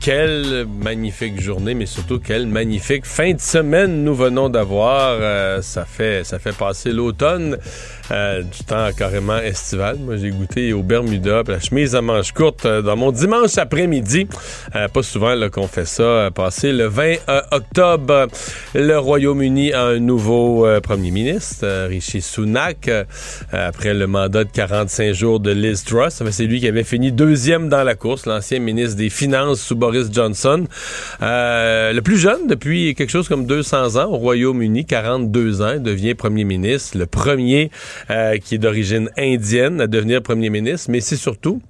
Quelle magnifique journée, mais surtout quelle magnifique fin de semaine nous venons d'avoir. Euh, ça fait ça fait passer l'automne. Euh, du temps carrément estival. Moi, j'ai goûté au Bermuda, la chemise à manches courtes euh, dans mon dimanche après-midi. Euh, pas souvent qu'on fait ça. Passé le 20 octobre, le Royaume-Uni a un nouveau premier ministre, Rishi Sunak, après le mandat de 45 jours de Liz Truss. C'est lui qui avait fini deuxième dans la course, l'ancien ministre des Finances sous Boris Johnson. le plus jeune depuis quelque chose comme 200 ans au Royaume-Uni, 42 ans, devient premier ministre, le premier euh, qui est d'origine indienne, à devenir premier ministre, mais c'est surtout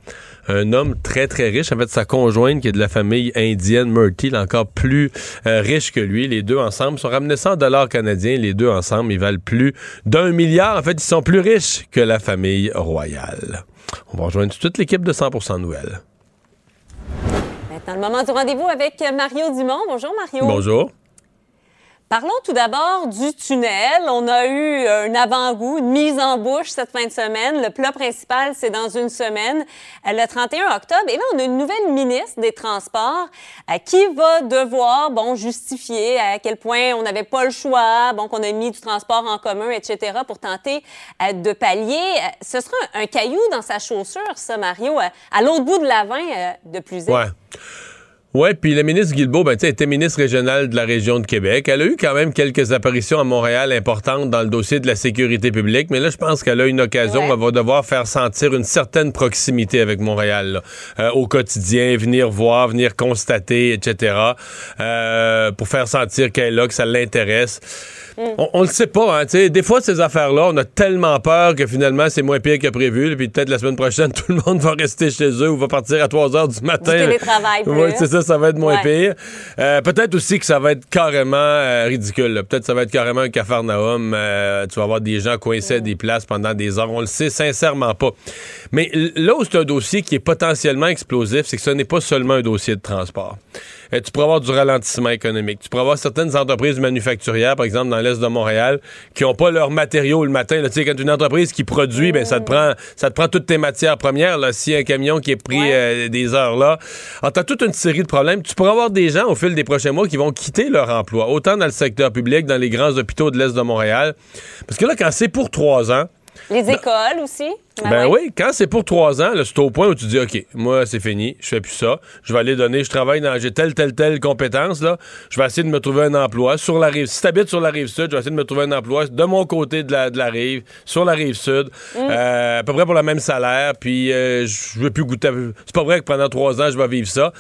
un homme très, très riche. En fait, sa conjointe, qui est de la famille indienne, Murty, encore plus euh, riche que lui. Les deux ensemble sont ramenés 100 dollars canadiens. Les deux ensemble, ils valent plus d'un milliard. En fait, ils sont plus riches que la famille royale. On va rejoindre toute l'équipe de 100% Nouvelles. Maintenant, le moment du rendez-vous avec Mario Dumont. Bonjour, Mario. Bonjour. Parlons tout d'abord du tunnel. On a eu un avant-goût, une mise en bouche cette fin de semaine. Le plat principal, c'est dans une semaine, euh, le 31 octobre. Et là, on a une nouvelle ministre des Transports euh, qui va devoir, bon, justifier à quel point on n'avait pas le choix, bon, qu'on a mis du transport en commun, etc., pour tenter euh, de pallier. Ce sera un, caillou dans sa chaussure, ça, Mario, à l'autre bout de la vin de plus. Ouais. Oui, puis la ministre Guilbeault, ben, était ministre régionale de la région de Québec. Elle a eu quand même quelques apparitions à Montréal importantes dans le dossier de la sécurité publique, mais là, je pense qu'elle a une occasion. Elle va devoir faire sentir une certaine proximité avec Montréal euh, au quotidien, venir voir, venir constater, etc., euh, pour faire sentir qu'elle est là, que ça l'intéresse. On, on, le sait pas, hein, Des fois, ces affaires-là, on a tellement peur que finalement, c'est moins pire que prévu. Puis peut-être la semaine prochaine, tout le monde va rester chez eux ou va partir à 3 heures du matin. Du télétravail. Oui, c'est ça, ça va être moins pire. Euh, peut-être aussi que ça va être carrément euh, ridicule. Peut-être que ça va être carrément un cafarnaum. Euh, tu vas avoir des gens coincés à des places pendant des heures. On le sait sincèrement pas. Mais là où c'est un dossier qui est potentiellement explosif, c'est que ce n'est pas seulement un dossier de transport. Euh, tu pourrais avoir du ralentissement économique. Tu pourrais avoir certaines entreprises manufacturières, par exemple dans l'est de Montréal, qui n'ont pas leur matériaux le matin. Tu sais, quand une entreprise qui produit, ben ça te prend, ça te prend toutes tes matières premières. Là, si un camion qui est pris euh, des heures là, alors t'as toute une série de problèmes. Tu pourrais avoir des gens au fil des prochains mois qui vont quitter leur emploi, autant dans le secteur public, dans les grands hôpitaux de l'est de Montréal, parce que là, quand c'est pour trois ans, les ben, écoles aussi? Ben, ben oui. quand c'est pour trois ans, c'est au point où tu dis, OK, moi, c'est fini, je fais plus ça. Je vais aller donner, je travaille dans, j'ai telle, telle, telle compétence, là. Je vais essayer de me trouver un emploi sur la rive. Si t'habites sur la rive sud, je vais essayer de me trouver un emploi de mon côté de la, de la rive, sur la rive sud, mm. euh, à peu près pour le même salaire, puis euh, je veux plus goûter. C'est pas vrai que pendant trois ans, je vais vivre ça.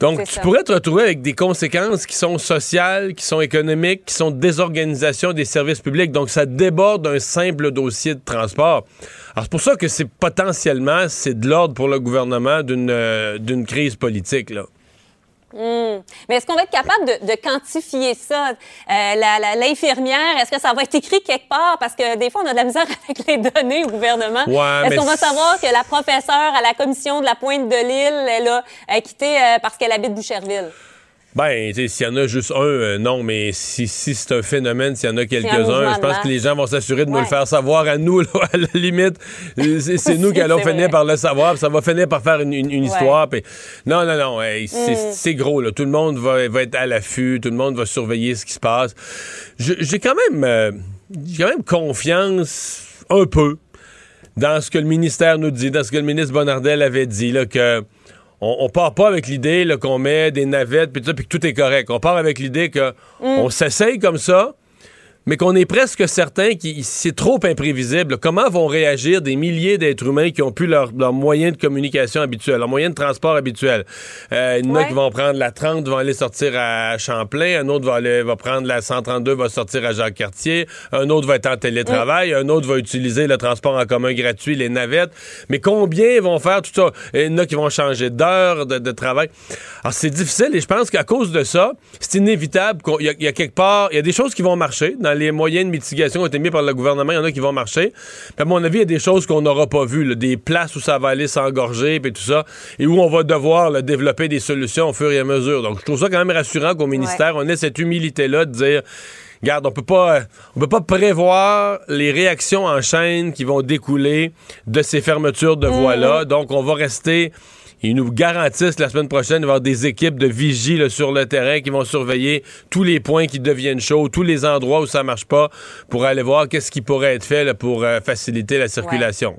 Donc, tu pourrais te retrouver avec des conséquences qui sont sociales, qui sont économiques, qui sont désorganisation des services publics. Donc, ça déborde d'un simple dossier de transport. Alors, c'est pour ça que c'est potentiellement, c'est de l'ordre pour le gouvernement d'une euh, d'une crise politique, là. Hmm. Mais est-ce qu'on va être capable de, quantifier ça? Euh, L'infirmière, est-ce que ça va être écrit quelque part? Parce que des fois, on a de la misère avec les données au gouvernement. est-ce qu'on va savoir que la professeure à la commission de la Pointe de l'île, elle a quitté euh, parce qu'elle habite Boucherville? Ben, s'il y en a juste un, euh, non, mais si, si c'est un phénomène, s'il y en a quelques-uns, je pense que les gens vont s'assurer de nous le faire savoir à nous, à la limite. C'est nous qui allons finir par le savoir, ça va finir par faire une, histoire. Non, non, non, mm. c'est gros, là. Tout le monde va, être à l'affût, tout le monde va surveiller ce qui se passe. J'ai quand même, euh, j'ai quand même confiance, un peu, dans ce que le ministère nous dit, dans ce que le ministre Bonnardel avait dit, là, que on, part pas avec l'idée qu'on met des navettes puis que tout est correct. On part avec l'idée qu'on mm. on s'essaye comme ça, mais qu'on est presque certain que c'est trop imprévisible. Comment vont réagir des milliers d'êtres humains qui ont plus leur, leur moyen de communication habituel, leur moyen de transport habituel? Euh, il y en a qui vont prendre la 30, vont aller sortir à Champlain, un autre va, aller, va prendre la 132, va sortir à Jacques-Cartier, un autre va être en télétravail, un autre va utiliser le transport en commun gratuit, les navettes. Mais combien vont faire tout ça? Il y en a qui vont changer d'heure de, travail. Alors, c'est difficile et je pense qu'à cause de ça, c'est inévitable qu'il y, y, a quelque part, il y a des choses qui vont marcher dans les moyens de mitigation ont été mis par le gouvernement, il y en a qui vont marcher. à mon avis, il y a des choses qu'on n'aura pas vues, des places où ça va aller s'engorger, et tout ça, et où on va devoir développer des solutions au fur et à mesure. Donc, je trouve ça quand même rassurant qu'au ministère, on ait cette humilité-là de dire regarde, on peut pas on peut pas prévoir les réactions en chaîne qui vont découler de ces fermetures de voies-là. Mm-hmm. Donc, on va rester ils nous garantissent la semaine prochaine d'avoir des équipes de vigiles sur le terrain qui vont surveiller tous les points qui deviennent chauds, tous les endroits où ça marche pas, pour aller voir qu'est-ce qui pourrait être fait pour euh, faciliter la circulation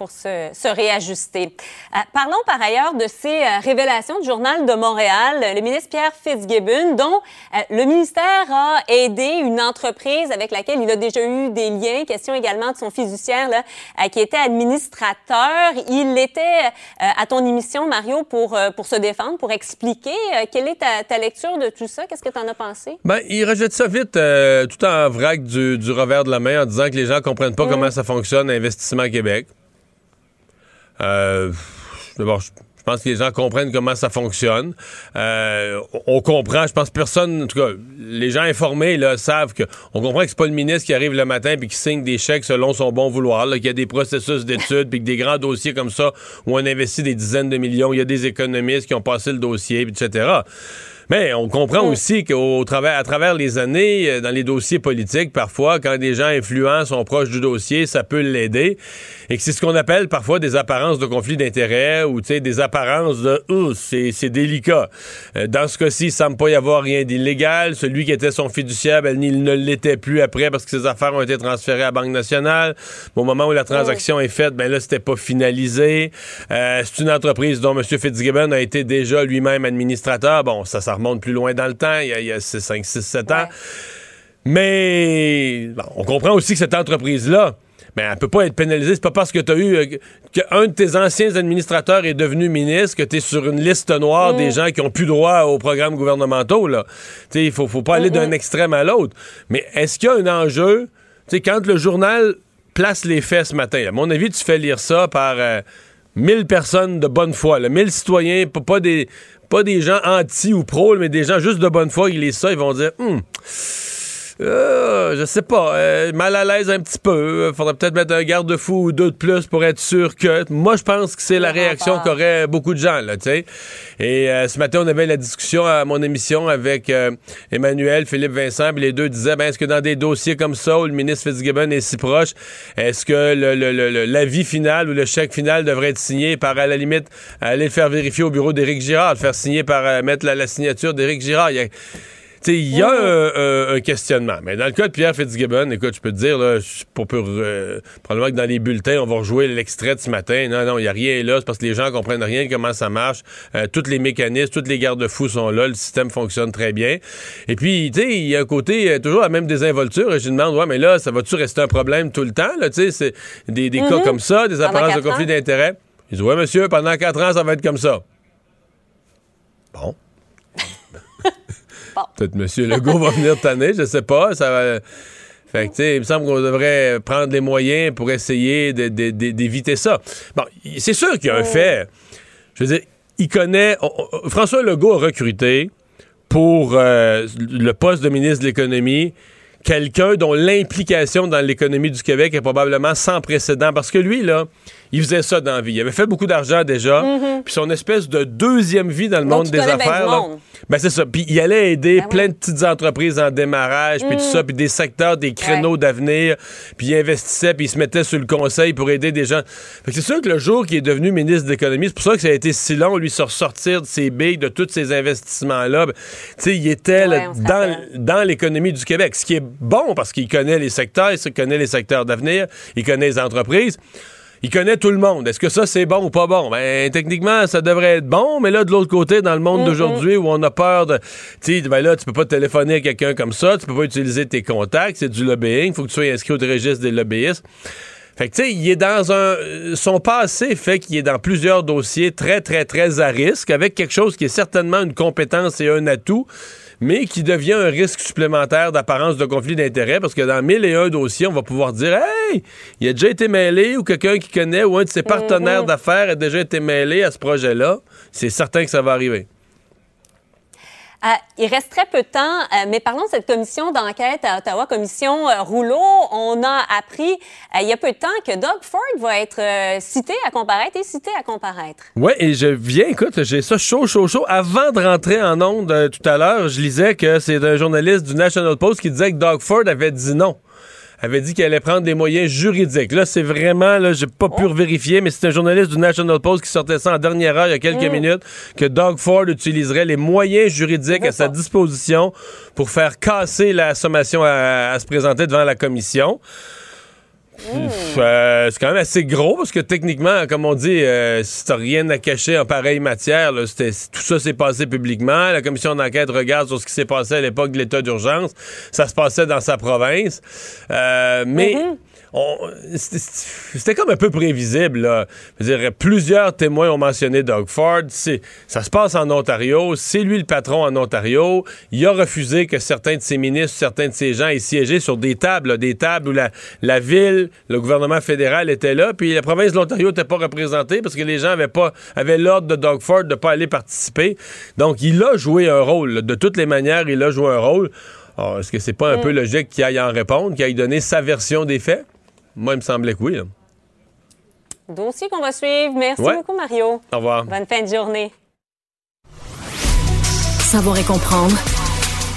pour se, réajuster. Euh, parlons par ailleurs de ces euh, révélations du Journal de Montréal. Le ministre Pierre Fitzgibbon, dont euh, le ministère a aidé une entreprise avec laquelle il a déjà eu des liens. Question également de son fiduciaire là, qui était administrateur. Il était à ton émission, Mario, pour, pour se défendre, pour expliquer. quelle est ta, lecture de tout ça? Qu'est-ce que tu en as pensé? Ben, il rejette ça vite, tout en vrac du, du, revers de la main, en disant que les gens comprennent pas mm. comment ça fonctionne, Investissement Québec. Euh, D'abord, je pense que les gens comprennent comment ça fonctionne. Euh, on comprend, je pense personne, en tout cas, les gens informés là, savent que on comprend que c'est pas le ministre qui arrive le matin puis qui signe des chèques selon son bon vouloir, qu'il y a des processus d'études puis que des grands dossiers comme ça où on investit des dizaines de millions, il y a des économistes qui ont passé le dossier, etc. Mais on comprend aussi qu'au travers, à travers les années, euh, dans les dossiers politiques, parfois, quand des gens influents sont proches du dossier, ça peut l'aider. Et que c'est ce qu'on appelle parfois des apparences de conflit d'intérêts ou des apparences de oh, c'est délicat. Euh, dans ce cas-ci, il semble pas y avoir rien d'illégal. Celui qui était son fiduciaire, ben, il ne l'était plus après parce que ses affaires ont été transférées à la Banque nationale. Au moment où la transaction est faite, ben là, c'était pas finalisé. Euh, c'est une entreprise dont M. Fitzgibbon a été déjà lui-même administrateur. Bon, ça, ça remonte plus loin dans le temps, il y a, 5, 6, 7 ans. Mais on comprend aussi que cette entreprise-là, mais ben, elle peut pas être pénalisée. C'est pas parce que tu as eu euh, qu'un de tes anciens administrateurs est devenu ministre que tu es sur une liste noire des mm. gens qui ont plus droit aux programmes gouvernementaux. Il faut, faut pas aller d'un extrême à l'autre. Mais est-ce qu'il y a un enjeu? sais, quand le journal place les faits ce matin, à mon avis, tu fais lire ça par... Euh, mille personnes de bonne foi, 1000 citoyens, pas des, pas des gens anti ou pro, mais des gens juste de bonne foi, ils lisent ça, ils vont dire, hum, euh, je sais pas, euh, mal à l'aise un petit peu. Faudrait peut-être mettre un garde-fou ou deux de plus pour être sûr que. Moi, je pense que c'est la réaction qu'auraient beaucoup de gens, là, tu sais. Et euh, ce matin, on avait la discussion à mon émission avec Emmanuel, Philippe Vincent, puis les deux disaient, ben, est-ce que dans des dossiers comme ça, où le ministre Fitzgibbon est si proche, est-ce que l'avis final ou le chèque final devrait être signé par, à la limite, aller le faire vérifier au bureau d'Éric Girard, le faire signer par, mettre la, signature d'Éric Girard? il y a un, questionnement. Mais dans le cas de Pierre Fitzgibbon, écoute, je peux te dire, là, pour, euh, probablement que dans les bulletins, on va rejouer l'extrait de ce matin. Non, non, il n'y a rien là. C'est parce que les gens comprennent rien de comment ça marche. Euh, tous les mécanismes, tous les garde-fous sont là. Le système fonctionne très bien. Et puis, tu sais, il y a un côté, euh, toujours la même désinvolture. Et je me demande, ouais, mais là, ça va-tu rester un problème tout le temps? Tu sais, c'est des, des cas mm-hmm. comme ça, des apparences de conflit d'intérêt. Ils disent, ouais, monsieur, pendant quatre ans, ça va être comme ça. Bon. Peut-être M. Legault va venir tanner, je sais pas. Ça va... Fait que, il me semble qu'on devrait prendre les moyens pour essayer d'éviter ça. Bon, c'est sûr qu'il y a un fait. Je veux dire, il connaît. François Legault a recruté pour euh, le poste de ministre de l'Économie quelqu'un dont l'implication dans l'économie du Québec est probablement sans précédent. Parce que lui, là, il faisait ça dans la vie. Il avait fait beaucoup d'argent déjà. Mm-hmm. Puis son espèce de deuxième vie dans le monde des affaires. Là, ben c'est ça. Puis il allait aider ben plein de petites entreprises en démarrage, puis tout mm. ça, puis des secteurs, des créneaux d'avenir. Puis il investissait, puis il se mettait sur le conseil pour aider des gens. Fait que c'est sûr que le jour qu'il est devenu ministre de l'économie, c'est pour ça que ça a été si long, lui, se ressortir de ses billes, de tous ces investissements-là. Ben, tu sais, il était dans, dans l'économie du Québec. Ce qui est bon, parce qu'il connaît les secteurs, il connaît les secteurs d'avenir, il connaît les entreprises il connaît tout le monde. Est-ce que ça, c'est bon ou pas bon? Ben, techniquement, ça devrait être bon, mais là, de l'autre côté, dans le monde d'aujourd'hui où on a peur de. Tu sais, ben là, tu peux pas téléphoner à quelqu'un comme ça, tu peux pas utiliser tes contacts, c'est du lobbying, faut que tu sois inscrit au registre des lobbyistes. Fait que, tu sais, il est dans un. Son passé fait qu'il est dans plusieurs dossiers très, très, très à risque, avec quelque chose qui est certainement une compétence et un atout, mais qui devient un risque supplémentaire d'apparence de conflit d'intérêts, parce que dans mille et un dossiers, on va pouvoir dire Hey, il a déjà été mêlé, ou quelqu'un qui connaît, ou un de ses partenaires d'affaires a déjà été mêlé à ce projet-là. C'est certain que ça va arriver. Euh, il reste très peu de temps, euh, mais parlons de cette commission d'enquête à Ottawa, commission euh, Rouleau. On a appris il y a peu de temps que Doug Ford va être cité à comparaître et cité à comparaître. Oui, et je viens, écoute, j'ai ça chaud, chaud, chaud. Avant de rentrer en onde tout à l'heure, je lisais que c'est un journaliste du National Post qui disait que Doug Ford avait dit non avait dit qu'elle allait prendre des moyens juridiques. Là, c'est vraiment, là, j'ai pas pu oh. vérifier, mais c'est un journaliste du National Post qui sortait ça en dernière heure, il y a quelques mm. minutes, que Doug Ford utiliserait les moyens juridiques à sa disposition pour faire casser la sommation à se présenter devant la commission. Euh, c'est quand même assez gros parce que techniquement, comme on dit, euh, si t'as rien à cacher en pareille matière, tout ça s'est passé publiquement. La commission d'enquête regarde sur ce qui s'est passé à l'époque de l'état d'urgence. Ça se passait dans sa province. Euh, mais mm-hmm c'était comme un peu prévisible. Là. dire, plusieurs témoins ont mentionné Doug Ford. Ça se passe en Ontario. C'est lui le patron en Ontario. Il a refusé que certains de ses ministres, certains de ses gens aient siégé sur des tables, des tables où la, la, ville, le gouvernement fédéral était là, puis la province de l'Ontario n'était pas représentée parce que les gens avaient pas avaient l'ordre de Doug Ford de pas aller participer. Donc, il a joué un rôle. De toutes les manières, il a joué un rôle. Est-ce que c'est pas un peu logique qu'il aille en répondre, qu'il aille donner sa version des faits? Moi, il me semblait que oui. Dossier qu'on va suivre. Merci beaucoup, Mario. Au revoir. Bonne fin de journée. Savoir et comprendre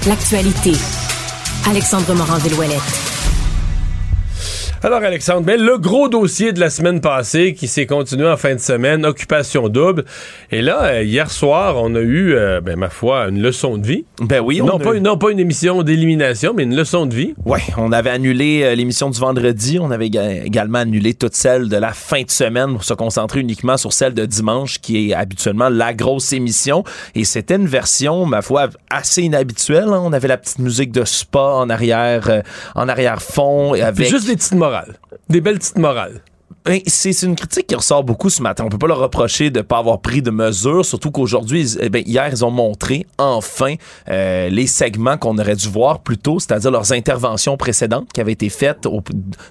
l'actualité. Alexandre Morand-Villouellette. Alors, Alexandre, ben, le gros dossier de la semaine passée qui s'est continué en fin de semaine, occupation double. Et là, euh, hier soir, on a eu, euh, ben, ma foi, une leçon de vie. Ben oui. Non, pas, une, non pas une émission d'élimination, mais une leçon de vie. Oui, on avait annulé euh, l'émission du vendredi. On avait également annulé toute celle de la fin de semaine pour se concentrer uniquement sur celle de dimanche, qui est habituellement la grosse émission. Et c'était une version, ma foi, assez inhabituelle. Hein. On avait la petite musique de spa en arrière, en arrière-fond. Avec... Juste des petites morales. Des belles petites morales. Ben, c'est une critique qui ressort beaucoup ce matin. On peut pas leur reprocher de pas avoir pris de mesures, surtout qu'aujourd'hui, eh ben, hier, ils ont montré enfin euh, les segments qu'on aurait dû voir plus tôt, c'est-à-dire leurs interventions précédentes qui avaient été faites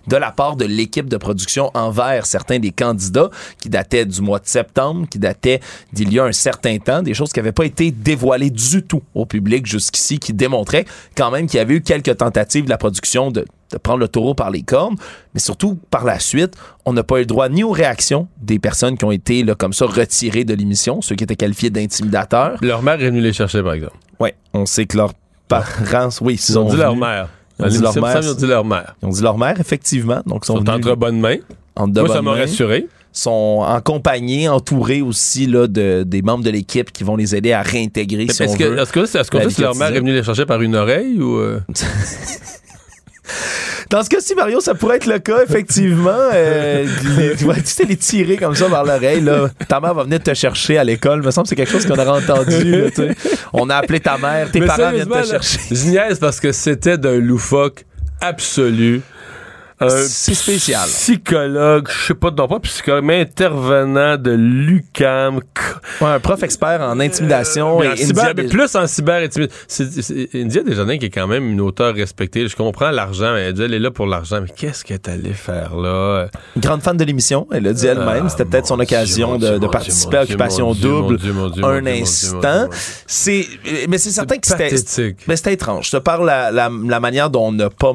de la part de l'équipe de production envers certains des candidats qui dataient du mois de septembre, qui dataient d'il y a un certain temps, des choses qui n'avaient pas été dévoilées du tout au public jusqu'ici, qui démontraient quand même qu'il y avait eu quelques tentatives de la production de de prendre le taureau par les cornes, mais surtout par la suite, on n'a pas eu le droit ni aux réactions des personnes qui ont été là, comme ça retirées de l'émission, ceux qui étaient qualifiés d'intimidateurs. Leur mère est venue les chercher, par exemple. Oui, on sait que leurs parents, oui, ils, ont dit leur mère. Ils ont dit leur mère. Ils ont dit leur mère. Ils ont dit leur mère, effectivement. Donc, sont, sont entre bonnes mains. Moi, ça m'a rassuré sont accompagnés, entourés aussi là, de, des membres de l'équipe qui vont les aider à réintégrer. est-ce que, est-ce que, est-ce que leur mère est venue les chercher par une oreille ou euh? Dans ce cas-ci, Mario, ça pourrait être le cas, effectivement. Euh, tu vois, tu les tirer comme ça vers l'oreille. Là. Ta mère va venir te chercher à l'école. Il me semble que c'est quelque chose qu'on aurait entendu. On a appelé ta mère, tes parents viennent te chercher. Je parce que c'était d'un loufoque absolu. C'est spécial. Psychologue, je sais pas, non pas psychologue, mais intervenant de l'UCAM. Ouais, un prof expert en intimidation. et cyber, plus en cyber-intimidation. India Desjardins qui est quand même une auteure respectée. Je comprends l'argent, elle, elle est là pour l'argent, mais qu'est-ce qu'elle est allée faire là? Une grande fan de l'émission, elle l'a dit elle-même. C'était peut-être son occasion de, de, participer à Occupation Double un instant. C'est, mais c'est certain que c'était, mais c'était étrange. Je te parle la, la, la manière dont on n'a pas,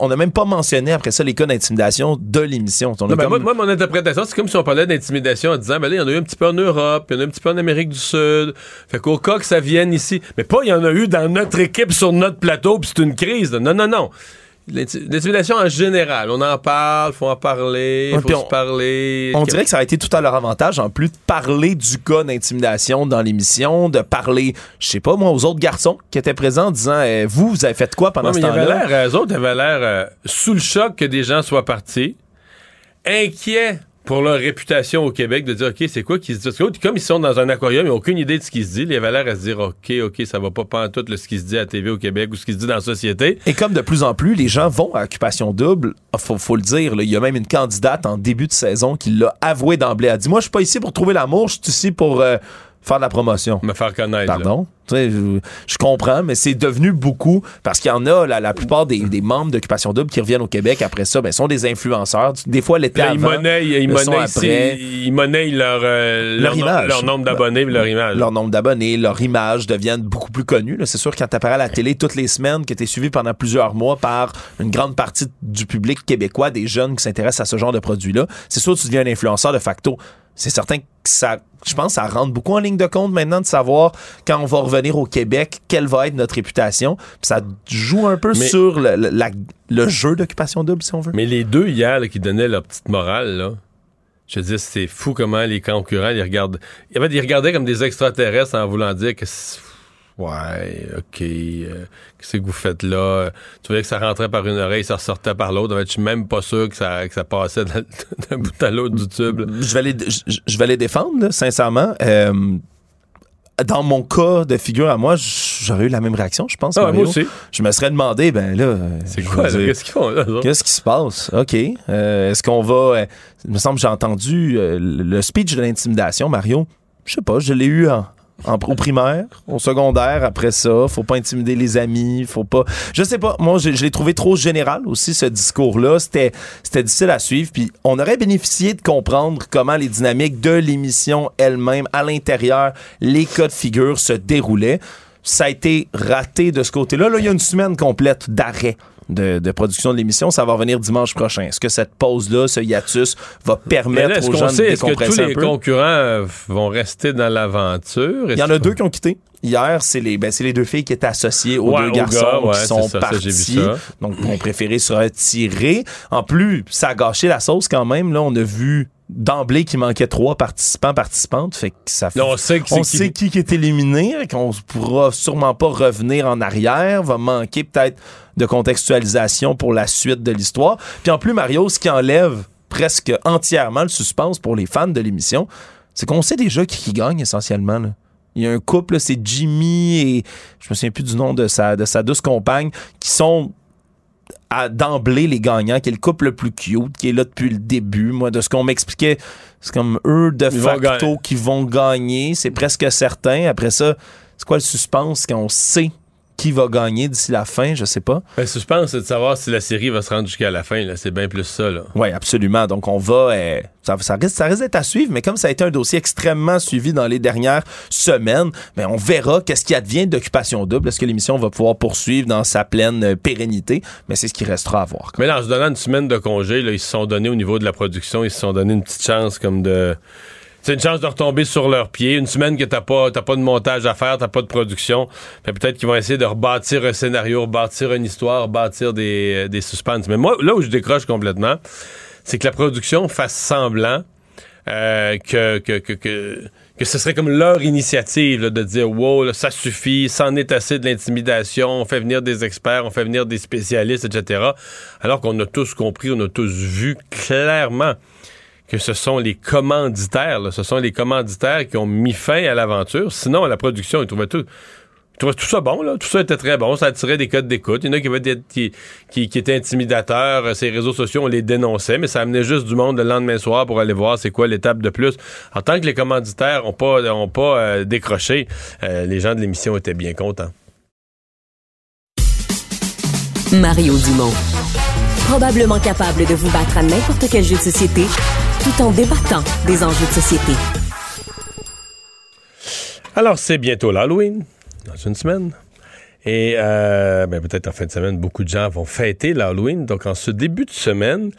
on n'a même pas mentionné après ça les cas d'intimidation de l'émission. Ben, moi, mon interprétation, c'est comme si on parlait d'intimidation en disant, ben là, il y en a eu un petit peu en Europe, il y en a eu un petit peu en Amérique du Sud. Fait qu'au cas que ça vienne ici, mais pas il y en a eu dans notre équipe sur notre plateau, puis c'est une crise. Non, non, non. L'intimidation en général, on en parle, faut en parler, faut se parler. On dirait que ça a été tout à leur avantage, en plus de parler du cas d'intimidation dans l'émission, de parler, je sais pas moi, aux autres garçons qui étaient présents en disant eh, vous, vous avez fait quoi pendant ce temps-là? l'air, eux autres avaient l'air euh, sous le choc que des gens soient partis, inquiets pour leur réputation au Québec de dire OK, c'est quoi qu'ils se disent comme ils sont dans un aquarium, ils n'ont aucune idée de ce qui se dit, les valeurs à se dire OK, OK, ça va pas pas tout ce qui se dit à TV au Québec ou ce qui se dit dans la société. Et comme de plus en plus les gens vont à occupation double, ah, faut, le dire, il y a même une candidate en début de saison qui l'a avoué d'emblée. Elle dit Moi, je suis pas ici pour trouver l'amour, je suis ici pour euh, faire de la promotion. Me faire connaître. Pardon? Je, je, comprends, mais c'est devenu beaucoup parce qu'il y en a, la, la plupart des, des membres d'Occupation Double qui reviennent au Québec après ça, ben, sont des influenceurs. Des fois, l'été avant, ils monnaient, ils monnaient, ils monnaient leur, euh, leur, leur, image. leur nombre d'abonnés leur image. Leur nombre d'abonnés, leur image deviennent beaucoup plus connues. C'est sûr, quand tu apparais à la télé toutes les semaines, que tu es suivi pendant plusieurs mois par une grande partie du public québécois, des jeunes qui s'intéressent à ce genre de produits-là, c'est sûr que tu deviens un influenceur de facto. C'est certain que ça je pense que ça rentre beaucoup en ligne de compte maintenant de savoir quand on va revenir au Québec, quelle va être notre réputation. Puis ça joue un peu sur le, la, le jeu d'occupation double, si on veut. Mais les deux hier là, qui donnaient leur petite morale, là, je dire, c'est fou comment les concurrents, ils regardent. En fait, ils regardaient comme des extraterrestres en voulant dire que Ouais, OK. Euh, Qu'est-ce que vous faites là? Tu voyais que ça rentrait par une oreille, ça ressortait par l'autre. En fait, je suis même pas sûr que ça, que ça passait d'un bout à l'autre du tube. Je vais les, je, je vais les défendre, là, sincèrement. Euh, dans mon cas de figure à moi, j'aurais eu la même réaction, je pense. Ah, moi aussi. Je me serais demandé, ben là. C'est quoi, qu'est-ce qu'ils font là? Qu'est-ce qui se passe? OK. Euh, Est-ce qu'on va. Il me semble que j'ai entendu le speech de l'intimidation, Mario. Je sais pas, je l'ai eu en, en, au primaire, au secondaire, après ça, faut pas intimider les amis, faut pas. Je sais pas, moi je, l'ai trouvé trop général aussi ce discours-là. C'était c'était difficile à suivre, puis on aurait bénéficié de comprendre comment les dynamiques de l'émission elle-même, à l'intérieur, les cas de figure se déroulaient. Ça a été raté de ce côté-là. Là, il y a une semaine complète d'arrêt de, de, production de l'émission. Ça va revenir dimanche prochain. Est-ce que cette pause-là, ce hiatus, va permettre là, aux gens sait, de Est-ce que tous les concurrents vont rester dans l'aventure? Il y en a deux qui ont quitté. Hier, c'est les, ben, les deux filles qui étaient associées aux ouais, deux garçons gars, ouais, qui sont ça, partis. Ça, donc, ont préféré se retirer. En plus, ça a gâché la sauce quand même. Là, on a vu d'emblée qu'il manquait trois participants participantes. Fait que ça fait, on sait, on qui, sait qui... qui est éliminé qu'on pourra sûrement pas revenir en arrière. Va manquer peut-être de contextualisation pour la suite de l'histoire. Puis en plus Mario ce qui enlève presque entièrement le suspense pour les fans de l'émission c'est qu'on sait déjà qui, qui gagne essentiellement là. Il y a un couple, c'est Jimmy et je me souviens plus du nom de sa, de sa douce compagne, qui sont d'emblée les gagnants, qui est le couple le plus cute, qui est là depuis le début. Moi, de ce qu'on m'expliquait, c'est comme eux de Ils facto vont qui vont gagner. C'est presque certain. Après ça, c'est quoi le suspense quand on sait qui va gagner d'ici la fin, je sais pas. Le suspense, c'est de savoir si la série va se rendre jusqu'à la fin. C'est bien plus ça. Oui, absolument. Donc, on va... Euh, ça, ça, risque, ça risque d'être à suivre, mais comme ça a été un dossier extrêmement suivi dans les dernières semaines, ben on verra qu'est-ce qui advient d'Occupation Double. Est-ce que l'émission va pouvoir poursuivre dans sa pleine euh, pérennité? Mais c'est ce qui restera à voir. Mais là, en se donnant une semaine de congé, là, ils se sont donnés au niveau de la production, ils se sont donné une petite chance comme de c'est une chance de retomber sur leurs pieds. Une semaine que t'as pas, t'as pas de montage à faire, t'as pas de production. peut-être qu'ils vont essayer de rebâtir un scénario, rebâtir une histoire, rebâtir des, des suspens. Mais moi, là où je décroche complètement, c'est que la production fasse semblant euh, que, que, que, que ce serait comme leur initiative là, de dire wow, là, ça suffit, c'en est assez de l'intimidation, on fait venir des experts, on fait venir des spécialistes, etc. Alors qu'on a tous compris, on a tous vu clairement que ce sont les commanditaires, là, ce sont les commanditaires qui ont mis fin à l'aventure. Sinon, la production, ils trouvaient tout. Tout ça bon, là. Tout ça était très bon. Ça attirait des codes d'écoute. Il y en a qui, avaient qui, qui, qui étaient intimidateurs. Ces réseaux sociaux, on les dénonçait, mais ça amenait juste du monde le lendemain soir pour aller voir c'est quoi l'étape de plus. En tant que les commanditaires n'ont pas, pas euh, décroché, euh, les gens de l'émission étaient bien contents. Mario Dumont. Probablement capable de vous battre à n'importe quel jeu de société tout en débattant des enjeux de société. Alors, c'est bientôt l'Halloween, dans une semaine. Et euh, ben peut-être en fin de semaine, beaucoup de gens vont fêter l'Halloween. Donc, en ce début de semaine,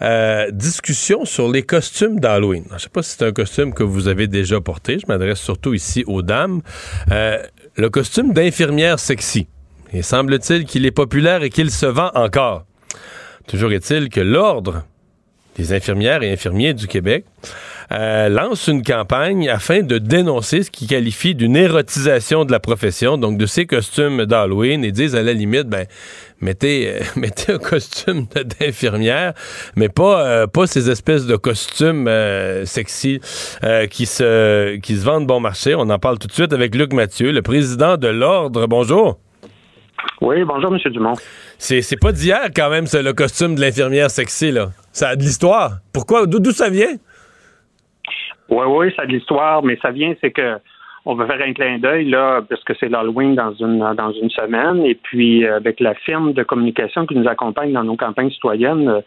euh, discussion sur les costumes d'Halloween. Je ne sais pas si c'est un costume que vous avez déjà porté. Je m'adresse surtout ici aux dames. Euh, le costume d'infirmière sexy. Il semble-t-il qu'il est populaire et qu'il se vend encore. Toujours est-il que l'ordre des infirmières et infirmiers du Québec, euh, lance une campagne afin de dénoncer ce qu'il qualifie d'une érotisation de la profession, donc de ces costumes d'Halloween, et disent à la limite, ben, mettez, euh, mettez un costume d'infirmière, mais pas, euh, pas ces espèces de costumes sexy qui, se, qui se vendent bon marché. On en parle tout de suite avec Luc Mathieu, le président de l'Ordre. Bonjour. Oui, bonjour, M. Dumont. C'est pas d'hier, quand même, le costume de l'infirmière sexy, là. Ça a de l'histoire. Pourquoi? D'où ça vient? Oui, oui, ça a de l'histoire, mais ça vient, c'est que on va faire un clin d'œil là, parce que c'est l'Halloween dans une dans une semaine, et puis euh, avec la firme de communication qui nous accompagne dans nos campagnes citoyennes, euh,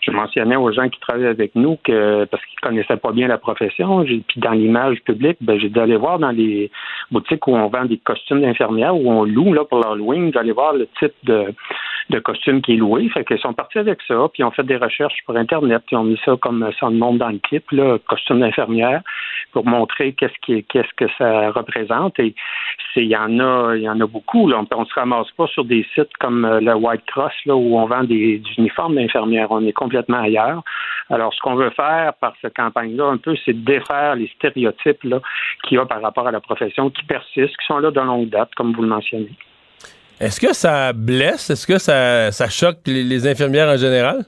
je mentionnais aux gens qui travaillent avec nous que parce qu'ils connaissaient pas bien la profession, puis dans l'image publique, ben j'ai dû aller voir dans les boutiques où on vend des costumes d'infirmières, où on loue là pour l'Halloween, d'aller voir le type de, de costume qui est loué. Fait qu'ils sont partis avec ça, puis ont fait des recherches sur Internet, puis ont mis ça comme ça monde dans le clip, là, costume d'infirmière, pour montrer qu'est-ce qui qu'est-ce que ça représente. Et il y en a il y en a beaucoup. Là. On, ne se ramasse pas sur des sites comme euh, le White Cross là, où on vend des, uniformes d'infirmières. On est complètement ailleurs. Alors, ce qu'on veut faire par cette campagne-là, un peu, c'est défaire les stéréotypes qu'il y a par rapport à la profession qui persistent, qui sont là de longue date, comme vous le mentionnez. Est-ce que ça blesse? Est-ce que ça, ça choque les infirmières en général?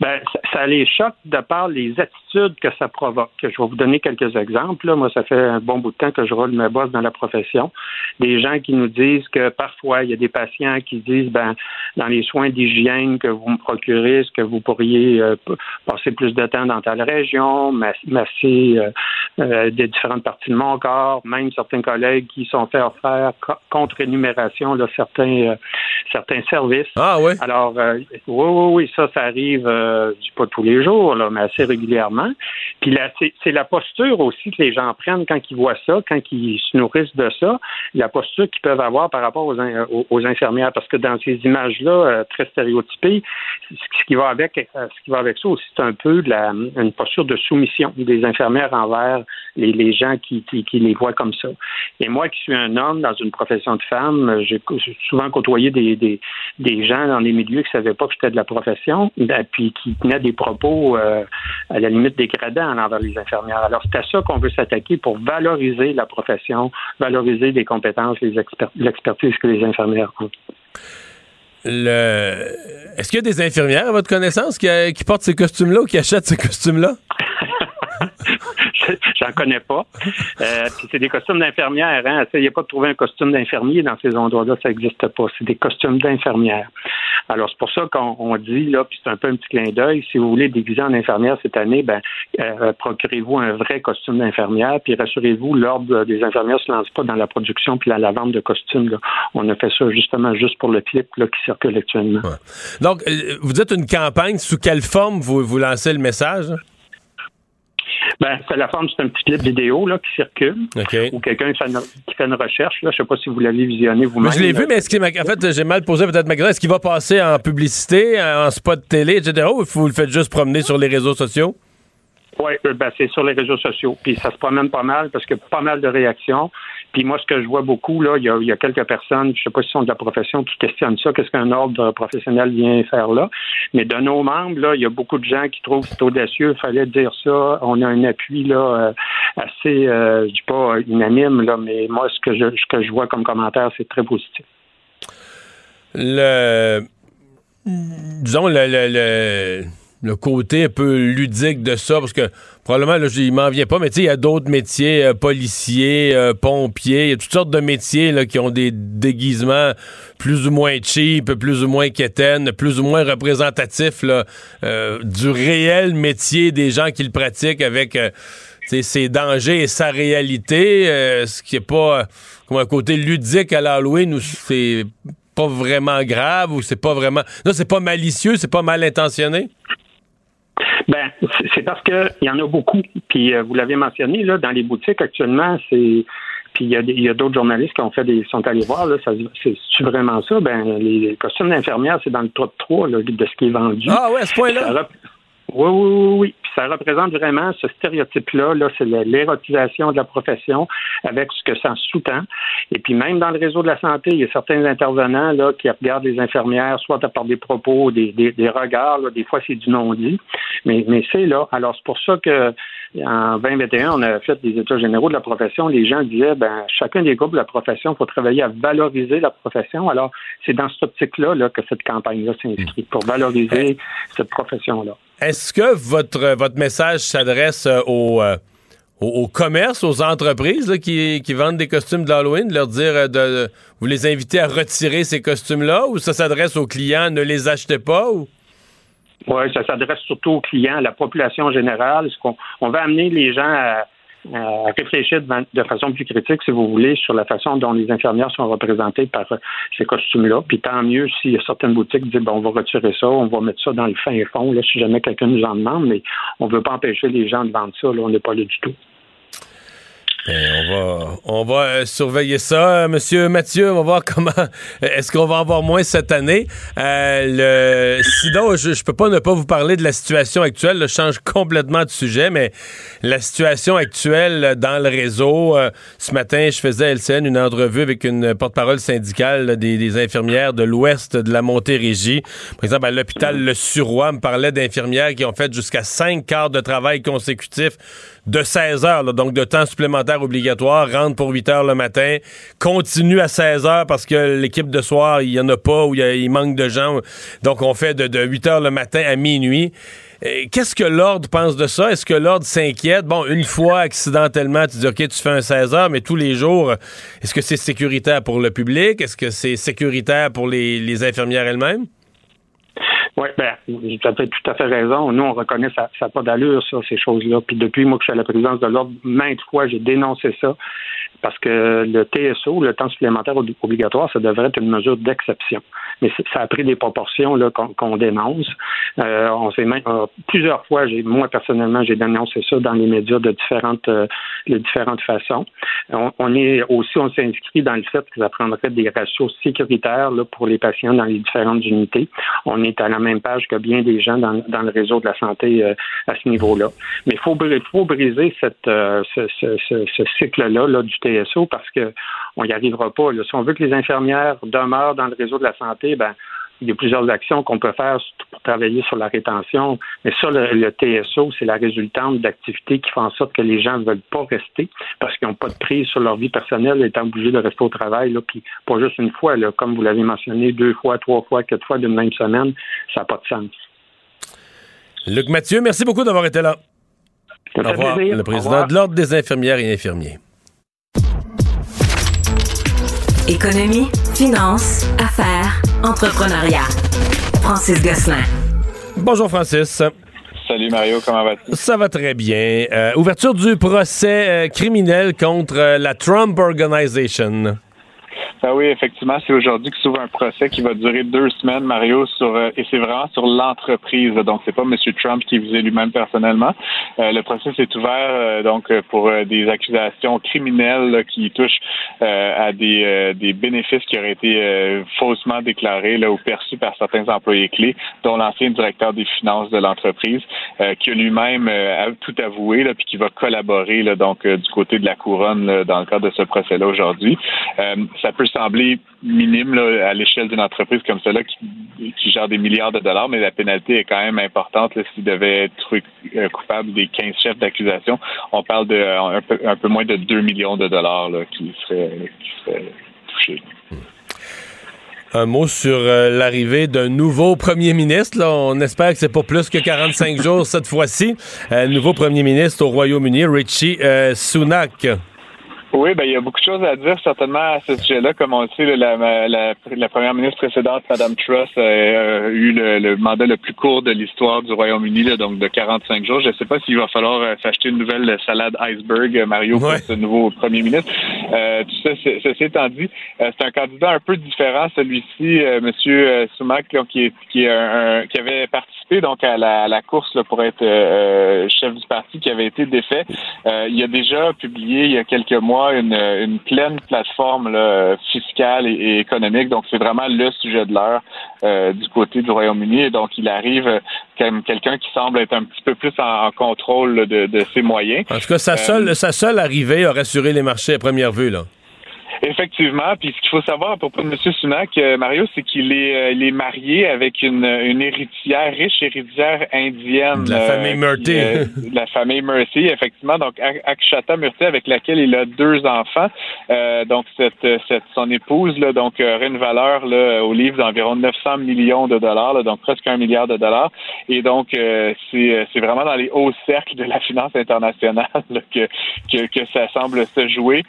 Ben, ça, les choque de par les attitudes que ça provoque. Je vais vous donner quelques exemples. Moi, ça fait un bon bout de temps que je roule mes bosses dans la profession. Des gens qui nous disent que parfois, il y a des patients qui disent, ben, dans les soins d'hygiène que vous me procurez, est-ce que vous pourriez euh, passer plus de temps dans telle région, masser euh, euh, des différentes parties de mon corps, même certains collègues qui sont fait offrir contre énumération là, certains, certains services. Ah oui? Alors, oui, oui, oui, ça, ça arrive pas tous les jours, là, mais assez régulièrement. Puis là, c'est la posture aussi que les gens prennent quand ils voient ça, quand ils se nourrissent de ça, la posture qu'ils peuvent avoir par rapport aux, aux, infirmières. Parce que dans ces images-là, euh, très stéréotypées, ce qui va avec, euh, ce qui va avec ça aussi, c'est un peu une posture de soumission des infirmières envers les, les gens qui, les voient comme ça. Et moi, qui suis un homme dans une profession de femme, j'ai souvent côtoyé des, gens dans des milieux qui ne savaient pas que j'étais de la profession, ben, puis qui tenaient des propos euh, à la limite dégradants envers les infirmières. Alors, c'est à ça qu'on veut s'attaquer pour valoriser la profession, valoriser les compétences, les l'expertise que les infirmières ont. Le... Est-ce qu'il y a des infirmières, à votre connaissance, qui, qui portent ces costumes-là ou qui achètent ces costumes-là? J'en connais pas. Euh, c'est des costumes d'infirmières. Hein. A pas de trouver un costume d'infirmier dans ces endroits-là, ça n'existe pas. C'est des costumes d'infirmières. Alors, c'est pour ça qu'on dit, là, puis c'est un peu un petit clin d'œil, si vous voulez déguiser en infirmière cette année, ben, euh, procurez-vous un vrai costume d'infirmière, puis rassurez-vous, l'Ordre des infirmières ne se lance pas dans la production puis la, la vente de costumes. On a fait ça justement juste pour le clip là, qui circule actuellement. Donc, euh, vous êtes une campagne, sous quelle forme vous, vous lancez le message? Ben, c'est la forme, c'est un petit clip vidéo là, qui circule. Ou quelqu'un qui, fait une recherche. Là. Je sais pas si vous l'avez visionné vous-même. Je l'ai vu, mais est-ce qu'il, en fait, j'ai mal posé peut-être ma question. Est-ce qu'il va passer en publicité, en spot télé, etc., ou vous le faites juste promener sur les réseaux sociaux? Oui, euh, ben, c'est sur les réseaux sociaux. Puis ça se promène pas mal parce qu'il y a pas mal de réactions. Puis moi, ce que je vois beaucoup, là, il y a, quelques personnes, je ne sais pas si sont de la profession, qui questionnent ça, qu'est-ce qu'un ordre professionnel vient faire là. Mais de nos membres, là, il y a beaucoup de gens qui trouvent que c'est audacieux, il fallait dire ça. On a un appui là euh, assez, euh, je dis pas unanime, là, mais moi, ce que je, ce que je vois comme commentaire, c'est très positif. Le disons le, le le côté un peu ludique de ça, parce que probablement, là, il m'en vient pas, mais tu sais, il y a d'autres métiers, euh, policiers, euh, pompiers, il y a toutes sortes de métiers là, qui ont des déguisements plus ou moins cheap, plus ou moins quétaines, plus ou moins représentatifs euh, du réel métier des gens qui le pratiquent avec ses dangers et sa réalité, ce qui est pas comme un côté ludique à l'Halloween où c'est pas vraiment grave ou c'est pas vraiment... Non, c'est pas malicieux, c'est pas mal intentionné? Ben, c'est parce qu'il y en a beaucoup. Puis euh, vous l'avez mentionné, là, dans les boutiques actuellement, c'est. Puis il y a, d'autres journalistes qui ont fait des. sont allés voir, là, c'est vraiment ça? Ben, les, costumes d'infirmière, c'est dans le top 3 là, de ce qui est vendu. Ah ouais, à ce point-là? Oui, oui, oui. Puis ça représente vraiment ce stéréotype-là. Là, c'est l'érotisation de la profession avec ce que ça sous-tend. Et puis même dans le réseau de la santé, il y a certains intervenants là, qui regardent les infirmières, soit par des propos, des, des, regards. Des fois, c'est du non-dit. Mais, mais c'est là. Alors, c'est pour ça que en 2021, on a fait des états généraux de la profession. Les gens disaient, ben, chacun des groupes de la profession, il faut travailler à valoriser la profession. Alors, c'est dans cette optique-là là, que cette campagne-là s'inscrit, pour valoriser cette profession-là. Est-ce que votre, votre message s'adresse euh, euh, au, au, commerce, aux entreprises qui, qui, vendent des costumes d'Halloween, de leur dire euh, de, vous les invitez à retirer ces costumes-là, ou ça s'adresse aux clients, ne les achetez pas? Ou? Oui, ça s'adresse surtout aux clients, à la population générale. On, on va amener les gens à, réfléchir de, façon plus critique, si vous voulez, sur la façon dont les infirmières sont représentées par ces costumes-là. Puis tant mieux s'il y a certaines boutiques disent bon, on va retirer ça, on va mettre ça dans le fin fond, là, si jamais quelqu'un nous en demande, mais on ne veut pas empêcher les gens de vendre ça, là, on n'est pas là du tout. Ben, on va, on va euh, surveiller ça, euh, Monsieur Mathieu. On va voir comment. Est-ce qu'on va avoir moins cette année euh, le, Sinon, je, je peux pas ne pas vous parler de la situation actuelle. Je change complètement de sujet, mais la situation actuelle dans le réseau. ce matin, je faisais à LCN une entrevue avec une porte-parole syndicale des, des, infirmières de l'Ouest de la Montérégie. Par exemple, à l'hôpital Le Suroy, me parlait d'infirmières qui ont fait jusqu'à cinq quarts de travail consécutifs de 16 heures, donc de temps supplémentaire obligatoire, rentre pour 8 heures le matin, continue à 16 heures parce que l'équipe de soir, il y en a pas ou il, manque de gens. Donc, on fait de, 8 heures le matin à minuit. Qu'est-ce que l'ordre pense de ça? Est-ce que l'ordre s'inquiète? Bon, une fois accidentellement, tu dis OK, tu fais un 16 heures, mais tous les jours, est-ce que c'est sécuritaire pour le public? Est-ce que c'est sécuritaire pour les infirmières elles-mêmes? Oui, ben, tu as tout à fait raison. Nous, on reconnaît ça n'a pas d'allure, ça, ces choses-là. Puis depuis, moi, que je suis à la présidence de l'Ordre, maintes fois, j'ai dénoncé ça parce que le TSO, le temps supplémentaire obligatoire, ça devrait être une mesure d'exception. Mais ça a pris des proportions qu'on dénonce. Euh, on s'est euh, plusieurs fois, moi personnellement, j'ai dénoncé ça dans les médias de différentes euh, de différentes façons. On, est aussi, on s'inscrit dans le fait que ça prendrait des ratios sécuritaires là, pour les patients dans les différentes unités. On est à la même page que bien des gens dans, dans le réseau de la santé à ce niveau-là. Mais il faut, faut briser cette, ce, ce, ce, cycle-là là, du TSO parce qu'on n'y arrivera pas. Si on veut que les infirmières demeurent dans le réseau de la santé, ben, il y a plusieurs actions qu'on peut faire pour travailler sur la rétention. Mais ça, le, TSO, c'est la résultante d'activités qui font en sorte que les gens ne veulent pas rester parce qu'ils n'ont pas de prise sur leur vie personnelle, étant obligés de rester au travail, là, puis pas juste une fois, là, comme vous l'avez mentionné, deux fois, trois fois, quatre fois d'une même semaine, ça n'a pas de sens. Luc Mathieu, merci beaucoup d'avoir été là. Au revoir, le président de l'Ordre des infirmières et infirmiers. Économie, finance, affaires, entrepreneuriat. Francis Gosselin. Bonjour Francis. Salut Mario, comment vas-tu? Ça va très bien. Euh, ouverture du procès euh, criminel contre euh, la Trump Organization. Ben oui, effectivement, c'est aujourd'hui que s'ouvre un procès qui va durer deux semaines, Mario, sur euh, et c'est vraiment sur l'entreprise. Donc, c'est pas M. Trump qui visait lui-même personnellement. Euh, le procès s'est ouvert euh, donc pour des accusations criminelles qui touchent à des, des bénéfices qui auraient été faussement déclarés là, ou perçus par certains employés clés, dont l'ancien directeur des finances de l'entreprise, qui a lui-même tout avoué, là, puis qui va collaborer là, donc du côté de la couronne dans le cadre de ce procès-là aujourd'hui. Peut sembler minime à l'échelle d'une entreprise comme celle-là qui, gère des milliards de dollars, mais la pénalité est quand même importante s'il devait être euh, coupable des 15 chefs d'accusation. On parle de euh, un peu, moins de 2 millions de dollars qui, seraient, touchés. Un mot sur euh, l'arrivée d'un nouveau premier ministre. On espère que c'est pas plus que 45 jours cette fois-ci. nouveau premier ministre au Royaume-Uni, Richie Sunak. Oui, ben il y a beaucoup de choses à dire certainement à ce sujet-là. Comme on le sait, la, la, la, première ministre précédente, Madame Truss, a, eu le, mandat le plus court de l'histoire du Royaume-Uni, donc de 45 jours. Je ne sais pas s'il va falloir euh, s'acheter une nouvelle salade iceberg, euh, Mario, pour ce nouveau premier ministre. Euh, tout ça, ceci étant dit, euh, c'est un candidat un peu différent, celui-ci, Monsieur Sumak, qui, qui, un, qui avait participé donc à la, la course là, pour être chef du parti, qui avait été défait. il a déjà publié il y a quelques mois une, pleine plateforme fiscale et, économique. Donc, c'est vraiment le sujet de l'heure euh, du côté du Royaume-Uni. Et donc, il arrive quelqu'un qui semble être un petit peu plus en, contrôle de, ses moyens. En tout cas, sa seule, sa seule arrivée a rassuré les marchés à première vue, là. Effectivement. Puis ce qu'il faut savoir à propos de M. Sunak, euh, Mario, c'est qu'il est, euh, il est marié avec une, une héritière, riche héritière indienne. De la famille euh, Murty. de la famille Murty, effectivement. Donc, Akshata Murty, avec laquelle il a deux enfants. donc, cette, cette, son épouse, là, donc, aurait une valeur là, au livre d'environ 900 millions de dollars, donc presque un milliard de dollars. Et donc, c'est, c'est vraiment dans les hauts cercles de la finance internationale que, que, que ça semble se jouer.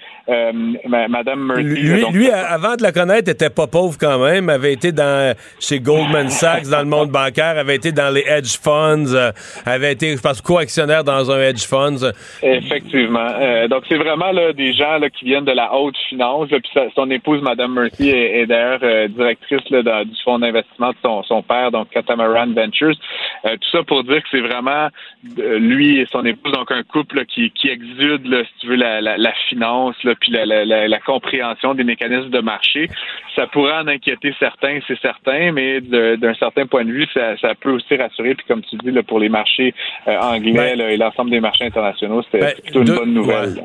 Madame lui, lui avant de la connaître, était pas pauvre quand même. Avait été dans chez Goldman Sachs dans le monde bancaire, avait été dans les hedge funds, euh, avait été, je pense, co-actionnaire dans un hedge funds. Effectivement. Euh, donc c'est vraiment là, des gens là, qui viennent de la haute finance. puis son épouse, Madame Murphy, est, d'ailleurs euh, directrice là, du fonds d'investissement de son, son, père, donc Catamaran Ventures. tout ça pour dire que c'est vraiment lui et son épouse, donc un couple qui, qui exude, là, si tu veux, la, la, la finance, là, puis la, la, la compréhension des mécanismes de marché. Ça pourrait en inquiéter certains, c'est certain, mais d'un certain point de vue, ça, peut aussi rassurer. Puis comme tu dis, là, pour les marchés euh, anglais ben- et l'ensemble des marchés internationaux, c'était ben, plutôt une bonne nouvelle.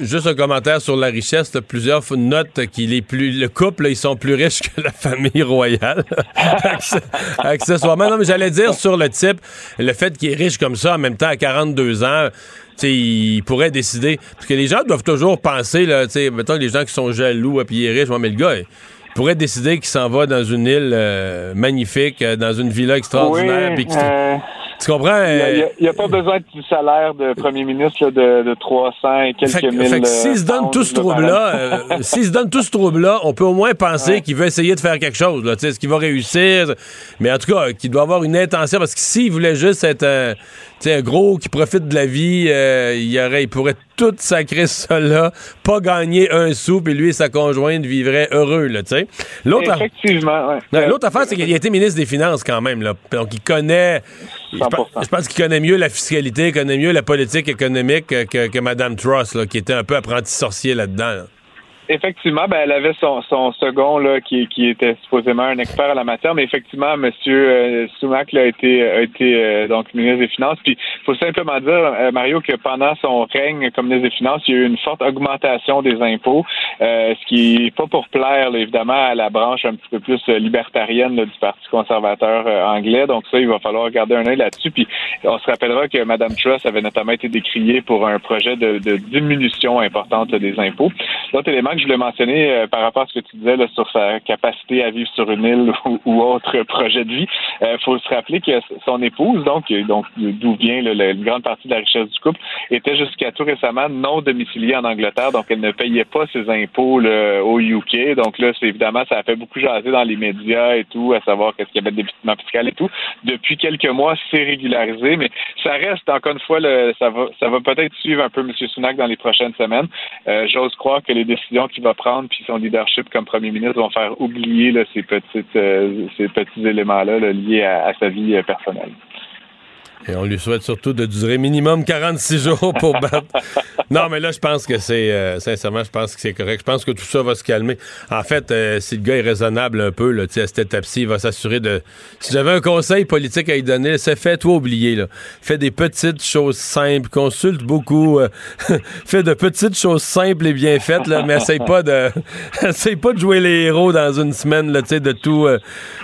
Juste un commentaire sur la richesse. plusieurs notent qu'il est plus. Le couple, ils sont plus riches que la famille royale. Accessoirement. Non, mais j'allais dire sur le type, le fait qu'il est riche comme ça en même temps à 42 ans il pourrait décider. Parce que les gens doivent toujours penser, là, mettons les gens qui sont jaloux, et puis il est riche, mais le gars, il pourrait décider qu'il s'en va dans une île euh, magnifique, euh, dans une villa extraordinaire, euh, tu comprends? Il n'y a, pas besoin du salaire de premier ministre de, 300 et quelques mille. Fait s'il se donne tout ce trouble-là, s'il se donne tout ce trouble-là, on peut au moins penser qu'il veut essayer de faire quelque chose. Est-ce qu'il va réussir? Mais en tout cas, qu'il doit avoir une intention. Parce que s'il voulait juste être un, un gros qui profite de la vie, euh, il, aurait, il pourrait tout sacrer ça là, pas gagner un sou, puis lui et sa conjointe vivraient heureux, là, tu sais. L'autre, Effectivement, L'autre affaire, c'est qu'il a été ministre des Finances quand même, là. Donc, il connaît... Je pense, qu'il connaît mieux la fiscalité, il connaît mieux la politique économique que, que Mme Truss, là, qui était un peu apprenti sorcier là-dedans. là dedans Effectivement, ben, elle avait son, son second là, qui, qui était supposément un expert à la matière, mais effectivement, M. Euh, Sumac a été, a été euh, donc ministre des Finances. Puis il faut simplement dire, euh, Mario, que pendant son règne comme ministre des Finances, il y a eu une forte augmentation des impôts, euh, ce qui n'est pas pour plaire évidemment à la branche un petit peu plus libertarienne du Parti conservateur anglais. Donc ça, il va falloir garder un œil là-dessus. Puis on se rappellera que Mme Truss avait notamment été décriée pour un projet de, de diminution importante des impôts. L'autre élément que je voulais mentionner euh, par rapport à ce que tu disais sur sa capacité à vivre sur une île ou, autre projet de vie, il euh, faut se rappeler que son épouse, donc, donc d'où vient une grande partie de la richesse du couple, était jusqu'à tout récemment non domiciliée en Angleterre, donc elle ne payait pas ses impôts au UK. Donc là, c'est évidemment, ça a fait beaucoup jaser dans les médias et tout, à savoir qu'est-ce qu'il y avait de débitement fiscal et tout. Depuis quelques mois, c'est régularisé, mais ça reste, encore une fois, ça va, peut-être suivre un peu M. Sunak dans les prochaines semaines. Euh, j'ose croire que les décisions qu'il va prendre puis son leadership comme premier ministre vont faire oublier ces, petites, euh, ces petits éléments-là liés à, sa vie euh, personnelle. Et on lui souhaite surtout de durer minimum 46 jours pour battre. non, mais là, je pense que c'est. Euh, sincèrement, je pense que c'est correct. Je pense que tout ça va se calmer. En fait, euh, si le gars est raisonnable un peu, là, à cette étape-ci, il va s'assurer de. Si j'avais un conseil politique à lui donner, c'est fait-toi oublier. Là. Fais des petites choses simples, consulte beaucoup. Euh, fais de petites choses simples et bien faites, mais essaye pas de. essaye pas de jouer les héros dans une semaine, là, de tout,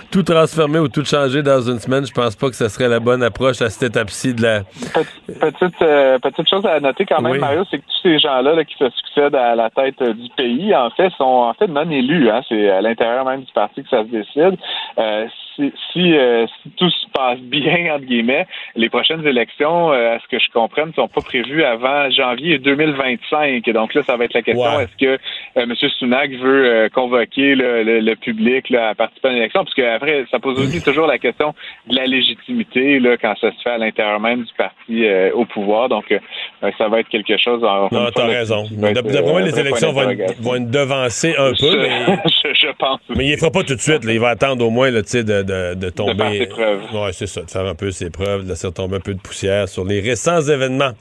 tout transformer ou tout changer dans une semaine. Je pense pas que ce serait la bonne approche à cette de la. Petite, euh, petite chose à noter quand même, Mario, c'est que tous ces gens-là qui se succèdent à la tête euh, du pays, en fait, sont en fait non élus. Hein. C'est à l'intérieur même du parti que ça se décide. Euh, si, euh, si, tout se passe bien, entre guillemets, les prochaines élections, euh, à ce que je comprenne, ne sont pas prévues avant janvier 2025. Donc là, ça va être la question, est-ce que euh, M. Sunak veut convoquer le, public là, à participer à l'élection? Parce qu'après, ça pose aussi toujours la question de la légitimité là, quand ça se fait à l'intérieur même du parti au pouvoir. Donc, ça va être quelque chose... En, non, t'as raison. D'après moi, les élections vont être, vont être, devancées un peu, mais... je, pense. Mais il ne fera pas tout de suite. il va attendre au moins, tu sais, de de, tomber. De c'est ça, de faire un peu ses preuves, de laisser tomber un peu de poussière sur les récents événements.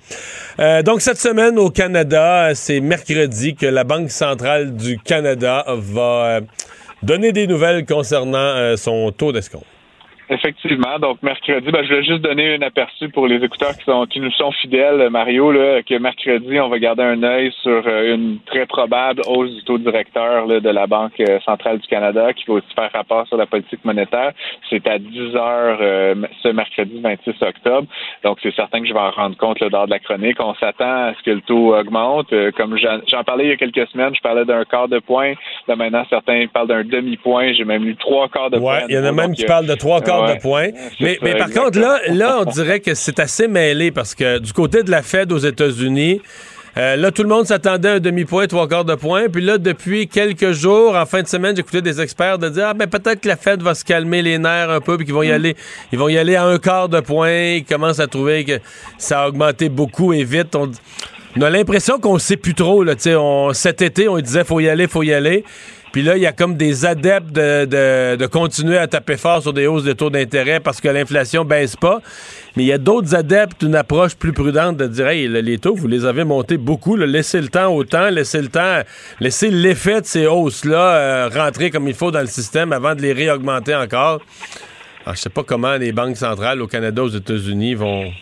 Euh, donc, cette semaine au Canada, c'est mercredi que la Banque centrale du Canada va euh, donner des nouvelles concernant euh, son taux d'escompte. Effectivement. Donc, mercredi, ben, je voulais juste donner un aperçu pour les écouteurs qui, sont, qui nous sont fidèles, Mario, là, que mercredi, on va garder un œil sur euh, une très probable hausse du taux directeur là, de la Banque euh, centrale du Canada qui va aussi faire rapport sur la politique monétaire. C'est à 10 heures euh, ce mercredi 26 octobre. Donc, c'est certain que je vais en rendre compte là, lors de la chronique. On s'attend à ce que le taux augmente. comme j'en parlais il y a quelques semaines, je parlais d'un quart de point. Là, maintenant, certains parlent d'un demi-point. J'ai même eu trois quarts de point. Il y en a même qui parlent de trois quarts de point. Mais, mais par contre, là, là, on dirait que c'est assez mêlé parce que du côté de la Fed aux États-Unis, euh, là, tout le monde s'attendait à un demi-point, trois quarts de point. Puis là, depuis quelques jours, en fin de semaine, j'écoutais des experts de dire Ah, ben peut-être que la Fed va se calmer les nerfs un peu, puis qu'ils vont y mm. aller. Ils vont y aller à un quart de point. Ils commencent à trouver que ça a augmenté beaucoup et vite. On, a l'impression qu'on sait plus trop. Là, on, cet été, on disait faut y aller, faut y aller. Puis là, il y a comme des adeptes de, continuer à taper fort sur des hausses de taux d'intérêt parce que l'inflation baisse pas. Mais il y a d'autres adeptes d'une approche plus prudente de dire hey, les taux, vous les avez montés beaucoup, laissez le temps au temps, laissez le temps, laissez l'effet de ces hausses-là euh, rentrer comme il faut dans le système avant de les réaugmenter encore. Alors, je sais pas comment les banques centrales au Canada, aux États-Unis vont,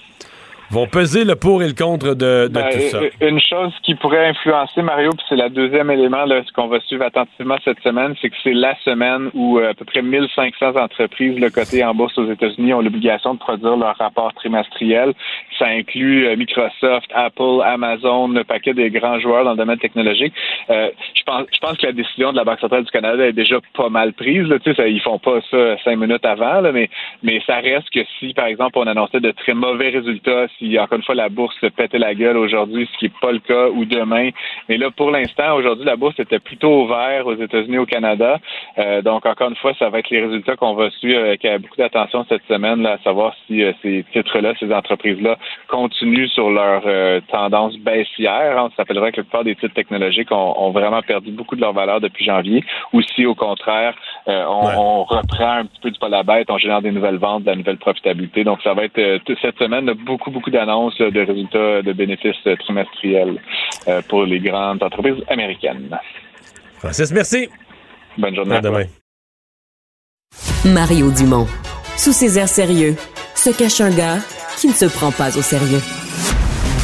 vont peser le pour et le contre de, ben, tout ça. Une chose qui pourrait influencer, Mario, puis c'est le deuxième élément là, ce qu'on va suivre attentivement cette semaine, c'est que c'est la semaine où euh, à peu près 1500 entreprises le côté en bourse aux États-Unis ont l'obligation de produire leur rapport trimestriel. Ça inclut euh, Microsoft, Apple, Amazon, le paquet des grands joueurs dans le domaine technologique. Euh, je pense, je pense que la décision de la Banque centrale du Canada est déjà pas mal prise. Là, tu sais, ils font pas ça cinq minutes avant, là, mais mais ça reste que si, par exemple, on annonçait de très mauvais résultats si encore une fois la bourse se pétait la gueule aujourd'hui, ce qui n'est pas le cas, ou demain. Mais là, pour l'instant, aujourd'hui, la bourse était plutôt ouverte aux États-Unis, au Canada. Euh, donc, encore une fois, ça va être les résultats qu'on va suivre avec euh, beaucoup d'attention cette semaine, là, à savoir si euh, ces titres-là, ces entreprises-là, continuent sur leur tendance baissière. On s'appellerait que la plupart des titres technologiques ont, vraiment perdu beaucoup de leur valeur depuis janvier, ou si, au contraire, on, reprend un petit peu du pas la bête, on génère des nouvelles ventes, de la nouvelle profitabilité. Donc, ça va être cette semaine beaucoup, beaucoup d'annonces de résultats de bénéfices trimestriels euh, pour les grandes entreprises américaines. Francis, merci. Bonne journée. À demain. Mario Dumont. Sous ses airs sérieux, se cache un gars qui ne se prend pas au sérieux.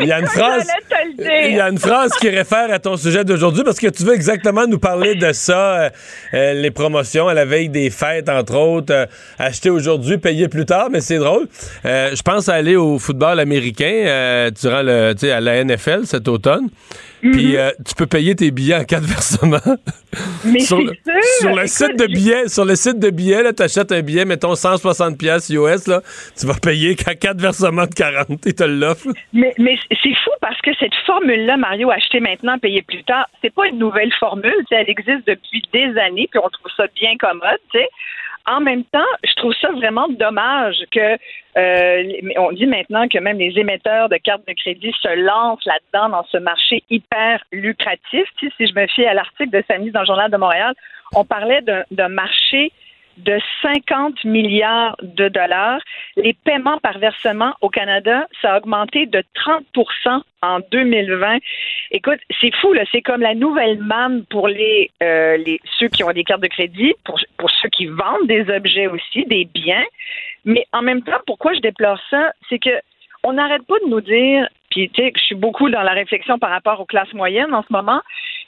il y a une phrase. Il y a une phrase qui réfère à ton sujet d'aujourd'hui parce que tu veux exactement nous parler de ça, euh, euh, les promotions à la veille des fêtes, entre autres, euh, acheter aujourd'hui, payer plus tard, mais c'est drôle. je pense à aller au football américain durant le, à la NFL cet automne. Puis mhm. euh, tu peux payer tes billets en quatre versements. Mais sur, le, sur le site de billets, sur le site de billets, tu achètes un billet, mettons 160 pièces US, là, tu vas payer qu'à quatre versements de 40 et te l'offre. Mais, mais c'est fou parce que cette formule-là, Mario, acheter maintenant, payer plus tard, c'est pas une nouvelle formule. Elle existe depuis des années, puis on trouve ça bien commode. sais en même temps, je trouve ça vraiment dommage que euh, on dit maintenant que même les émetteurs de cartes de crédit se lancent là-dedans dans ce marché hyper lucratif. si je me fie à l'article de samedi dans le Journal de Montréal, on parlait d'un marché de 50 milliards de dollars. Les paiements par versement au Canada, ça a augmenté de 30% en 2020. Écoute, c'est fou, là. C'est comme la nouvelle manne pour les, euh, ceux qui ont des cartes de crédit, pour, pour ceux qui vendent des objets aussi, des biens. Mais en même temps, pourquoi je déplore ça? C'est que on n'arrête pas de nous dire, puis tu sais, je suis beaucoup dans la réflexion par rapport aux classes moyennes en ce moment,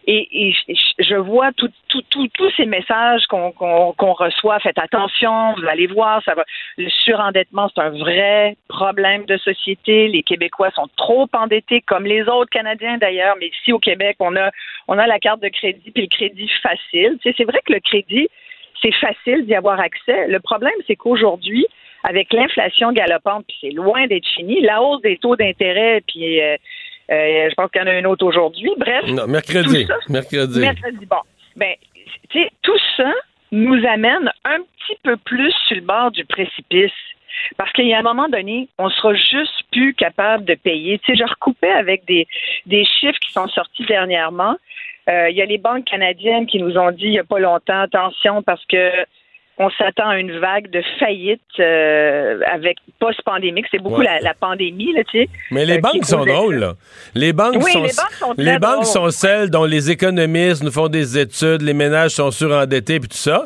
et, je vois tous ces messages qu'on reçoit. Faites attention, vous allez voir, ça va. Le surendettement, c'est un vrai problème de société. Les Québécois sont trop endettés, comme les autres Canadiens d'ailleurs. Mais ici au Québec, on a on a la carte de crédit puis le crédit facile. c'est vrai que le crédit, c'est facile d'y avoir accès. Le problème, c'est qu'aujourd'hui, avec l'inflation galopante, puis c'est loin d'être fini, la hausse des taux d'intérêt, puis euh, je pense qu'il y en a une autre aujourd'hui. Bref. Non, mercredi. mercredi. Mercredi. Bon. Ben, tu sais, tout ça nous amène un petit peu plus sur le bord du précipice. Parce qu'il y a un moment donné, on sera juste plus capables de payer. Tu sais, je recoupais avec des, des chiffres qui sont sortis dernièrement. Euh, il y a les banques canadiennes qui nous ont dit il n'y a pas longtemps, attention parce que on s'attend à une vague de faillite euh, avec post-pandémique. C'est beaucoup Ouais. la, la pandémie, là, tu sais. Mais les euh, banques sont drôles, là. Les banques Oui, sont, les banques sont très les banques drôles. sont celles dont les économistes nous font des études, les ménages sont surendettés puis tout ça.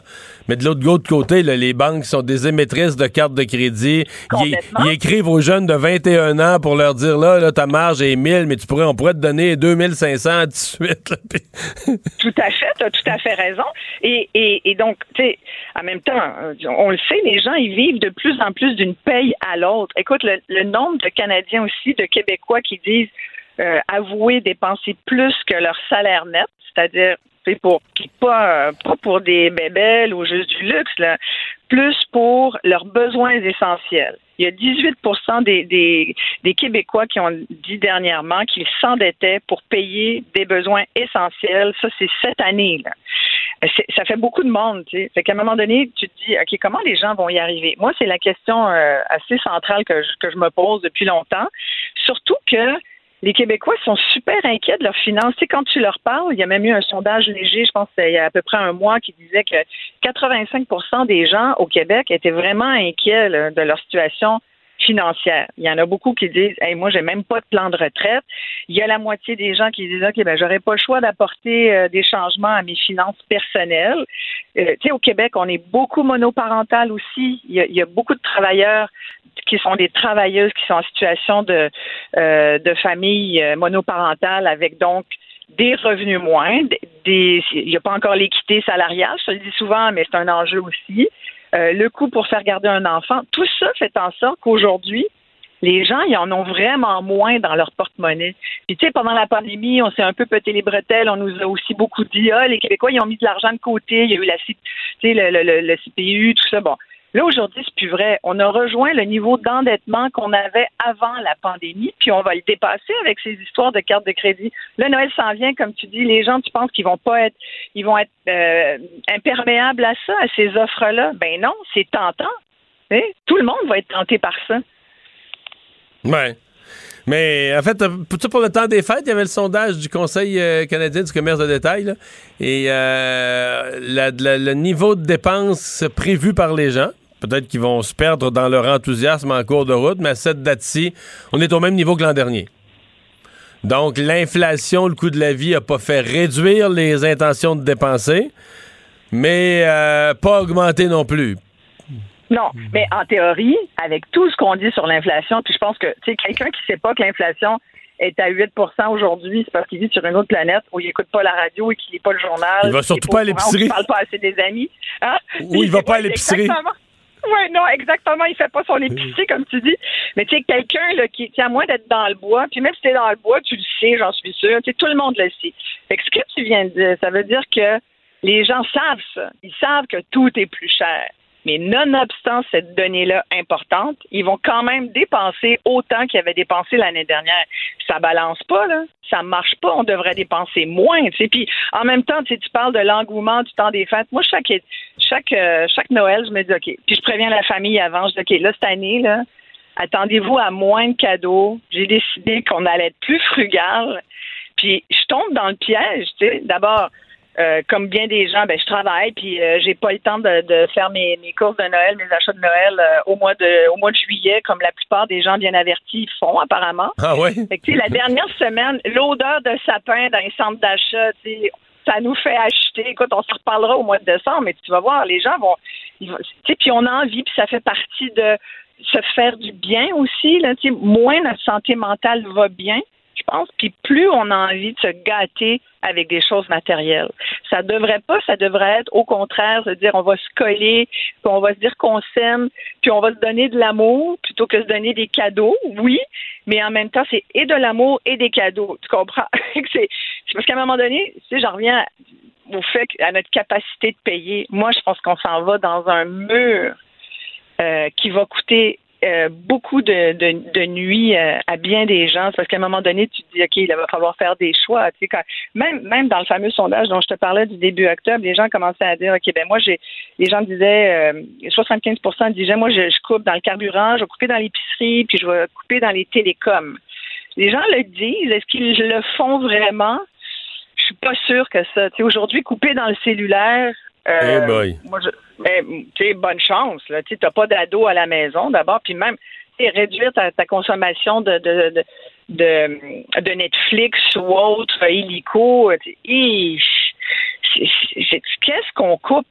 Mais de l'autre côté, là, les banques sont des émettrices de cartes de crédit. Ils, écrivent aux jeunes de 21 ans pour leur dire là, là ta marge est 1000, mais tu pourrais, on pourrait te donner 2500 tout de suite. là, puis- Tout à fait, tu as tout à fait raison. Et, et, et donc, tu sais, en même temps, euh, on le sait, les gens, ils vivent de plus en plus d'une paye à l'autre. Écoute, le, le nombre de Canadiens aussi, de Québécois qui disent euh, avouer dépenser plus que leur salaire net, c'est-à-dire c'est pour pas euh, pas pour des bébelles ou juste du luxe là, plus pour leurs besoins essentiels. Il y a 18 des, des, des Québécois qui ont dit dernièrement qu'ils s'endettaient pour payer des besoins essentiels. Ça, c'est cette année. Là. C'est- Ça fait beaucoup de monde. Tu sais. Qu'à un moment donné, tu te dis, OK, comment les gens vont y arriver? Moi, c'est la question euh, assez centrale que je, que je me pose depuis longtemps. Surtout que les Québécois sont super inquiets de leurs finances. Tu quand tu leur parles, il y a même eu un sondage léger, je pense il y a à peu près un mois, qui disait que 85% des gens au Québec étaient vraiment inquiets de leur situation Il y en a beaucoup qui disent hey, moi j'ai même pas de plan de retraite. Il y a la moitié des gens qui disent OK ben j'aurais pas le choix d'apporter euh, des changements à mes finances personnelles. Euh, tu sais au Québec, on est beaucoup monoparental aussi. Il y, a, beaucoup de travailleurs qui sont des travailleuses qui sont en situation de euh, famille monoparentale avec donc des revenus moindres, il n'y a pas encore l'équité salariale, je le dis souvent, mais c'est un enjeu aussi. Euh, le coût pour faire garder un enfant, tout ça fait en sorte qu'aujourd'hui, les gens, ils en ont vraiment moins dans leur porte-monnaie. Puis, tu sais, pendant la pandémie, on s'est un peu pété les bretelles. On nous a aussi beaucoup dit, ah, les Québécois, ils ont mis de l'argent de côté. Il y a eu la, le, le, le CPU, tout ça. Bon. Là, aujourd'hui, c'est plus vrai. On a rejoint le niveau d'endettement qu'on avait avant la pandémie, puis on va le dépasser avec ces histoires de cartes de crédit. Là, Noël s'en vient, comme tu dis, les gens, tu penses qu'ils vont pas être, ils vont être euh, imperméables à ça, à ces offres-là? Ben non, c'est tentant. Tout le monde va être tenté par ça. Ouais. Mais en fait, euh, pour, le temps des fêtes, il y avait le sondage du Conseil euh, canadien du commerce de détail. et le niveau de dépenses prévu par les gens, peut-être qu'ils vont se perdre dans leur enthousiasme en cours de route, mais à cette date-ci, on est au même niveau que l'an dernier. Donc, l'inflation, le coût de la vie n'a pas fait réduire les intentions de dépenser, mais euh, pas augmenter non plus. Non, mais en théorie, avec tout ce qu'on dit sur l'inflation, puis je pense que, tu sais, quelqu'un qui sait pas que l'inflation est à 8% aujourd'hui, c'est parce qu'il vit sur une autre planète où il écoute pas la radio et qu'il lit pas le journal. Il va surtout pas à l'épicerie. Il parle pas assez des amis. Hein? Ou il va pas à l'épicerie. Oui, non, exactement. Il fait pas son épicerie, comme tu dis. Mais tu sais, quelqu'un là, qui, à moins d'être dans le bois, puis même si tu es dans le bois, tu le sais, j'en suis sûr. Tu sais, tout le monde le sait. Fait que ce que tu viens de dire, ça veut dire que les gens savent ça. Ils savent que tout est plus cher. Mais nonobstant cette donnée-là importante, ils vont quand même dépenser autant qu'ils avaient dépensé l'année dernière. Ça balance pas, là. Ça marche pas. On devrait dépenser moins. Tu sais. Puis en même temps, tu parles de l'engouement du temps des fêtes. Moi, chaque chaque euh, chaque Noël, je me dis OK. Puis je préviens la famille avant. Je dis OK, là, cette année, là, attendez-vous à moins de cadeaux. J'ai décidé qu'on allait être plus frugal. Puis je tombe dans le piège, tu sais. D'abord, euh, comme bien des gens, ben je travaille puis euh, j'ai pas le temps de, de faire mes, mes courses de Noël, mes achats de Noël euh, au mois de au mois de juillet, comme la plupart des gens bien avertis font apparemment. Ah ouais? Fait que, tu sais, la dernière semaine, l'odeur de sapin dans les centres d'achat, ça nous fait acheter. Écoute, on se reparlera au mois de décembre, mais tu vas voir, les gens vont, ils vont tu sais, puis on a envie, puis ça fait partie de se faire du bien aussi. Là, tu sais, moins notre santé mentale va bien, pense, puis plus on a envie de se gâter avec des choses matérielles. Ça devrait pas, ça devrait être au contraire, se dire on va se coller, puis on va se dire qu'on s'aime, puis on va se donner de l'amour plutôt que se donner des cadeaux, oui, mais en même temps, c'est et de l'amour et des cadeaux. Tu comprends? c'est parce qu'à un moment donné, tu sais, j'en reviens au fait à notre capacité de payer. Moi, je pense qu'on s'en va dans un mur euh, qui va coûter euh, beaucoup de, de, de nuits euh, à bien des gens. Parce qu'à un moment donné, tu te dis, OK, il va falloir faire des choix. Tu sais, quand, même, même dans le fameux sondage dont je te parlais du début octobre, les gens commençaient à dire, OK, ben moi, j'ai, les gens disaient, euh, 75% disaient, moi, je, coupe dans le carburant, je vais couper dans l'épicerie, puis je vais couper dans les télécoms. Les gens le disent. Est-ce qu'ils le font vraiment? Je suis pas sûre que ça. Tu sais, aujourd'hui, couper dans le cellulaire, euh, Eh boy. moi, je, tu sais, bonne chance. Là. Tu n'as pas d'ado à la maison d'abord, puis même réduire ta, ta consommation de, de, de, de, de Netflix ou autre, euh, illico. c'est- Qu'est-ce qu'on coupe?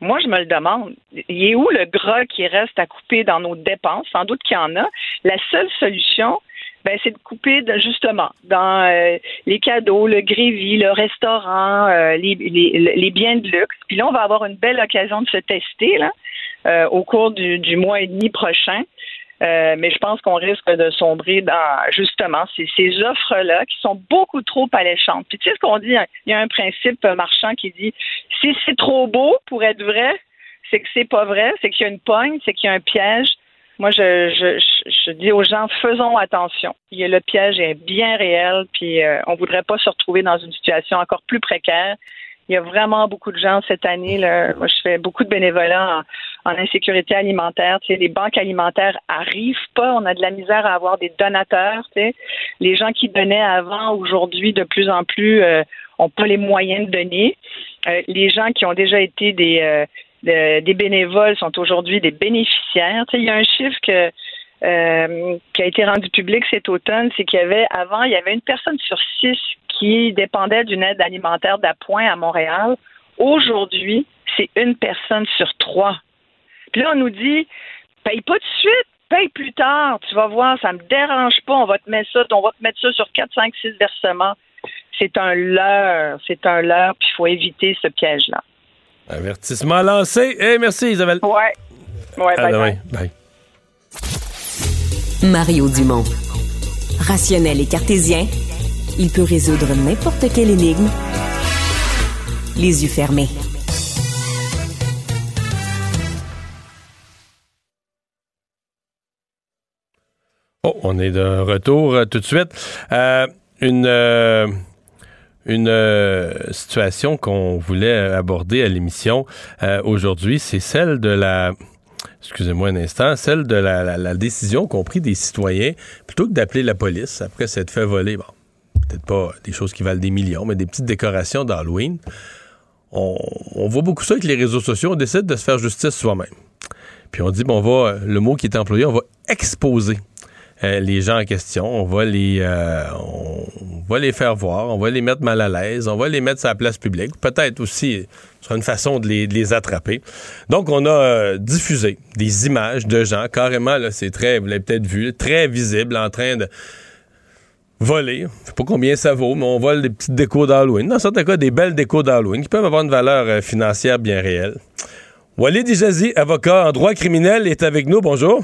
Moi, je me le demande. Il est où le gras qui reste à couper dans nos dépenses? Sans doute qu'il y en a. La seule solution, ben, c'est de couper justement dans euh, les cadeaux, le grévy, le restaurant, euh, les, biens de luxe. Puis là, on va avoir une belle occasion de se tester euh, au cours du, mois et demi prochain. Mais je pense qu'on risque de sombrer dans justement ces, ces offres-là qui sont beaucoup trop alléchantes. Puis tu sais ce qu'on dit, hein, il y a un principe marchand qui dit si c'est trop beau pour être vrai, c'est que c'est pas vrai, c'est qu'il y a une pogne, c'est qu'il y a un piège. Moi, je, je, je, dis aux gens, faisons attention. Le piège est bien réel, puis euh, on voudrait pas se retrouver dans une situation encore plus précaire. Il y a vraiment beaucoup de gens cette année. Là, moi, je fais beaucoup de bénévolat en, en insécurité alimentaire. Tu sais, les banques alimentaires arrivent pas. On a de la misère à avoir des donateurs. Tu sais. Les gens qui donnaient avant, aujourd'hui, de plus en plus, euh, ont pas les moyens de donner. Euh, les gens qui ont déjà été des, euh, de- des bénévoles sont aujourd'hui des bénéficiaires. Il y a un chiffre euh, qui a été rendu public cet automne, c'est qu'il y avait avant, il y avait une personne sur six qui dépendait d'une aide alimentaire d'appoint à Montréal. Aujourd'hui, c'est une personne sur trois. Puis là, on nous dit, paye pas de suite, paye plus tard. Tu vas voir, ça me dérange pas. On va te mettre ça, on va te mettre ça sur 4, 5, 6 versements. C'est un leurre, c'est un leurre, puis il faut éviter ce piège-là. Avertissement lancé. Eh, merci, Isabelle. Ouais. Ouais, À bye demain. bye. Bye. Mario Dumont. Rationnel et cartésien, il peut résoudre n'importe quelle énigme les yeux fermés. Oh, on est de retour euh, tout de suite. Euh, une euh, une euh, situation qu'on voulait aborder à l'émission euh, aujourd'hui, c'est celle de la excusez-moi un instant, celle de la, décision qu'ont pris des citoyens plutôt que d'appeler la police après s'être fait voler, bon, peut-être pas des choses qui valent des millions, mais des petites décorations d'Halloween. On, on voit beaucoup ça avec les réseaux sociaux, on décide de se faire justice soi-même. Puis on dit, bon, on va, le mot qui est employé, on va exposer euh, les gens en question. On va les, euh, on va les faire voir, on va les mettre mal à l'aise, on va les mettre sur la place publique. Peut-être aussi, ce une façon de les, attraper. Donc, on a euh, diffusé des images de gens, carrément, c'est très, vous l'avez peut-être vu, très visible, en train de voler. Je sais pas combien ça vaut, mais on vole des petites décos d'Halloween. Dans certains cas, des belles décos d'Halloween qui peuvent avoir une valeur financière bien réelle. Walid Ijazi, avocat en droit criminel, est avec nous. Bonjour.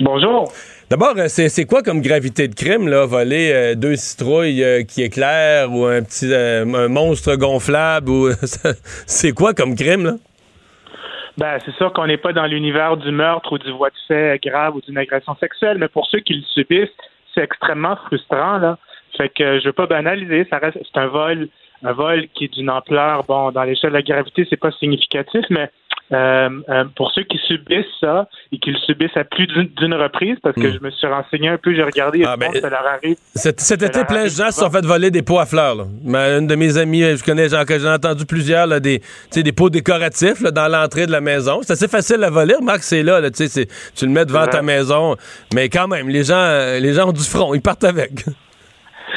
Bonjour. D'abord, euh, c'est quoi comme gravité de crime, là? Voler euh, deux citrouilles euh, qui éclairent ou un petit euh, un monstre gonflable ou c'est quoi comme crime, là? Ben, c'est sûr qu'on n'est pas dans l'univers du meurtre ou du voie de fait grave ou d'une agression sexuelle, mais pour ceux qui le subissent, c'est extrêmement frustrant, là. Fait que je veux pas banaliser, ça reste, c'est un vol, un vol qui est d'une ampleur, bon, dans l'échelle de la gravité, c'est pas significatif, mais pour ceux qui subissent ça et qui le subissent à plus d'une reprise, parce que Mm. je me suis renseigné un peu, j'ai regardé, Ah, ben, ça leur arrive. Cet, cet Ça été, plein de gens se sont fait voler des pots à fleurs. Là. Une de mes amies, euh, je connais, j'en ai entendu plusieurs, là, des, des pots décoratifs là, dans l'entrée de la maison. C'est assez facile à voler. Remarque, c'est là, tu le mets devant ta maison. Mais quand même, les gens, euh, les gens ont du front. Ils partent avec.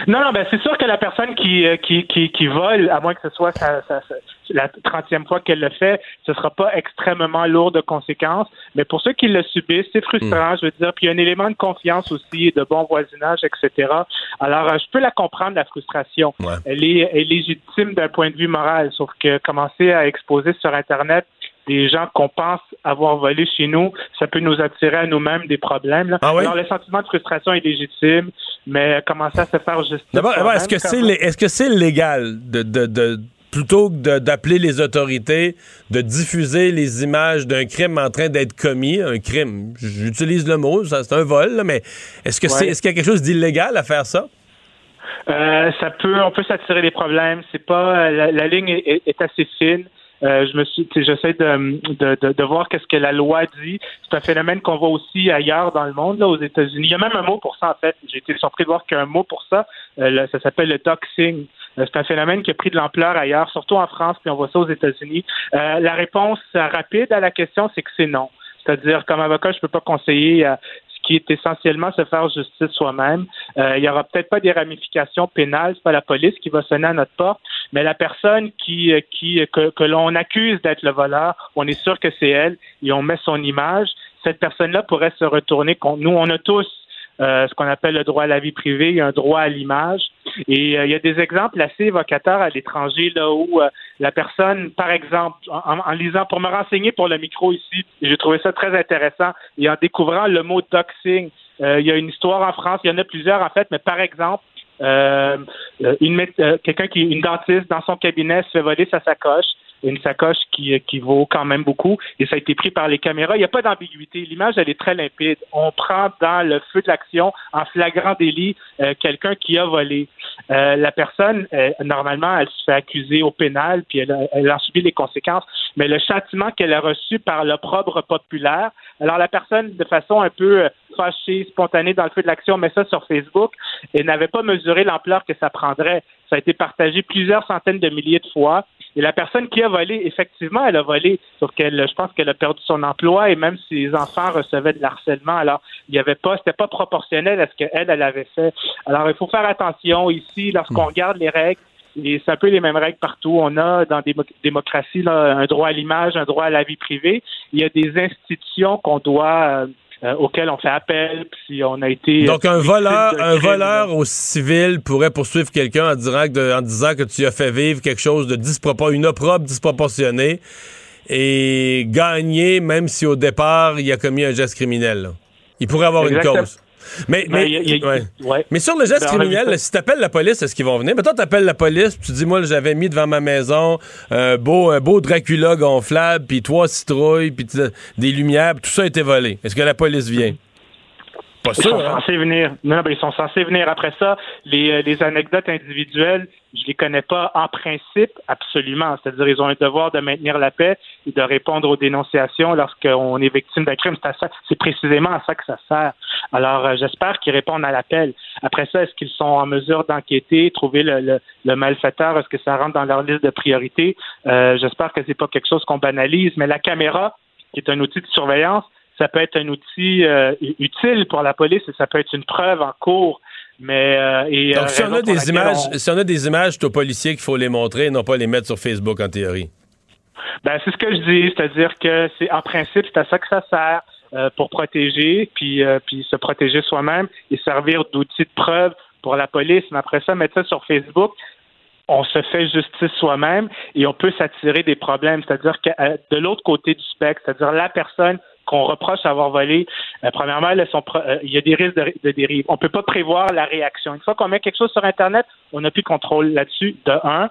Non, non, ben c'est sûr que la personne qui, euh, qui, qui, qui vole, à moins que ce soit sa, sa- sa- la trentième fois qu'elle le fait, ce sera pas extrêmement lourd de conséquences. Mais pour ceux qui le subissent, c'est frustrant, je veux dire. Puis il y a un élément de confiance aussi, de bon voisinage, etc. Alors, euh, je peux la comprendre, la frustration. Ouais. Elle, est, elle est légitime d'un point de vue moral, sauf que commencer à exposer sur Internet des gens qu'on pense avoir volé chez nous, ça peut nous attirer à nous-mêmes des problèmes. là. Ah oui? Alors, le sentiment de frustration est légitime, mais commencer à se faire justice. D'abord, est-ce que c'est est-ce que c'est légal de, de, de plutôt que d'appeler les autorités, de diffuser les images d'un crime en train d'être commis, un crime, j'utilise le mot, c'est un vol, mais est-ce que c'est est-ce qu'il y a quelque chose d'illégal à faire ça? Euh, ça peut, on peut s'attirer des problèmes. C'est pas la, ligne est, assez fine. Euh, je me suis, j'essaie de, de, voir qu'est-ce que la loi dit. C'est un phénomène qu'on voit aussi ailleurs dans le monde, là, aux États-Unis. Il y a même un mot pour ça, en fait. J'ai été surpris de voir qu'il y a un mot pour ça. Euh, ça s'appelle le doxing. Euh, c'est un phénomène qui a pris de l'ampleur ailleurs, surtout en France, puis on voit ça aux États-Unis. la réponse rapide à la question, c'est que c'est non. C'est-à-dire, comme avocat, je peux pas conseiller qui est essentiellement se faire justice soi-même. Euh, il n'y aura peut-être pas des ramifications pénales, c'est pas la police qui va sonner à notre porte, mais la personne qui, euh, qui que, l'on accuse d'être le voleur, on est sûr que c'est elle et on met son image. Cette personne-là pourrait se retourner contre nous. On a tous euh, ce qu'on appelle le droit à la vie privée, un droit à l'image. Et euh, il y a des exemples assez évocateurs à l'étranger là où euh, la personne, par exemple, en, lisant, pour me renseigner pour le micro ici, j'ai trouvé ça très intéressant, et en découvrant le mot doxing, il y a une histoire en France, il y en a plusieurs en fait, mais par exemple, euh, une, quelqu'un qui une dentiste dans son cabinet se fait voler sa sacoche une sacoche qui, qui vaut quand même beaucoup et ça a été pris par les caméras. Il n'y a pas d'ambiguïté. L'image, elle est très limpide. On prend dans le feu de l'action, en flagrant délit, euh, quelqu'un qui a volé. Euh, la personne, euh, normalement, elle se fait accuser au pénal, puis elle, elle en subit les conséquences. Mais le châtiment qu'elle a reçu par l'opprobre populaire, alors la personne, de façon un peu fâchée, spontanée dans le feu de l'action, met ça sur Facebook et n'avait pas mesuré l'ampleur que ça prendrait. Ça a été partagé plusieurs centaines de milliers de fois. Et la personne qui a volé, effectivement, elle a volé, sauf qu'elle, je pense qu'elle a perdu son emploi et même ses enfants recevaient de l'harcèlement. Alors, il n'y avait pas, c'était pas proportionnel à ce qu'elle, elle avait fait. Alors, il faut faire attention ici, lorsqu'on hmm. regarde les règles, c'est un peu les mêmes règles partout. On a dans des démocraties un droit à l'image, un droit à la vie privée. Il y a des institutions qu'on doit euh, euh, auquel on fait appel, si on a été... Donc un voleur, un voleur au civil pourrait poursuivre quelqu'un en, en disant que tu as fait vivre quelque chose de disproportionné, une opprobre disproportionnée, et gagner même si au départ il a commis un geste criminel. Il pourrait avoir une cause. Mais, mais, mais sur le geste ben, criminel, si tu appelles la police, est-ce qu'ils vont venir? Mais toi, tu appelles la police, tu dis, moi, j'avais mis devant ma maison un beau, un beau Dracula gonflable, puis trois citrouilles, puis des lumières, tout ça a été volé. Est-ce que la police vient? Ils sont hein? censés venir. Non, ben, ils sont censés venir. Après ça, les, euh, les anecdotes individuelles, je les connais pas en principe, absolument. C'est-à-dire, ils ont un devoir de maintenir la paix et de répondre aux dénonciations lorsqu'on est victime d'un crime. C'est précisément à ça que ça sert. Alors, euh, j'espère qu'ils répondent à l'appel. Après ça, est-ce qu'ils sont en mesure d'enquêter, trouver le, le, malfaiteur? Est-ce que ça rentre dans leur liste de priorités? Euh, j'espère que c'est pas quelque chose qu'on banalise, mais la caméra, qui est un outil de surveillance, ça peut être un outil euh, utile pour la police et ça peut être une preuve en cours. Mais euh, et, Donc, euh, si on a des images, si on a des images, c'est aux policiers qu'il faut les montrer et non pas les mettre sur Facebook en théorie. Ben, c'est ce que je dis, c'est-à-dire que c'est en principe, c'est à ça que ça sert. pour protéger, puis, puis se protéger soi-même et servir d'outil de preuve pour la police. Mais après ça, mettre ça sur Facebook, on se fait justice soi-même et on peut s'attirer des problèmes. C'est-à-dire que de l'autre côté du spectre, c'est-à-dire la personne qu'on reproche avoir volé, euh, premièrement, euh, il y a des risques de, dérive. On ne peut pas prévoir la réaction. Une fois qu'on met quelque chose sur Internet, on n'a plus contrôle là-dessus. De un,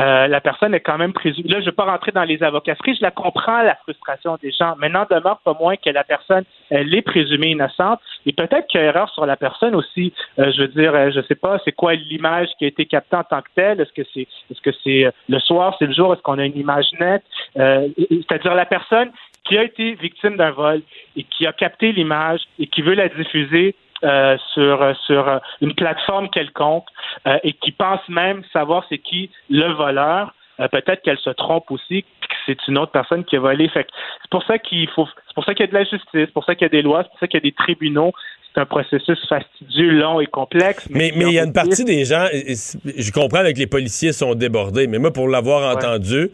euh, la personne est quand même présumée. Là, je ne vais pas rentrer dans les avocasseries. Je la comprends, la frustration des gens. Maintenant, demeure pas moins que la personne, elle est présumée innocente. Et peut-être qu'il y a erreur sur la personne aussi. je veux dire, je ne sais pas, c'est quoi l'image qui a été captée en tant que telle? Est-ce que c'est, est-ce que c'est le soir, c'est le jour? Est-ce qu'on a une image nette? c'est-à-dire la personne qui a été victime d'un vol et qui a capté l'image et qui veut la diffuser euh, sur sur euh, une plateforme quelconque euh, et qui pense même savoir c'est qui le voleur, peut-être qu'elle se trompe aussi, que c'est une autre personne qui a volé. c'est pour ça qu'il faut, c'est pour ça qu'il y a de la justice, c'est pour ça qu'il y a des lois, c'est pour ça qu'il y a des tribunaux. C'est un processus fastidieux, long et complexe. Mais mais il y a une partie des gens, je comprends que les policiers sont débordés, mais moi pour l'avoir entendu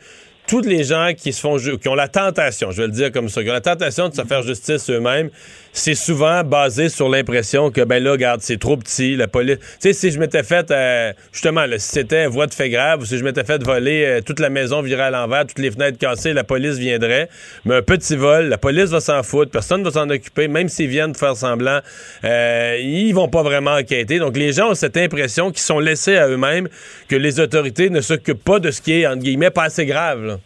tous les gens qui se font qui ont la tentation, je vais le dire comme ça, qui ont la tentation de se faire justice eux-mêmes, c'est souvent basé sur l'impression que ben là, regarde, c'est trop petit, la police. Tu sais, si je m'étais fait euh, justement, là, si c'était voie de fait grave, ou si je m'étais fait voler euh, toute la maison virée à l'envers, toutes les fenêtres cassées, la police viendrait. Mais un petit vol, la police va s'en foutre, personne va s'en occuper, même s'ils viennent faire semblant, euh, ils vont pas vraiment enquêter. Donc les gens ont cette impression qu'ils sont laissés à eux-mêmes, que les autorités ne s'occupent pas de ce qui est entre guillemets pas assez grave. Là.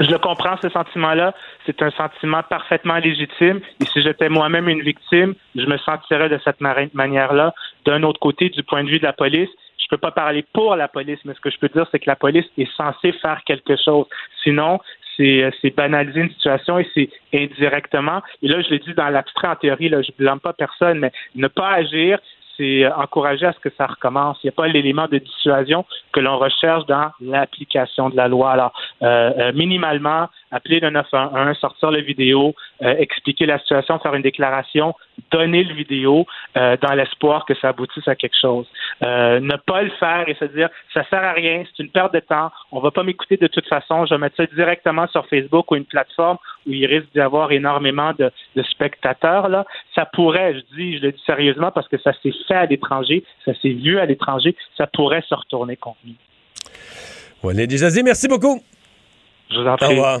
Je le comprends, ce sentiment-là. C'est un sentiment parfaitement légitime. Et si j'étais moi-même une victime, je me sentirais de cette manière-là. D'un autre côté, du point de vue de la police, je ne peux pas parler pour la police, mais ce que je peux dire, c'est que la police est censée faire quelque chose. Sinon, c'est banaliser une situation et c'est indirectement, et là je l'ai dit dans l'abstrait en théorie, là, je ne blâme pas personne, mais ne pas agir, c'est encourager à ce que ça recommence. Il n'y a pas l'élément de dissuasion que l'on recherche dans l'application de la loi. Alors, euh, euh, minimalement, appeler le 911, sortir la vidéo, expliquer la situation, faire une déclaration, donner le vidéo dans l'espoir que ça aboutisse à quelque chose. ne pas le faire et se dire ça sert à rien, c'est une perte de temps, on va pas m'écouter de toute façon, je vais mettre ça directement sur Facebook ou une plateforme où il risque d'y avoir énormément de, de spectateurs. Là, ça pourrait, je dis, je le dis sérieusement parce que ça s'est fait à l'étranger, ça s'est vu à l'étranger, ça pourrait se retourner contre nous. Voilà, dit, merci beaucoup. Je vous en prie. Au revoir.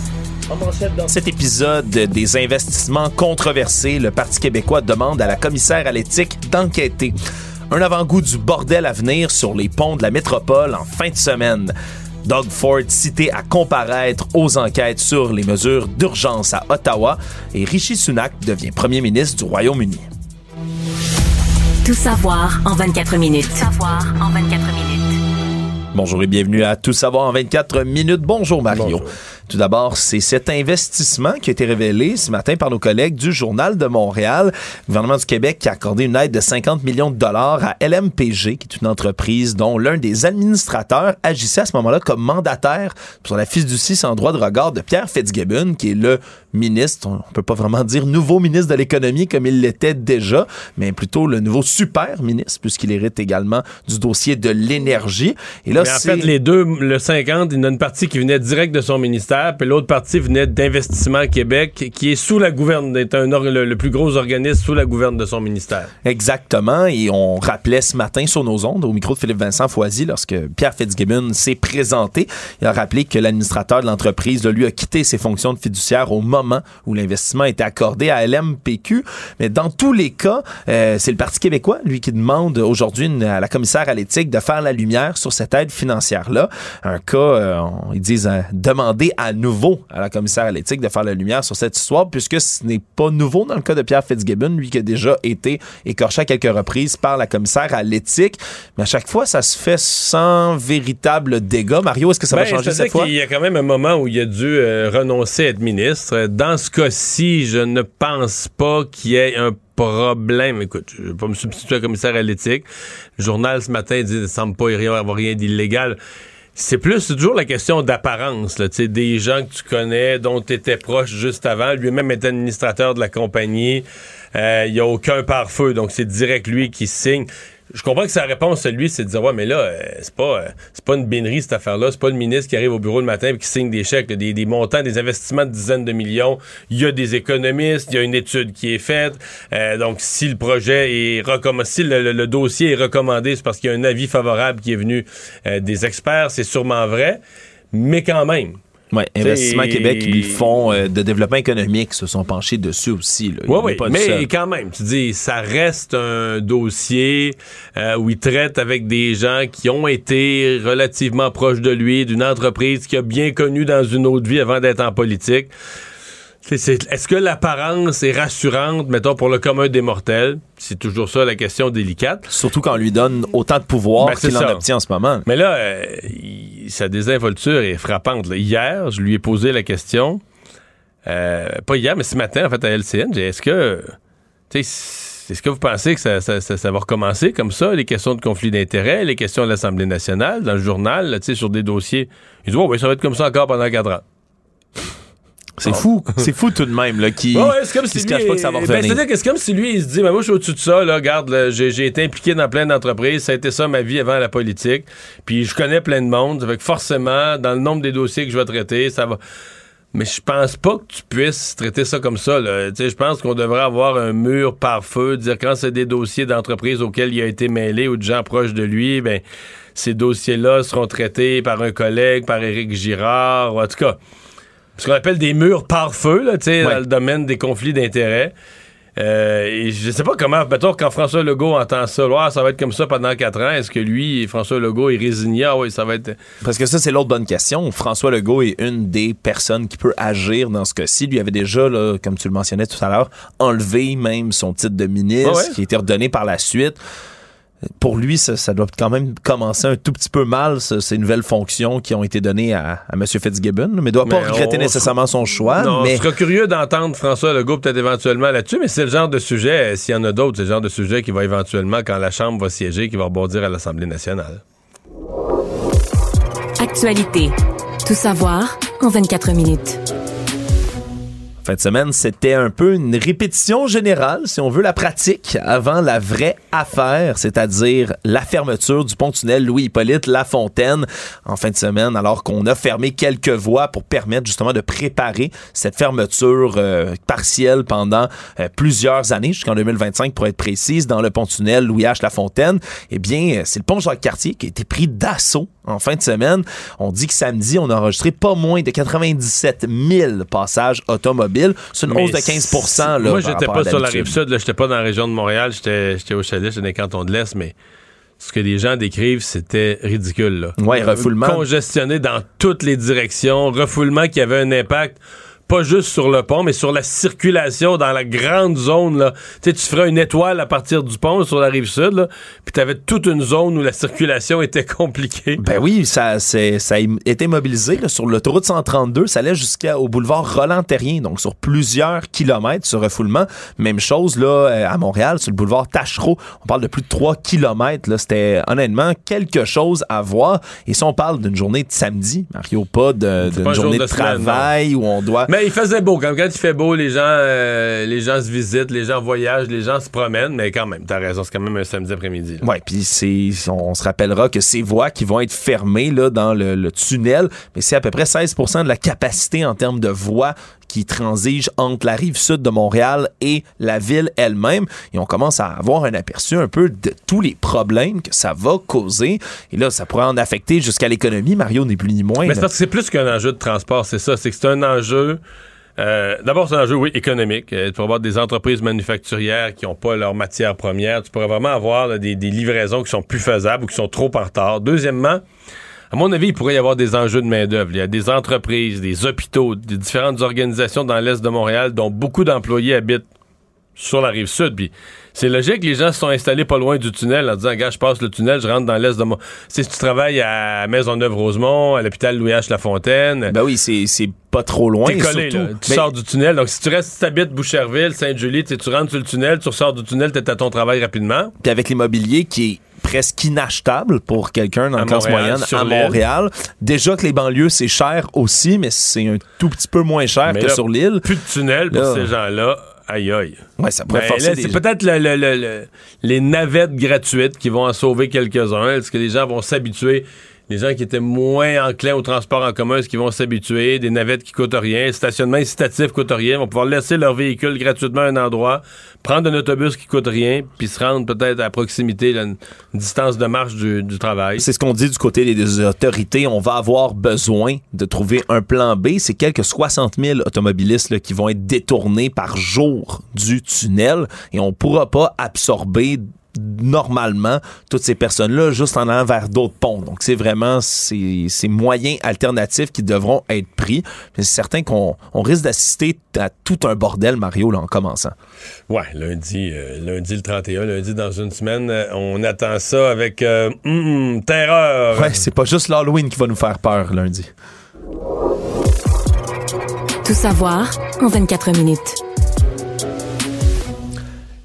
Dans cet épisode des investissements controversés, le Parti québécois demande à la commissaire à l'éthique d'enquêter. Un avant-goût du bordel à venir sur les ponts de la métropole en fin de semaine. Doug Ford cité à comparaître aux enquêtes sur les mesures d'urgence à Ottawa et Rishi Sunak devient premier ministre du Royaume-Uni. Tout savoir en 24 minutes. Tout savoir en 24 minutes. Bonjour et bienvenue à Tout savoir en 24 minutes. Bonjour Mario. Tout d'abord, c'est cet investissement qui a été révélé ce matin par nos collègues du Journal de Montréal. Le gouvernement du Québec qui a accordé une aide de 50 millions de dollars à LMPG, qui est une entreprise dont l'un des administrateurs agissait à ce moment-là comme mandataire sur la fiducie sans droit de regard de Pierre Fitzgibbon, qui est le ministre, on peut pas vraiment dire nouveau ministre de l'économie comme il l'était déjà, mais plutôt le nouveau super ministre, puisqu'il hérite également du dossier de l'énergie. Et là, mais en fait, les deux, le 50, il y a une partie qui venait direct de son ministère, puis l'autre partie venait d'Investissement Québec, qui est sous la gouverne, est un le, plus gros organisme sous la gouverne de son ministère. Exactement, et on rappelait ce matin sur nos ondes, au micro de Philippe Vincent Foisy, lorsque Pierre Fitzgibbon s'est présenté, il a rappelé que l'administrateur de l'entreprise, lui, a quitté ses fonctions de fiduciaire au moment où l'investissement était accordé à LMPQ. Mais dans tous les cas, euh, c'est le Parti québécois, lui, qui demande aujourd'hui à la commissaire à l'éthique de faire la lumière sur cette aide financière-là. Un cas, euh, ils disent, euh, demander à nouveau à la commissaire à l'éthique de faire la lumière sur cette histoire, puisque ce n'est pas nouveau dans le cas de Pierre Fitzgibbon, lui qui a déjà été écorché à quelques reprises par la commissaire à l'éthique. Mais à chaque fois, ça se fait sans véritable dégât. Mario, est-ce que ça va ben, changer cette fois? Il y a quand même un moment où il a dû renoncer à être ministre dans ce cas-ci, je ne pense pas qu'il y ait un problème. Écoute, je vais pas me substituer au commissaire à l'éthique. Le journal ce matin dit qu'il ne semble pas y avoir rien d'illégal. C'est plus toujours la question d'apparence, là, des gens que tu connais, dont tu étais proche juste avant. Lui-même est administrateur de la compagnie. Euh, il n'y a aucun pare-feu, donc c'est direct lui qui signe je comprends que sa réponse à lui, c'est de dire ouais, mais là, euh, c'est pas euh, c'est pas une bénerie cette affaire-là, c'est pas le ministre qui arrive au bureau le matin et qui signe des chèques, des, des, montants, des investissements de dizaines de millions. Il y a des économistes, il y a une étude qui est faite. Euh, donc, si le projet est recommandé, si le, dossier est recommandé, c'est parce qu'il y a un avis favorable qui est venu des experts, c'est sûrement vrai. Mais quand même, oui, Investissement Québec, ils font euh, de développement économique, se sont penchés dessus aussi. Oui, oui, mais quand même, tu dis, ça reste un dossier euh, où il traite avec des gens qui ont été relativement proches de lui, d'une entreprise qui a bien connu dans une autre vie avant d'être en politique. Est-ce que l'apparence est rassurante, mettons, pour le commun des mortels? C'est toujours ça la question délicate. Surtout quand on lui donne autant de pouvoir ben, qu'il en obtient en ce moment. Mais là, euh, sa désinvolture est frappante. Hier, je lui ai posé la question. euh, pas hier, mais ce matin, en fait, à LCN, j'ai est-ce que, est-ce que vous pensez que ça, ça, ça, ça va recommencer comme ça, les questions de conflit d'intérêts, les questions de l'Assemblée nationale, dans le journal, là, sur des dossiers? Ils disent, oh, oui, ça va être comme ça encore pendant quatre ans. C'est fou. C'est fou tout de même, là, qui, Ouais, comme qui si se lui, cache pas que ça va ben, revenir. C'est-à-dire que c'est comme si lui, il se dit, ben, moi, je suis au-dessus de ça, là, regarde, j'ai, été impliqué dans plein d'entreprises, ça a été ça ma vie avant la politique, puis je connais plein de monde, fait que forcément, dans le nombre des dossiers que je vais traiter, ça va... Mais je pense pas que tu puisses traiter ça comme ça. Là. Tu sais, Je pense qu'on devrait avoir un mur par feu, dire quand c'est des dossiers d'entreprises auxquels il a été mêlé ou de gens proches de lui, ben ces dossiers-là seront traités par un collègue, par Éric Girard, ou en tout cas, ce qu'on appelle des murs par feu, là, tu sais, dans le domaine des conflits d'intérêts. Euh, et je sais pas comment, mettons, quand François Legault entend ça, Ah, ça va être comme ça pendant quatre ans, est-ce que lui, François Legault, est résigné? Ah oui, ça va être... Parce que ça, c'est l'autre bonne question. François Legault est une des personnes qui peut agir dans ce cas-ci. Lui avait déjà, là, comme tu le mentionnais tout à l'heure, enlevé même son titre de ministre, Ah ouais? qui a été redonné par la suite. Pour lui, ça, ça doit quand même commencer un tout petit peu mal, ça, ces nouvelles fonctions qui ont été données à, à M. Fitzgibbon, mais il doit pas Mais regretter on- nécessairement son choix. Non, mais je serais curieux d'entendre François Legault peut-être éventuellement là-dessus, mais c'est le genre de sujet, euh, s'il y en a d'autres, c'est le genre de sujet qui va éventuellement, quand la Chambre va siéger, qui va rebondir à l'Assemblée nationale. Actualité. Tout savoir en 24 minutes. Fin de semaine, c'était un peu une répétition générale, si on veut, la pratique avant la vraie affaire, c'est-à-dire la fermeture du pont-tunnel Louis-Hippolyte Lafontaine en fin de semaine, alors qu'on a fermé quelques voies pour permettre justement de préparer cette fermeture euh, partielle pendant euh, plusieurs années, jusqu'en 2025 pour être précise, dans le pont-tunnel Louis-H. Lafontaine. Eh bien, euh, c'est le pont Jacques-Cartier qui a été pris d'assaut en fin de semaine. On dit que samedi, on a enregistré pas moins de 97 000 passages automobiles. C'est une Mais hausse de 15 là, Moi, j'étais pas sur la rive sud, j'étais pas dans la région de Montréal, j'étais j'étais au chalet, j'étais dans les cantons de l'Est, mais ce que les gens décrivent, c'était ridicule. Là. Ouais, refoulement. Congestionné dans toutes les directions, refoulement qui avait un impact pas juste sur le pont, mais sur la circulation dans la grande zone. Là. Tu sais, tu ferais une étoile à partir du pont sur la rive sud, là, puis tu avais toute une zone où la circulation était compliquée. Ben oui, ça, c'est- ça a été mobilisé là, sur l'autoroute 132. Ça allait jusqu'au boulevard Roland-Terrien, donc sur plusieurs kilomètres, ce refoulement. Même chose là euh, à Montréal, sur le boulevard Tachereau. On parle de plus de 3 kilomètres. Là. C'était honnêtement quelque chose à voir. Et si on parle d'une journée de samedi, Mario, pas d'une jour journée de, semaine, travail où on doit... Mais il faisait beau. Quand, quand il fait beau, les gens, euh, les gens se visitent, les gens voyagent, les gens se promènent. Mais quand même, t'as raison, c'est quand même un samedi après-midi. Ouais, puis on se rappellera que ces voies qui vont être fermées là dans le, le tunnel, mais c'est à peu près 16% de la capacité en termes de voies qui transigent entre la rive sud de Montréal et la ville elle-même. Et on commence à avoir un aperçu un peu de tous les problèmes que ça va causer. Et là, ça pourrait en affecter jusqu'à l'économie. Mario n'est plus ni moins. Mais c'est parce que c'est plus qu'un enjeu de transport, c'est ça. C'est que c'est un enjeu. euh, D'abord, c'est un enjeu, oui, économique. Euh, tu pourrais avoir des entreprises manufacturières qui n'ont pas leurs matières premières. Tu pourrais vraiment avoir là, des, des livraisons qui sont plus faisables ou qui sont trop en retard. Deuxièmement, à mon avis, il pourrait y avoir des enjeux de main-d'œuvre. Il y a des entreprises, des hôpitaux, des différentes organisations dans l'Est de Montréal dont beaucoup d'employés habitent sur la rive sud. Puis c'est logique, les gens se sont installés pas loin du tunnel en disant, gars, je passe le tunnel, je rentre dans l'est de mon. Si tu travailles à Maisonneuve-Rosemont, à l'hôpital Louis-H. Lafontaine. Ben oui, c'est pas trop loin. T'es collé, surtout. là. Tu Mais- sors du tunnel. Donc, si tu restes, si t'habites Boucherville, Sainte-Julie, tu rentres sur le tunnel, tu ressors du tunnel, t'es à ton travail rapidement. Puis avec l'immobilier qui est presque inachetable pour quelqu'un dans la classe Montréal, moyenne à. Montréal. Déjà que les banlieues, c'est cher aussi, mais c'est un tout petit peu moins cher Mais que là, sur l'île. Plus de tunnel pour Là. ces gens-là. Aïe aïe. Ouais, ça pourrait Ben, forcer des C'est peut-être le- le- le- le- les navettes gratuites qui vont en sauver quelques-uns. Est-ce que les gens vont s'habituer? Les gens qui étaient moins enclins au transport en commun, est-ce qu'ils vont s'habituer? Des navettes qui coûtent rien, stationnement incitatif coûte rien, vont pouvoir laisser leur véhicule gratuitement à un endroit, prendre un autobus qui coûte rien, puis se rendre peut-être à proximité, là, une, distance de marche du, travail. C'est ce qu'on dit du côté des, autorités. On va avoir besoin de trouver un plan B. C'est quelques 60 000 automobilistes qui vont être détournés par jour du tunnel et on pourra pas absorber normalement toutes ces personnes-là juste en allant vers d'autres ponts. Donc, c'est vraiment ces, ces moyens alternatifs qui devront être pris. Mais c'est certain qu'on on risque d'assister à tout un bordel, Mario, là, en commençant. Ouais, lundi, euh, lundi le 31, lundi dans une semaine, euh, on attend ça avec euh, hum, terreur. Ouais, c'est pas juste l'Halloween qui va nous faire peur lundi. Tout savoir en 24 minutes.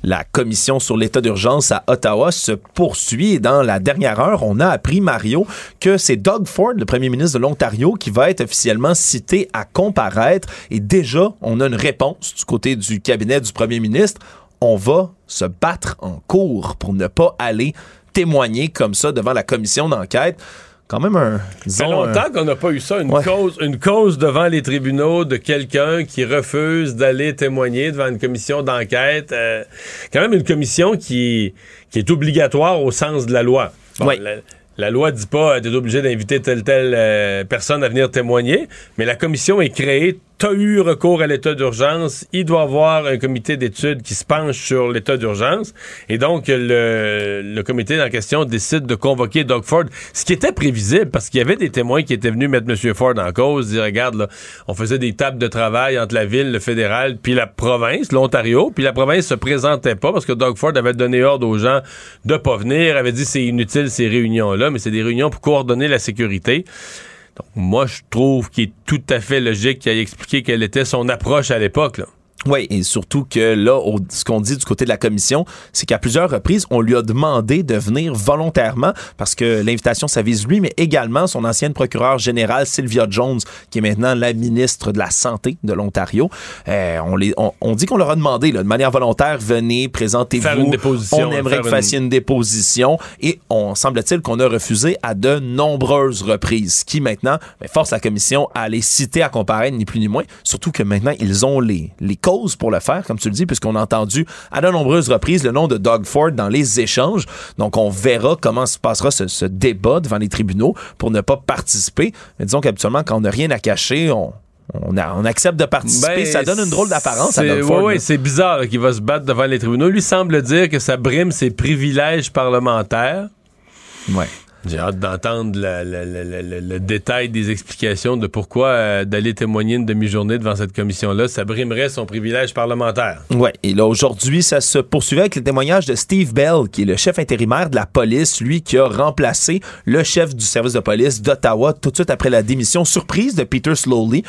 La commission sur l'état d'urgence à Ottawa se poursuit dans la dernière heure, on a appris, Mario, que c'est Doug Ford, le premier ministre de l'Ontario, qui va être officiellement cité à comparaître. Et déjà, on a une réponse du côté du cabinet du premier ministre. On va se battre en cours pour ne pas aller témoigner comme ça devant la commission d'enquête quand même un. Ça fait longtemps qu'on n'a pas eu ça, une, cause, une cause devant les tribunaux de quelqu'un qui refuse d'aller témoigner devant une commission d'enquête. Euh, quand même une commission qui, qui est obligatoire au sens de la loi. la, la, loi dit pas tu es obligé d'inviter telle telle euh, personne à venir témoigner, mais la commission est créée tu as eu recours à l'état d'urgence, il doit avoir un comité d'études qui se penche sur l'état d'urgence. Et donc, le, le comité en question décide de convoquer Doug Ford, ce qui était prévisible parce qu'il y avait des témoins qui étaient venus mettre M. Ford en cause, dire, regarde, là, on faisait des tables de travail entre la ville, le fédéral, puis la province, l'Ontario, puis la province se présentait pas parce que Doug Ford avait donné ordre aux gens de pas venir, avait dit c'est inutile ces réunions-là, mais c'est des réunions pour coordonner la sécurité. Donc, moi, je trouve qu'il est tout à fait logique qu'il ait expliqué quelle était son approche à l'époque. Oui, et surtout que là, ce qu'on dit du côté de la commission, c'est qu'à plusieurs reprises, on lui a demandé de venir volontairement parce que l'invitation, ça vise lui, mais également son ancienne procureure générale, Sylvia Jones, qui est maintenant la ministre de la Santé de l'Ontario. Euh, on, les, on, dit qu'on leur a demandé là, de manière volontaire, venez, présentez-vous. On aimerait que vous fassiez une déposition. Et on semble-t-il qu'on a refusé à de nombreuses reprises, qui maintenant ben, force la commission à les citer à comparer, ni plus ni moins. Surtout que maintenant, ils ont les, les pour le faire, comme tu le dis, puisqu'on a entendu à de nombreuses reprises le nom de Doug Ford dans les échanges. Donc, on verra comment se passera ce, débat devant les tribunaux pour ne pas participer. Mais disons qu'habituellement, quand on n'a rien à cacher, on, on, accepte de participer. Ben, ça donne une drôle d'apparence à Doug Ford. Oui, c'est bizarre qu'il va se battre devant les tribunaux. Lui semble dire que ça brime ses privilèges parlementaires. Ouais. J'ai hâte d'entendre le détail des explications de pourquoi euh, d'aller témoigner une demi-journée devant cette commission-là, ça brimerait son privilège parlementaire. Oui, et là, aujourd'hui, ça se poursuivait avec le témoignage de Steve Bell, qui est le chef intérimaire de la police, lui qui a remplacé le chef du service de police d'Ottawa tout de suite après la démission surprise de Peter Slowly.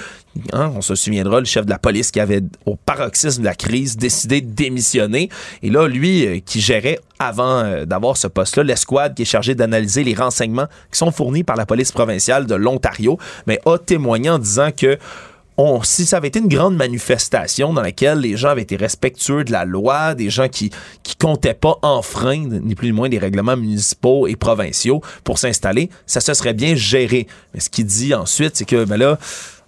Hein, on se souviendra, le chef de la police qui avait, au paroxysme de la crise, décidé de démissionner. Et là, lui, euh, qui gérait avant euh, d'avoir ce poste-là, l'escouade qui est chargée d'analyser les renseignements qui sont fournis par la police provinciale de l'Ontario, mais a témoigné en disant que si ça avait été une grande manifestation dans laquelle les gens avaient été respectueux de la loi, des gens qui qui comptaient pas enfreindre ni plus ni moins des règlements municipaux et provinciaux pour s'installer, ça se serait bien géré. Mais ce qu'il dit ensuite, c'est que ben là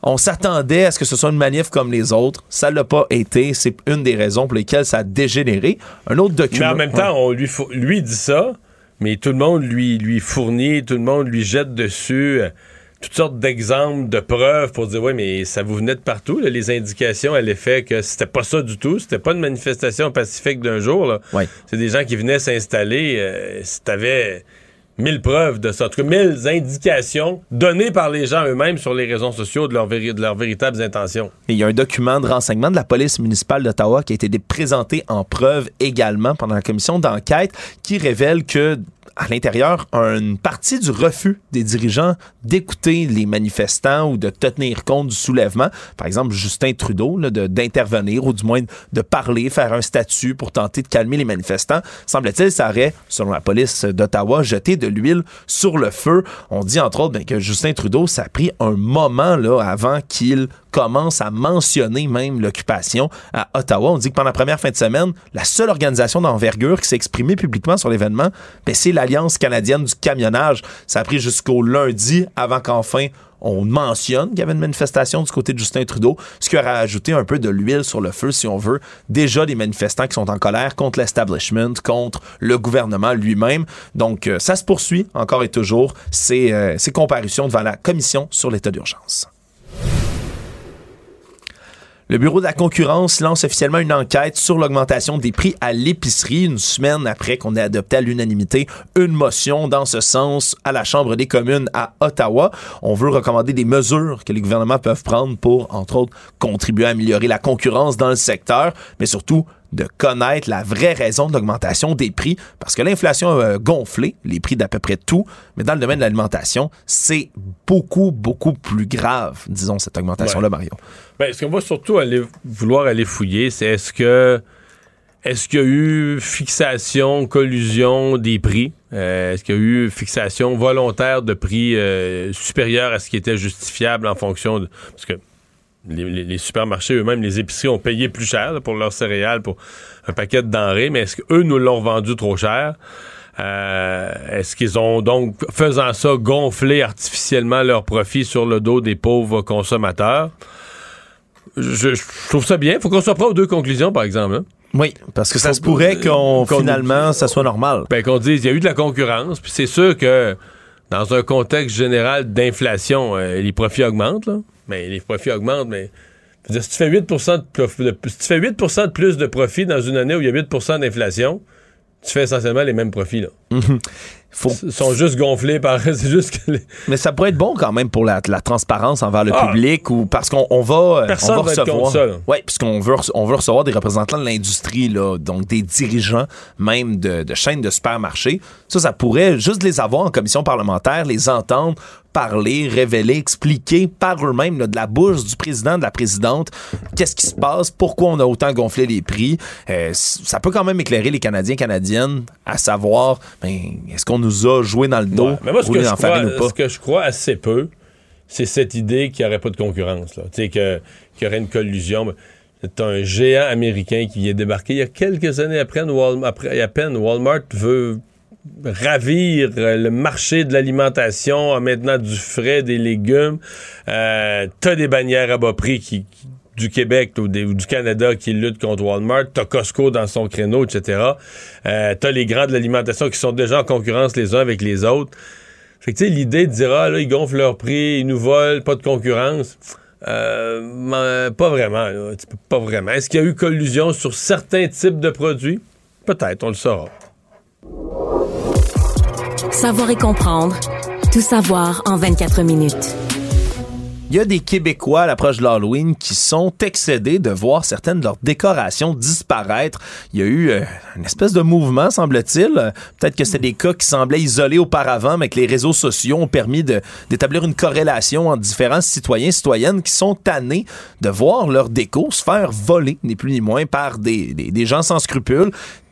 on s'attendait à ce que ce soit une manif comme les autres. Ça l'a pas été. C'est une des raisons pour lesquelles ça a dégénéré. Un autre document. Mais en même temps, on lui, lui dit ça, mais tout le monde lui, lui fournit, tout le monde lui jette dessus euh, toutes sortes d'exemples, de preuves pour dire oui, mais ça vous venait de partout, les indications à l'effet que c'était pas ça du tout, c'était pas une manifestation pacifique d'un jour. C'est des gens qui venaient s'installer. Euh, si t'avais mille preuves de ça, en mille indications données par les gens eux-mêmes sur les réseaux sociaux de leurs véritables intentions. il y a un document de renseignement de la police municipale d'Ottawa qui a été présenté en preuve également pendant la commission d'enquête qui révèle que à l'intérieur une partie du refus des dirigeants d'écouter les manifestants ou de tenir compte du soulèvement. Par exemple, Justin Trudeau, d'intervenir ou du moins de parler, faire un statut pour tenter de calmer les manifestants. Semble-t-il, ça aurait, selon la police d'Ottawa, jeté de l'huile sur le feu. On dit entre autres ben, que Justin Trudeau, ça a pris un moment là, avant qu'il commence à mentionner même l'occupation à Ottawa. On dit que pendant la première fin de semaine, la seule organisation d'envergure qui s'est exprimée publiquement sur l'événement, ben, c'est l'Alliance canadienne du camionnage. Ça a pris jusqu'au lundi avant qu'enfin on mentionne qu'il y avait une manifestation du côté de Justin Trudeau, ce qui aurait ajouté un peu de l'huile sur le feu, si on veut. Déjà des manifestants qui sont en colère contre l'establishment, contre le gouvernement lui-même. Donc, euh, ça se poursuit encore et toujours, ces, euh, ces comparutions devant la commission sur l'état d'urgence. Le Bureau de la concurrence lance officiellement une enquête sur l'augmentation des prix à l'épicerie une semaine après qu'on ait adopté à l'unanimité une motion dans ce sens à la Chambre des communes à Ottawa. On veut recommander des mesures que les gouvernements peuvent prendre pour, entre autres, contribuer à améliorer la concurrence dans le secteur, mais surtout de connaître la vraie raison de l'augmentation des prix, parce que l'inflation a gonflé les prix d'à peu près tout, mais dans le domaine de l'alimentation, c'est beaucoup, beaucoup plus grave, disons, cette augmentation-là, Mario. Ben, ce qu'on va surtout aller, vouloir aller fouiller, c'est est-ce que est-ce qu'il y a eu fixation, collusion des prix? Euh, est-ce qu'il y a eu fixation volontaire de prix euh, supérieurs à ce qui était justifiable en fonction de... Parce que les, supermarchés eux-mêmes, les épiceries ont payé plus cher pour leurs céréales, pour un paquet de denrées, mais est-ce qu'eux nous l'ont vendu trop cher? Euh, est-ce qu'ils ont donc, faisant ça, gonflé artificiellement leurs profits sur le dos des pauvres consommateurs? Je, trouve ça bien. Il faut qu'on soit prêt aux deux conclusions, par exemple. Hein. Oui, parce que ça se pourrait qu'on finalement ça soit normal. Ben qu'on dise il y a eu de la concurrence, puis c'est sûr que dans un contexte général d'inflation, euh, les profits augmentent là. Mais les profits augmentent, mais si tu fais 8 de, si tu fais 8 de plus de profits dans une année où il y a 8% d'inflation, tu fais essentiellement les mêmes profits là. Ils sont juste gonflés par. c'est juste Mais ça pourrait être bon quand même pour la, transparence envers le ah! public ou parce qu'on on va, Personne on va recevoir. Oui, puisqu'on veut, on veut recevoir des représentants de l'industrie, là, donc des dirigeants même de, de chaînes de supermarchés. Ça, ça pourrait juste les avoir en commission parlementaire, les entendre parler, révéler, expliquer par eux-mêmes de la bouche du président, de la présidente, qu'est-ce qui se passe, pourquoi on a autant gonflé les prix? Euh, ça peut quand même éclairer les Canadiens Canadiennes à savoir, ben, est-ce qu'on nous a joué dans le dos, mais moi, ce que, je crois, ce que je crois assez peu, c'est cette idée qu'il n'y aurait pas de concurrence, là. Qu'il y aurait une collusion. C'est un géant américain qui vient débarquer il y a quelques années après, Walmart, après à peine Walmart veut ravir euh, le marché de l'alimentation, maintenant du frais, des légumes. Euh, t'as des bannières à bas prix qui, du Québec ou, du Canada qui luttent contre Walmart. T'as Costco dans son créneau, etc. Euh, t'as les grands de l'alimentation qui sont déjà en concurrence les uns avec les autres. Fait que tu sais, l'idée de dire, ah là, ils gonflent leur prix, ils nous volent, pas de concurrence. Pas vraiment. Pas vraiment. Est-ce qu'il y a eu collusion sur certains types de produits? Peut-être, on le saura. Savoir et comprendre. Tout savoir en 24 minutes. Il y a des Québécois à l'approche de l'Halloween qui sont excédés de voir certaines de leurs décorations disparaître. Il y a eu euh, une espèce de mouvement, semble-t-il. Peut-être que c'était des cas qui semblaient isolés auparavant, mais que les réseaux sociaux ont permis d'établir une corrélation entre différents citoyens et citoyennes qui sont tannés de voir leur déco se faire voler, ni plus ni moins, par des gens sans scrupules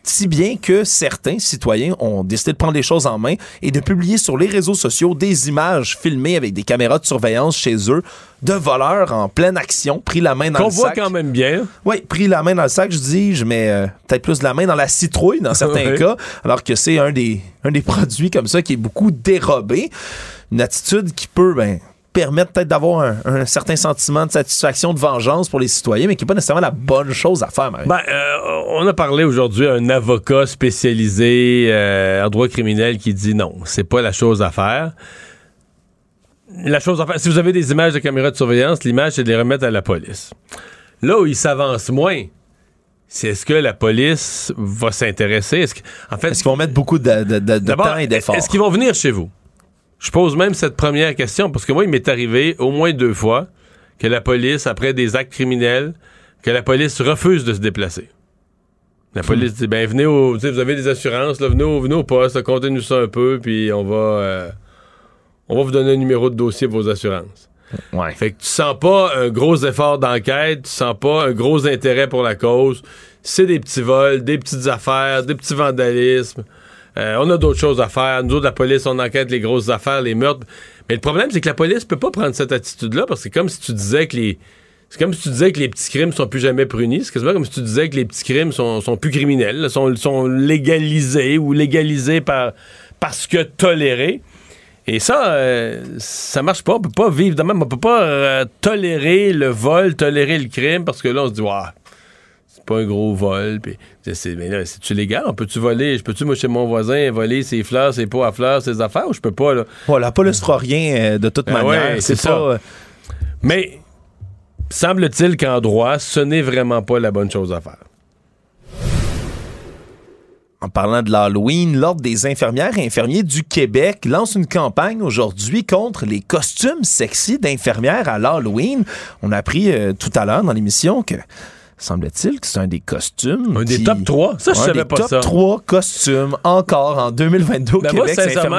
si bien que certains citoyens ont décidé de prendre les choses en main et de publier sur les réseaux sociaux des images filmées avec des caméras de surveillance chez eux de voleurs en pleine action, pris la main dans le sac. Qu'on voit quand même bien. Oui, pris la main dans le sac, je dis, je mets euh, peut-être plus de la main dans la citrouille dans certains cas, alors que c'est un des, un des produits comme ça qui est beaucoup dérobé. Une attitude qui peut, ben, permettre peut-être d'avoir un, certain sentiment de satisfaction, de vengeance pour les citoyens, mais qui n'est pas nécessairement la bonne chose à faire, Ben, euh, on a parlé aujourd'hui à un avocat spécialisé euh, en droit criminel qui dit non, c'est pas la chose à faire. La chose à faire, si vous avez des images de caméras de surveillance, l'image, c'est de les remettre à la police. Là où il s'avance moins, c'est est-ce que la police va s'intéresser? Est-ce en fait, est-ce qu'ils vont mettre beaucoup de, de temps et d'efforts? Est-ce qu'ils vont venir chez vous? Je pose même cette première question parce que moi, il m'est arrivé au moins deux fois que la police, après des actes criminels, que la police refuse de se déplacer. La police dit ben venez au, vous avez des assurances, là, venez, au, venez au poste, comptez-nous ça un peu, puis on va, euh, on va vous donner un numéro de dossier pour vos assurances. Ouais. Fait que tu sens pas un gros effort d'enquête, tu sens pas un gros intérêt pour la cause. C'est des petits vols, des petites affaires, des petits vandalismes. Euh, on a d'autres choses à faire. Nous autres, la police, on enquête les grosses affaires, les meurtres. Mais le problème, c'est que la police peut pas prendre cette attitude-là parce que c'est comme si tu disais que les. C'est comme si tu disais que les petits crimes sont plus jamais punis. C'est comme si tu disais que les petits crimes sont, sont plus criminels, sont, sont légalisés ou légalisés par, parce que tolérés. Et ça, euh, ça marche pas. On peut pas vivre de même. On peut pas euh, tolérer le vol, tolérer le crime parce que là, on se dit, waouh, pas un gros vol. Puis, c'est, mais là, c'est-tu légal? On peut-tu voler? Je peux-tu, moi, chez mon voisin, voler ses fleurs, ses pots à fleurs, ses affaires ou je peux pas, là? Bon, la police fera rien euh, de toute ah manière. c'est, ça. Euh, mais semble-t-il qu'en droit, ce n'est vraiment pas la bonne chose à faire. En parlant de l'Halloween, l'Ordre des infirmières et infirmiers du Québec lance une campagne aujourd'hui contre les costumes sexy d'infirmières à l'Halloween. On a appris euh, tout à l'heure dans l'émission que semble-t-il que c'est un des costumes. Un des qui- top 3? Ça, je un savais des pas top ça. 3 costumes encore en 2022 au Ben Québec. moi, sincèrement,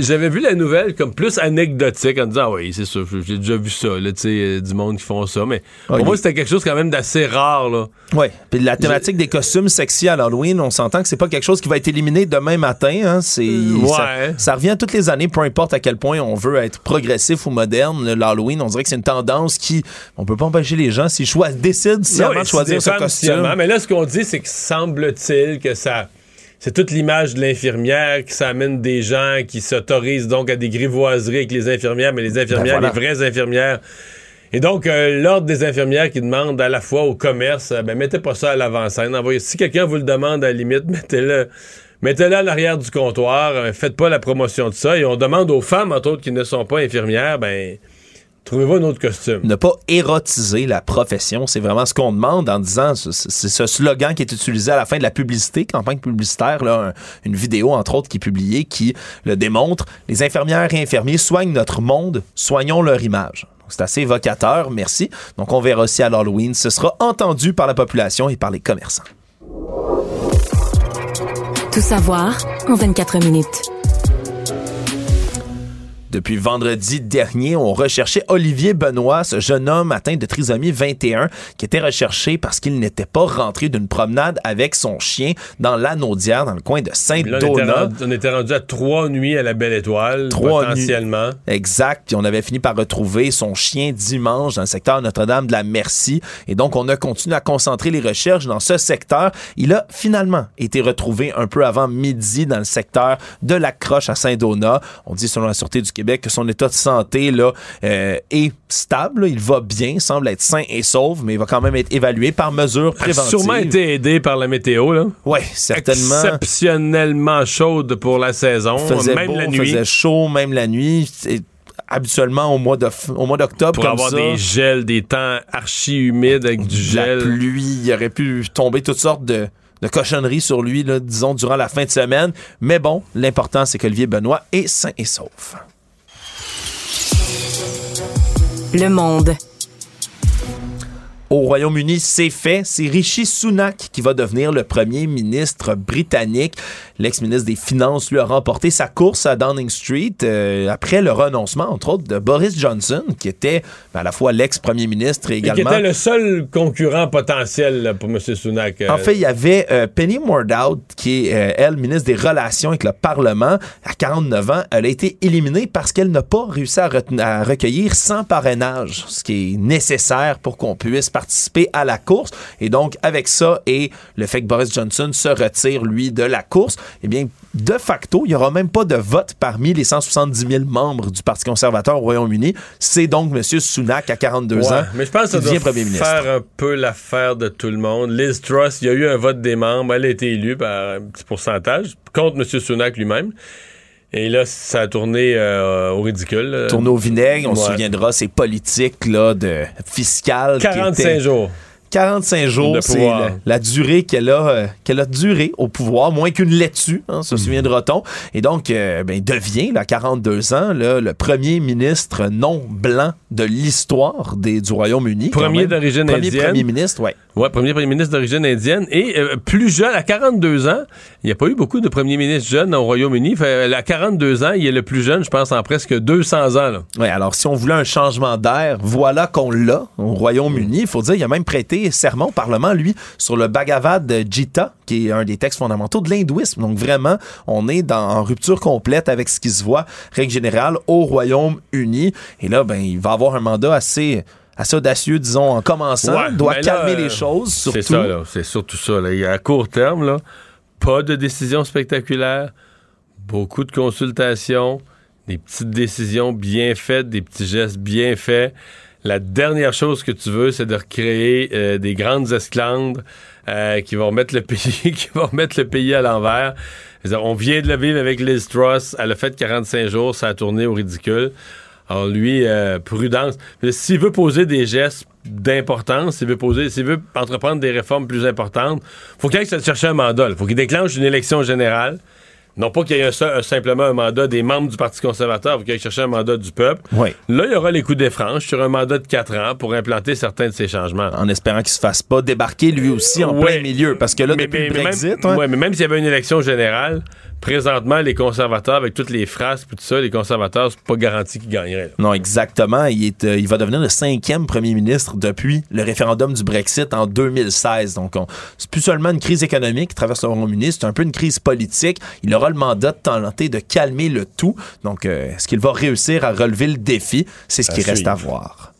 j'avais vu la nouvelle comme plus anecdotique en disant, ah oui, c'est ça, j'ai déjà vu ça, là, tu sais, euh, du monde qui font ça. Mais pour moi, c'était quelque chose quand même d'assez rare, là. Oui, puis la thématique des costumes sexy à l'Halloween, on s'entend que c'est pas quelque chose qui va être éliminé demain matin. Hein, c'est, Ouais. ça, ça revient toutes les années, peu importe à quel point on veut être progressif ou moderne. L'Halloween, on dirait que c'est une tendance qui, on peut pas empêcher les gens s'ils choisissent, décident de choisir ce costume. Mais là, ce qu'on dit, c'est que semble-t-il que ça. C'est toute l'image de l'infirmière qui s'amène des gens qui s'autorisent donc à des grivoiseries avec les infirmières, mais les infirmières, Ben voilà. les vraies infirmières. Et donc, euh, l'ordre des infirmières qui demande à la fois au commerce, euh, ben, mettez pas ça à l'avant-scène. Si quelqu'un vous le demande, à la limite, mettez-le. Mettez-le à l'arrière du comptoir, euh, faites pas la promotion de ça. Et on demande aux femmes, entre autres, qui ne sont pas infirmières, ben, trouvez-vous un autre costume? ne pas érotiser la profession. C'est vraiment ce qu'on demande en disant, c'est ce slogan qui est utilisé à la fin de la publicité, campagne publicitaire, là, un- une vidéo entre autres qui est publiée qui le démontre. Les infirmières et infirmiers soignent notre monde, soignons leur image. C'est assez évocateur, merci. Donc on verra aussi à l'Halloween, ce sera entendu par la population et par les commerçants. Tout savoir en 24 minutes. Depuis vendredi dernier, on recherchait Olivier Benoît, ce jeune homme atteint de trisomie 21, qui était recherché parce qu'il n'était pas rentré d'une promenade avec son chien dans l'Anaudière, dans le coin de Là, on, était Saint-Donat. rendu, on était rendu à trois nuits à la Belle Étoile, Trois potentiellement. Exact. Puis on avait fini par retrouver son chien dimanche dans le secteur Notre-Dame de la Merci. Et donc, on a continué à concentrer les recherches dans ce secteur. Il a finalement été retrouvé un peu avant midi dans le secteur de la Croche à Saint-Donat. On dit, selon la Sûreté du Québec, que son état de santé là, euh, est stable. Il va bien, semble être sain et sauf, mais il va quand même être évalué par mesure A préventive. sûrement été aidé par la météo, là. Oui, certainement. Exceptionnellement chaude pour la saison, faisait même beau, la nuit. faisait chaud, même la nuit. Habituellement au mois de au mois d'octobre Pour comme avoir ça. des gels, des temps archi humides avec du de la gel. pluie, il aurait pu tomber toutes sortes de, de cochonneries sur lui, là, disons, durant la fin de semaine. Mais bon, l'important, c'est qu'Olivier Benoît est sain et sauf. Le monde. Au Royaume-Uni, c'est fait. C'est Rishi Sunak qui va devenir le premier ministre britannique. L'ex-ministre des Finances lui a remporté sa course à Downing Street euh, après le renoncement, entre autres, de Boris Johnson, qui était ben, à la fois l'ex-premier ministre et Et qui également... était le seul concurrent potentiel là, pour M. Sunak. euh, En fait, il y avait euh, Penny Mordaunt, qui est, elle, ministre des Relations avec le Parlement. À 49 ans, elle a été éliminée parce qu'elle n'a pas réussi à, recueillir 100 parrainages, ce qui est nécessaire pour qu'on puisse participer à la course. Et donc, avec ça et le fait que Boris Johnson se retire, lui, de la course, eh bien, de facto, il n'y aura même pas de vote parmi les 170 000 membres du Parti conservateur au Royaume-Uni. C'est donc M. Sunak, à 42 Ouais, ans, mais je pense qui devient premier ministre. faire un peu l'affaire de tout le monde. Liz Truss, il y a eu un vote des membres, elle a été élue par un petit pourcentage contre M. Sunak lui-même. Et là, ça a tourné euh, au ridicule. là. tourné au vinaigre. On se souviendra ces politiques là, de fiscales. qui 45 étaient- jours. 45 jours, c'est la, la durée qu'elle a, euh, qu'elle a duré au pouvoir, moins qu'une laitue, hein, se souviendra-t-on. Et donc, euh, ben, il devient, à 42 ans, là, le premier ministre non blanc de l'histoire du Royaume-Uni. Premier d'origine Premier indienne. premier ministre, ouais. Ouais, premier premier ministre d'origine indienne. Et euh, plus jeune, à 42 ans, il n'y a pas eu beaucoup de premiers ministres jeunes au Royaume-Uni. Fait, À 42 ans, il est le plus jeune, je pense, en presque 200 ans. là. Ouais, alors si on voulait un changement d'air, voilà qu'on l'a au Royaume-Uni. Il faut dire, il a même prêté serment au Parlement, lui, sur le Bhagavad Gita, qui est un des textes fondamentaux de l'hindouisme. Donc vraiment, on est dans, en rupture complète avec ce qui se voit, règle générale, au Royaume-Uni. Et là, ben, il va avoir un mandat assez assez audacieux, disons, en commençant. Ouais, Il doit là, calmer euh, les choses, surtout. C'est ça, là. C'est surtout ça. Là. Il y a à court terme, là, pas de décision spectaculaire, beaucoup de consultations, des petites décisions bien faites, des petits gestes bien faits. La dernière chose que tu veux, c'est de recréer euh, des grandes esclandres euh, qui vont mettre le pays, qui vont mettre le pays à l'envers. On vient de le vivre avec Liz Truss. Elle a fait 45 jours, ça a tourné au ridicule. Alors lui, euh, prudence. S'il veut poser des gestes d'importance, s'il veut poser, s'il veut entreprendre des réformes plus importantes, faut qu'il aille se chercher un mandat. Il faut qu'il déclenche une élection générale. Non pas qu'il y ait un seul- un- simplement un mandat des membres du Parti conservateur, il qu'il aille chercher un mandat du peuple. Oui. Là, il y aura les coups des franches sur un mandat de quatre ans pour implanter certains de ces changements. En espérant qu'il se fasse pas débarquer lui aussi en plein milieu. Parce que là, Mais- depuis mais- le Brexit, même, hein, ouais, mais même s'il y avait une élection générale, présentement, les conservateurs, avec toutes les phrases et tout ça, les conservateurs, c'est pas garanti qu'ils gagneraient. là. Non, exactement. Il, est, euh, il va devenir le cinquième premier ministre depuis le référendum du Brexit en 2016. Donc, on- c'est plus seulement une crise économique qui traverse le Royaume-Uni, c'est un peu une crise politique. Il aura le mandat de tenter de calmer le tout. Donc, euh, est-ce qu'il va réussir à relever le défi? C'est ce À qui reste à voir.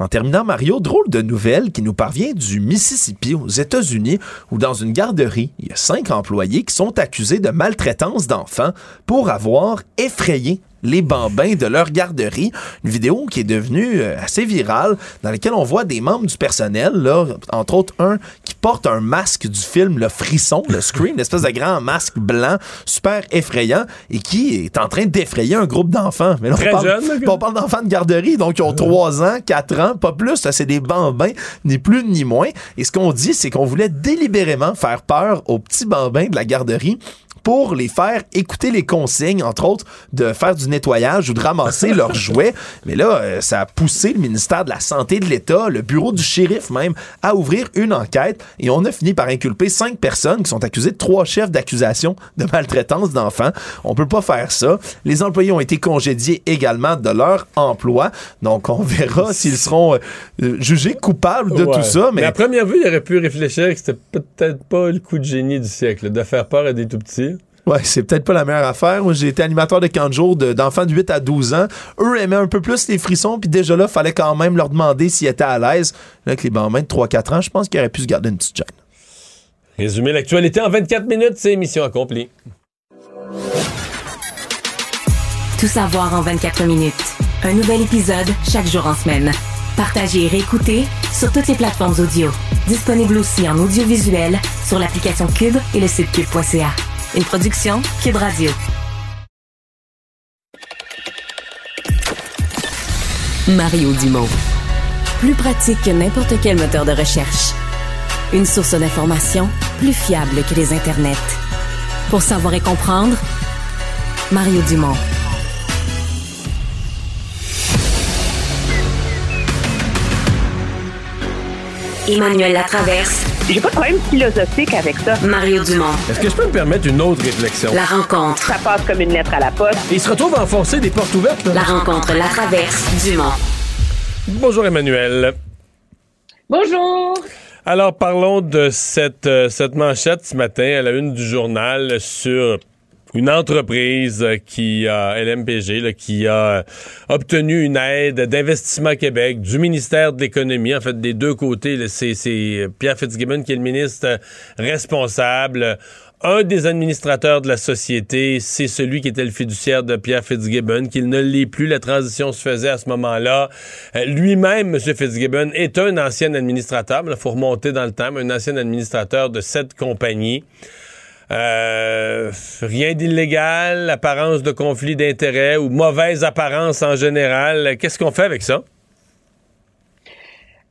En terminant, Mario, drôle de nouvelle qui nous parvient du Mississippi aux États-Unis, où dans une garderie, il y a cinq employés qui sont accusés de maltraitance d'enfants pour avoir effrayé les bambins de leur garderie. Une vidéo qui est devenue euh, assez virale, dans laquelle on voit des membres du personnel, là, entre autres un qui porte un masque du film Le Frisson, le Scream, une espèce de grand masque blanc, super effrayant, et qui est en train d'effrayer un groupe d'enfants. Mais là, on Très parle, jeune, on parle d'enfants de garderie, donc ils ont 3 ans, 4 ans, pas plus. Ça, c'est des bambins, ni plus ni moins. Et ce qu'on dit, c'est qu'on voulait délibérément faire peur aux petits bambins de la garderie pour les faire écouter les consignes, entre autres, de faire du nettoyage ou de ramasser leurs jouets. Mais là, euh, ça a poussé le ministère de la Santé de l'État, le bureau du shérif même, à ouvrir une enquête et on a fini par inculper cinq personnes qui sont accusées de trois chefs d'accusation de maltraitance d'enfants. On peut pas faire ça. Les employés ont été congédiés également de leur emploi. Donc, on verra s'ils seront euh, jugés coupables de Ouais. tout ça. Mais à première vue, il aurait pu réfléchir que c'était peut-être pas le coup de génie du siècle, de faire peur à des tout petits. Ouais, c'est peut-être pas la meilleure affaire. Moi, j'ai été animateur de camp de jour de- d'enfants de 8 à 12 ans. Eux aimaient un peu plus les frissons, puis déjà là, fallait quand même leur demander s'ils étaient à l'aise. Là, avec les bambins de 3-4 ans, je pense qu'ils auraient pu se garder une petite gêne. Résumer l'actualité en 24 minutes, c'est mission accomplie. Tout savoir en 24 minutes. Un nouvel épisode chaque jour en semaine. Partagez et réécoutez sur toutes les plateformes audio. Disponible aussi en audiovisuel sur l'application Cube et le site cube.ca. Une production Cube Radio. Mario Dumont. Plus pratique que n'importe quel moteur de recherche. Une source d'information plus fiable que les internets. Pour savoir et comprendre, Mario Dumont. Emmanuel Latraverse. J'ai pas de problème philosophique avec ça. Mario Dumont. Est-ce que je peux me permettre une autre réflexion? La rencontre. Ça passe comme une lettre à la poste. Il se retrouve à enfoncer des portes ouvertes. là. La rencontre Latraverse Dumont. Bonjour Emmanuel. Bonjour. Alors parlons de cette, euh, cette manchette ce matin à la une du journal sur une entreprise euh, qui a, LMPG, là, qui a obtenu une aide d'Investissement Québec, du ministère de l'Économie, en fait des deux côtés. C'est Pierre Fitzgibbon qui est le ministre euh, responsable. Un des administrateurs de la société, c'est celui qui était le fiduciaire de Pierre Fitzgibbon, qu'il ne l'est plus. La transition se faisait à ce moment-là. Euh, Lui-même, M. Fitzgibbon, est un ancien administrateur, il faut remonter dans le temps, mais un ancien administrateur de cette compagnie. Euh, rien d'illégal, apparence de conflit d'intérêts ou mauvaise apparence en général. Qu'est-ce qu'on fait avec ça?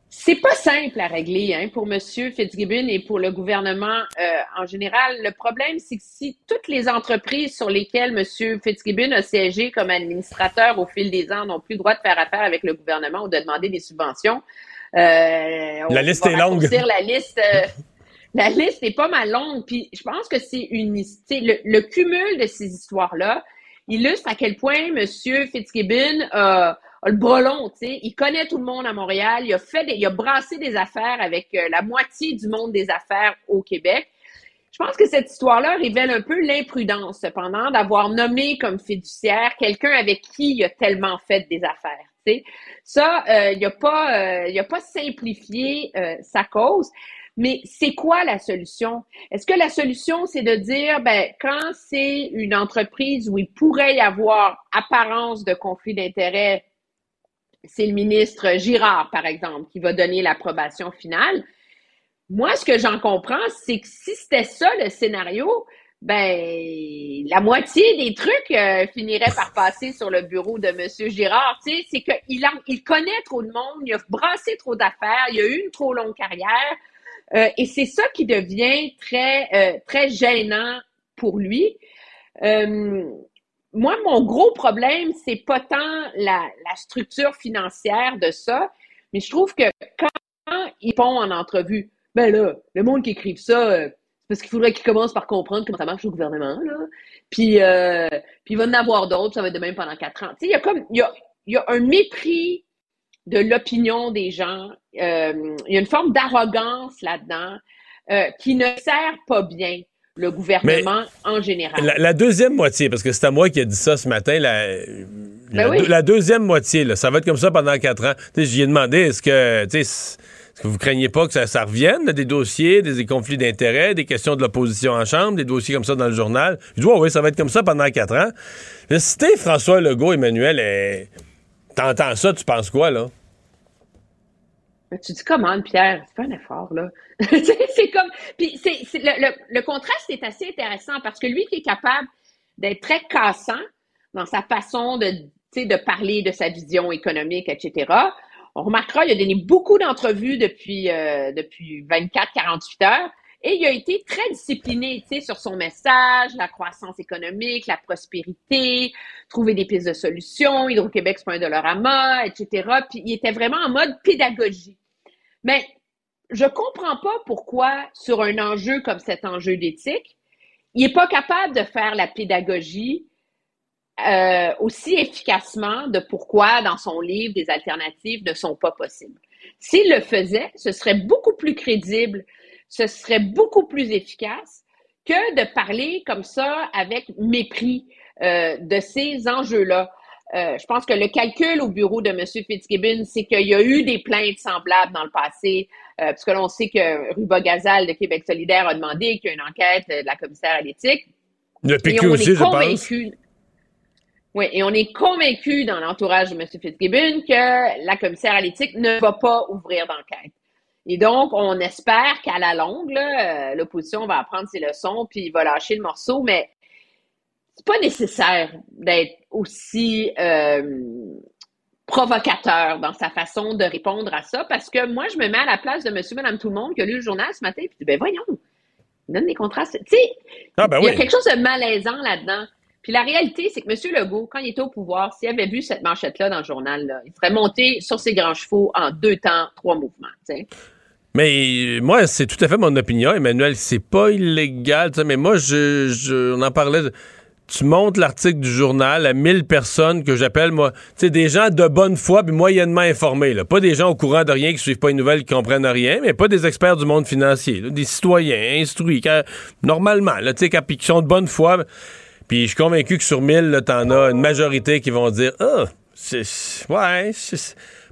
C'est pas simple à régler hein, pour M. Fitzgibbon et pour le gouvernement euh, en général. Le problème, c'est que si toutes les entreprises sur lesquelles M. Fitzgibbon a siégé comme administrateur au fil des ans n'ont plus le droit de faire affaire avec le gouvernement ou de demander des subventions, euh, on La liste va est longue. La liste, la liste est pas mal longue. Puis je pense que c'est une, le, le cumul de ces histoires-là illustre à quel point M. Fitzgibbon a a le bras long. Il connaît tout le monde à Montréal. Il a fait, des- il a brassé des affaires avec euh, la moitié du monde des affaires au Québec. Je pense que cette histoire-là révèle un peu l'imprudence, cependant, d'avoir nommé comme fiduciaire quelqu'un avec qui il a tellement fait des affaires. tu sais. Ça, euh, il n'a pas, euh, a pas simplifié euh, sa cause. Mais c'est quoi la solution? Est-ce que la solution, c'est de dire, ben, quand c'est une entreprise où il pourrait y avoir apparence de conflit d'intérêts, c'est le ministre Girard, par exemple, qui va donner l'approbation finale. Moi, ce que j'en comprends, c'est que si c'était ça le scénario, ben la moitié des trucs euh, finiraient par passer sur le bureau de M. Girard. Tu sais, c'est qu'il il connaît trop de monde, il a brassé trop d'affaires, il a eu une trop longue carrière. Euh, et c'est ça qui devient très, euh, très gênant pour lui. Euh, moi, mon gros problème, c'est pas tant la, la, structure financière de ça, mais je trouve que quand ils font en entrevue, ben là, le monde qui écrive ça, c'est parce qu'il faudrait qu'ils commencent par comprendre comment ça marche au gouvernement, là. Puis, euh, puis il va en avoir d'autres, ça va être de même pendant quatre ans. Tu sais, il y a comme, il y a, il y a un mépris de l'opinion des gens. Euh, il y a une forme d'arrogance là-dedans euh, qui ne sert pas bien le gouvernement en général. La, deuxième moitié, parce que c'est à moi qui a dit ça ce matin, la, ben la, deuxième moitié, là, ça va être comme ça pendant quatre ans. J'y ai demandé, est-ce que, est-ce que vous craignez pas que ça, ça revienne, des dossiers, des, conflits d'intérêts, des questions de l'opposition en chambre, des dossiers comme ça dans le journal? Je dis, oui, ça va être comme ça pendant quatre ans. Le cité François Legault, Emmanuel, t'entends ça, tu penses quoi, là? tu dis comment, Pierre? C'est pas un effort, là. c'est comme. Puis le, le, contraste est assez intéressant parce que lui qui est capable d'être très cassant dans sa façon de, de parler de sa vision économique, etc. On remarquera, il a donné beaucoup d'entrevues depuis, euh, depuis 24-48 heures. Et il a été très discipliné, tu sais, sur son message, la croissance économique, la prospérité, trouver des pistes de solutions, Hydro-Québec, c'est pas un dollarama, etc. Puis il était vraiment en mode pédagogie. Mais je comprends pas pourquoi, sur un enjeu comme cet enjeu d'éthique, il n'est pas capable de faire la pédagogie euh, aussi efficacement de pourquoi, dans son livre, des alternatives ne sont pas possibles. S'il le faisait, ce serait beaucoup plus crédible ce serait beaucoup plus efficace que de parler comme ça avec mépris euh, de ces enjeux-là. Euh, je pense que le calcul au bureau de M. Fitzgibbon, c'est qu'il y a eu des plaintes semblables dans le passé, euh, parce que l'on sait que Ruba Gazal de Québec solidaire a demandé qu'il y ait une enquête de la commissaire à l'éthique. Le PQ aussi, je pense. Oui, et on est convaincu dans l'entourage de M. Fitzgibbon que la commissaire à l'éthique ne va pas ouvrir d'enquête. Et donc, on espère qu'à la longue, euh, l'opposition va apprendre ses leçons puis va lâcher le morceau, mais c'est pas nécessaire d'être aussi euh, provocateur dans sa façon de répondre à ça, parce que moi, je me mets à la place de monsieur, madame, tout le monde qui a lu le journal ce matin, puis ben voyons, il donne des contrastes. Tu sais, ah, ben il y a quelque chose de malaisant là-dedans. Puis la réalité, c'est que M. Legault, quand il était au pouvoir, s'il avait vu cette manchette-là dans le journal, là, il serait monté sur ses grands chevaux en deux temps, trois mouvements. Mais moi, c'est tout à fait mon opinion, Emmanuel. C'est pas illégal, mais moi, je, je, on en parlait. Tu montes l'article du journal à 1000 personnes que j'appelle, moi, tu sais, des gens de bonne foi puis moyennement informés. Pas des gens au courant de rien qui suivent pas une nouvelle, qui comprennent rien, mais pas des experts du monde financier. des citoyens instruits, normalement, là, tu sais, qui sont de bonne foi. Puis je suis convaincu que sur 1000, t'en as une majorité qui vont dire Ah, c'est. Ouais,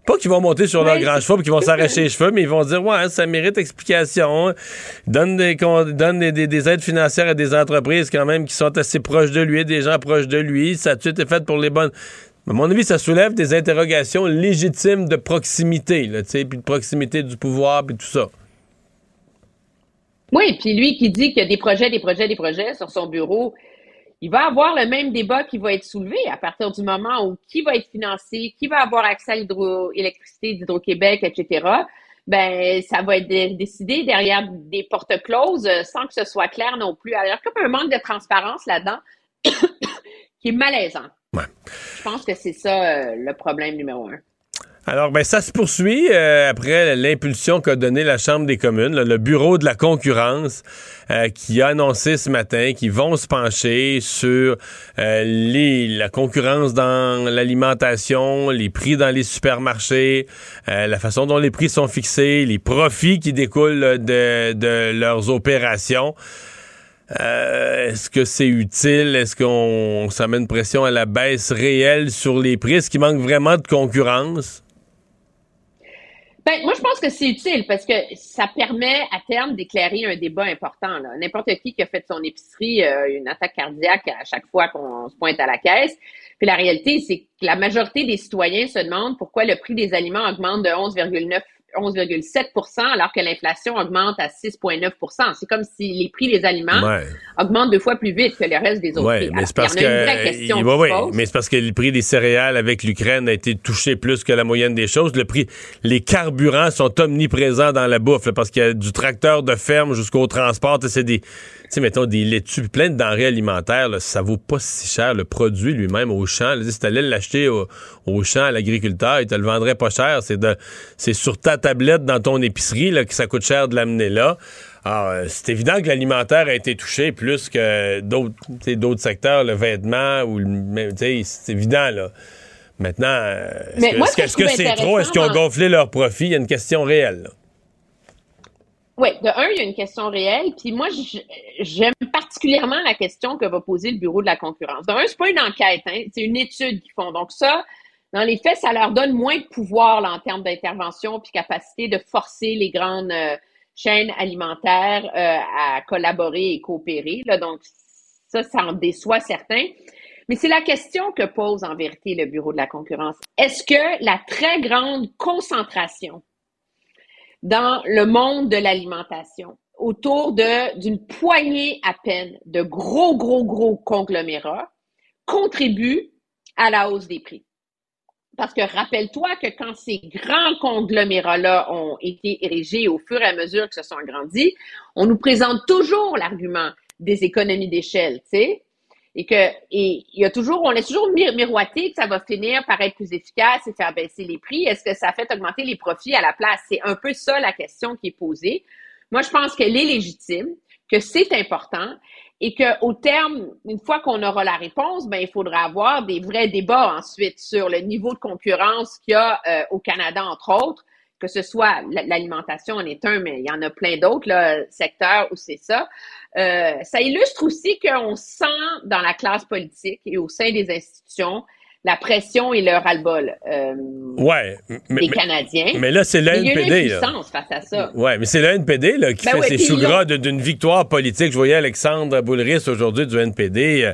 pas qu'ils vont monter sur leur grand chevaux et qu'ils vont s'arracher les cheveux, mais ils vont dire Ouais, ça mérite explication. Donne des, donne des, aides financières à des entreprises quand même qui sont assez proches de lui, des gens proches de lui. Ça a tout été fait pour les bonnes. À mon avis, ça soulève des interrogations légitimes de proximité, là, puis de proximité du pouvoir, puis tout ça. Oui, puis lui qui dit qu'il y a des projets, des projets, des projets sur son bureau, il va avoir le même débat qui va être soulevé à partir du moment où qui va être financé, qui va avoir accès à l'hydroélectricité d'Hydro-Québec, etc. Ben, ça va être décidé derrière des portes closes euh, sans que ce soit clair non plus. Alors, comme un manque de transparence là-dedans qui est malaisant. Je pense que c'est ça euh, le problème numéro un. Alors, ben, ça se poursuit euh, après l'impulsion qu'a donnée la Chambre des communes, le Bureau de la concurrence, euh, qui a annoncé ce matin qu'ils vont se pencher sur euh, la concurrence dans l'alimentation, les prix dans les supermarchés, la façon dont les prix sont fixés, les profits qui découlent de, de leurs opérations. Est-ce que c'est utile? Est-ce qu'on ça met une pression à la baisse réelle sur les prix? Est-ce qu'il manque vraiment de concurrence? Ben, moi, je pense que c'est utile parce que ça permet à terme d'éclairer un débat important. N'importe qui qui a fait son épicerie a une attaque cardiaque à chaque fois qu'on se pointe à la caisse. Puis la réalité, c'est que la majorité des citoyens se demandent pourquoi le prix des aliments augmente de 11,9 11,7% alors que l'inflation augmente à 6,9% C'est comme si les prix des aliments Ouais. augmentent deux fois plus vite que le reste des autres Oui, prix. mais c'est parce que ouais, ouais, mais c'est parce que le prix des céréales avec l'Ukraine a été touché plus que la moyenne des choses. Le prix, les carburants sont omniprésents dans la bouffe, là, parce qu'il y a du tracteur de ferme jusqu'au transport. C'est des, tu sais, mettons des laitues, puis plein de denrées alimentaires. Là, ça vaut pas si cher le produit lui-même au champ. Là, si t'allais l'acheter au, au champ à l'agriculteur, il te le vendrait pas cher. C'est de, c'est sur ta tablette dans ton épicerie là, que ça coûte cher de l'amener là. Alors, euh, c'est évident que l'alimentaire a été touché plus que d'autres d'autres secteurs, le vêtement ou le c'est évident là. Maintenant, euh, est-ce Mais que moi, est-ce ce que c'est trop? Est-ce qu'ils ont gonflé leurs profits? Il y a une question réelle. là. Oui, de un, il y a une question réelle. Puis moi, j'aime particulièrement la question que va poser le Bureau de la concurrence. De un, c'est pas une enquête, hein, c'est une étude qu'ils font. Donc ça, dans les faits, ça leur donne moins de pouvoir là, en termes d'intervention puis capacité de forcer les grandes euh, chaînes alimentaires euh, à collaborer et coopérer. Là. Donc ça, ça en déçoit certains. Mais c'est la question que pose en vérité le Bureau de la concurrence. Est-ce que la très grande concentration dans le monde de l'alimentation autour d'une poignée à peine de gros, gros, gros conglomérats contribue à la hausse des prix? Parce que rappelle-toi que quand ces grands conglomérats-là ont été érigés au fur et à mesure que se sont agrandis, on nous présente toujours l'argument des économies d'échelle, tu sais, et que y a toujours, on laisse toujours mir- miroiter que ça va finir par être plus efficace et faire baisser les prix. Est-ce que ça fait augmenter les profits à la place? C'est un peu ça la question qui est posée. Moi, je pense qu'elle est légitime, que c'est important et que au terme, une fois qu'on aura la réponse, ben il faudra avoir des vrais débats ensuite sur le niveau de concurrence qu'il y a euh, au Canada entre autres, que ce soit l'alimentation en est un, mais il y en a plein d'autres là, secteurs où c'est ça. Euh, ça illustre aussi qu'on sent dans la classe politique et au sein des institutions la pression et le ras-le-bol euh, Ouais. mais- des mais- Canadiens. mais là, c'est Il y a une NPD, là. impuissance face à ça. Ouais, mais c'est le NPD là, qui Ben fait ouais, ses l'ont- gras d'une victoire politique. Je voyais Alexandre Boulris aujourd'hui du NPD euh,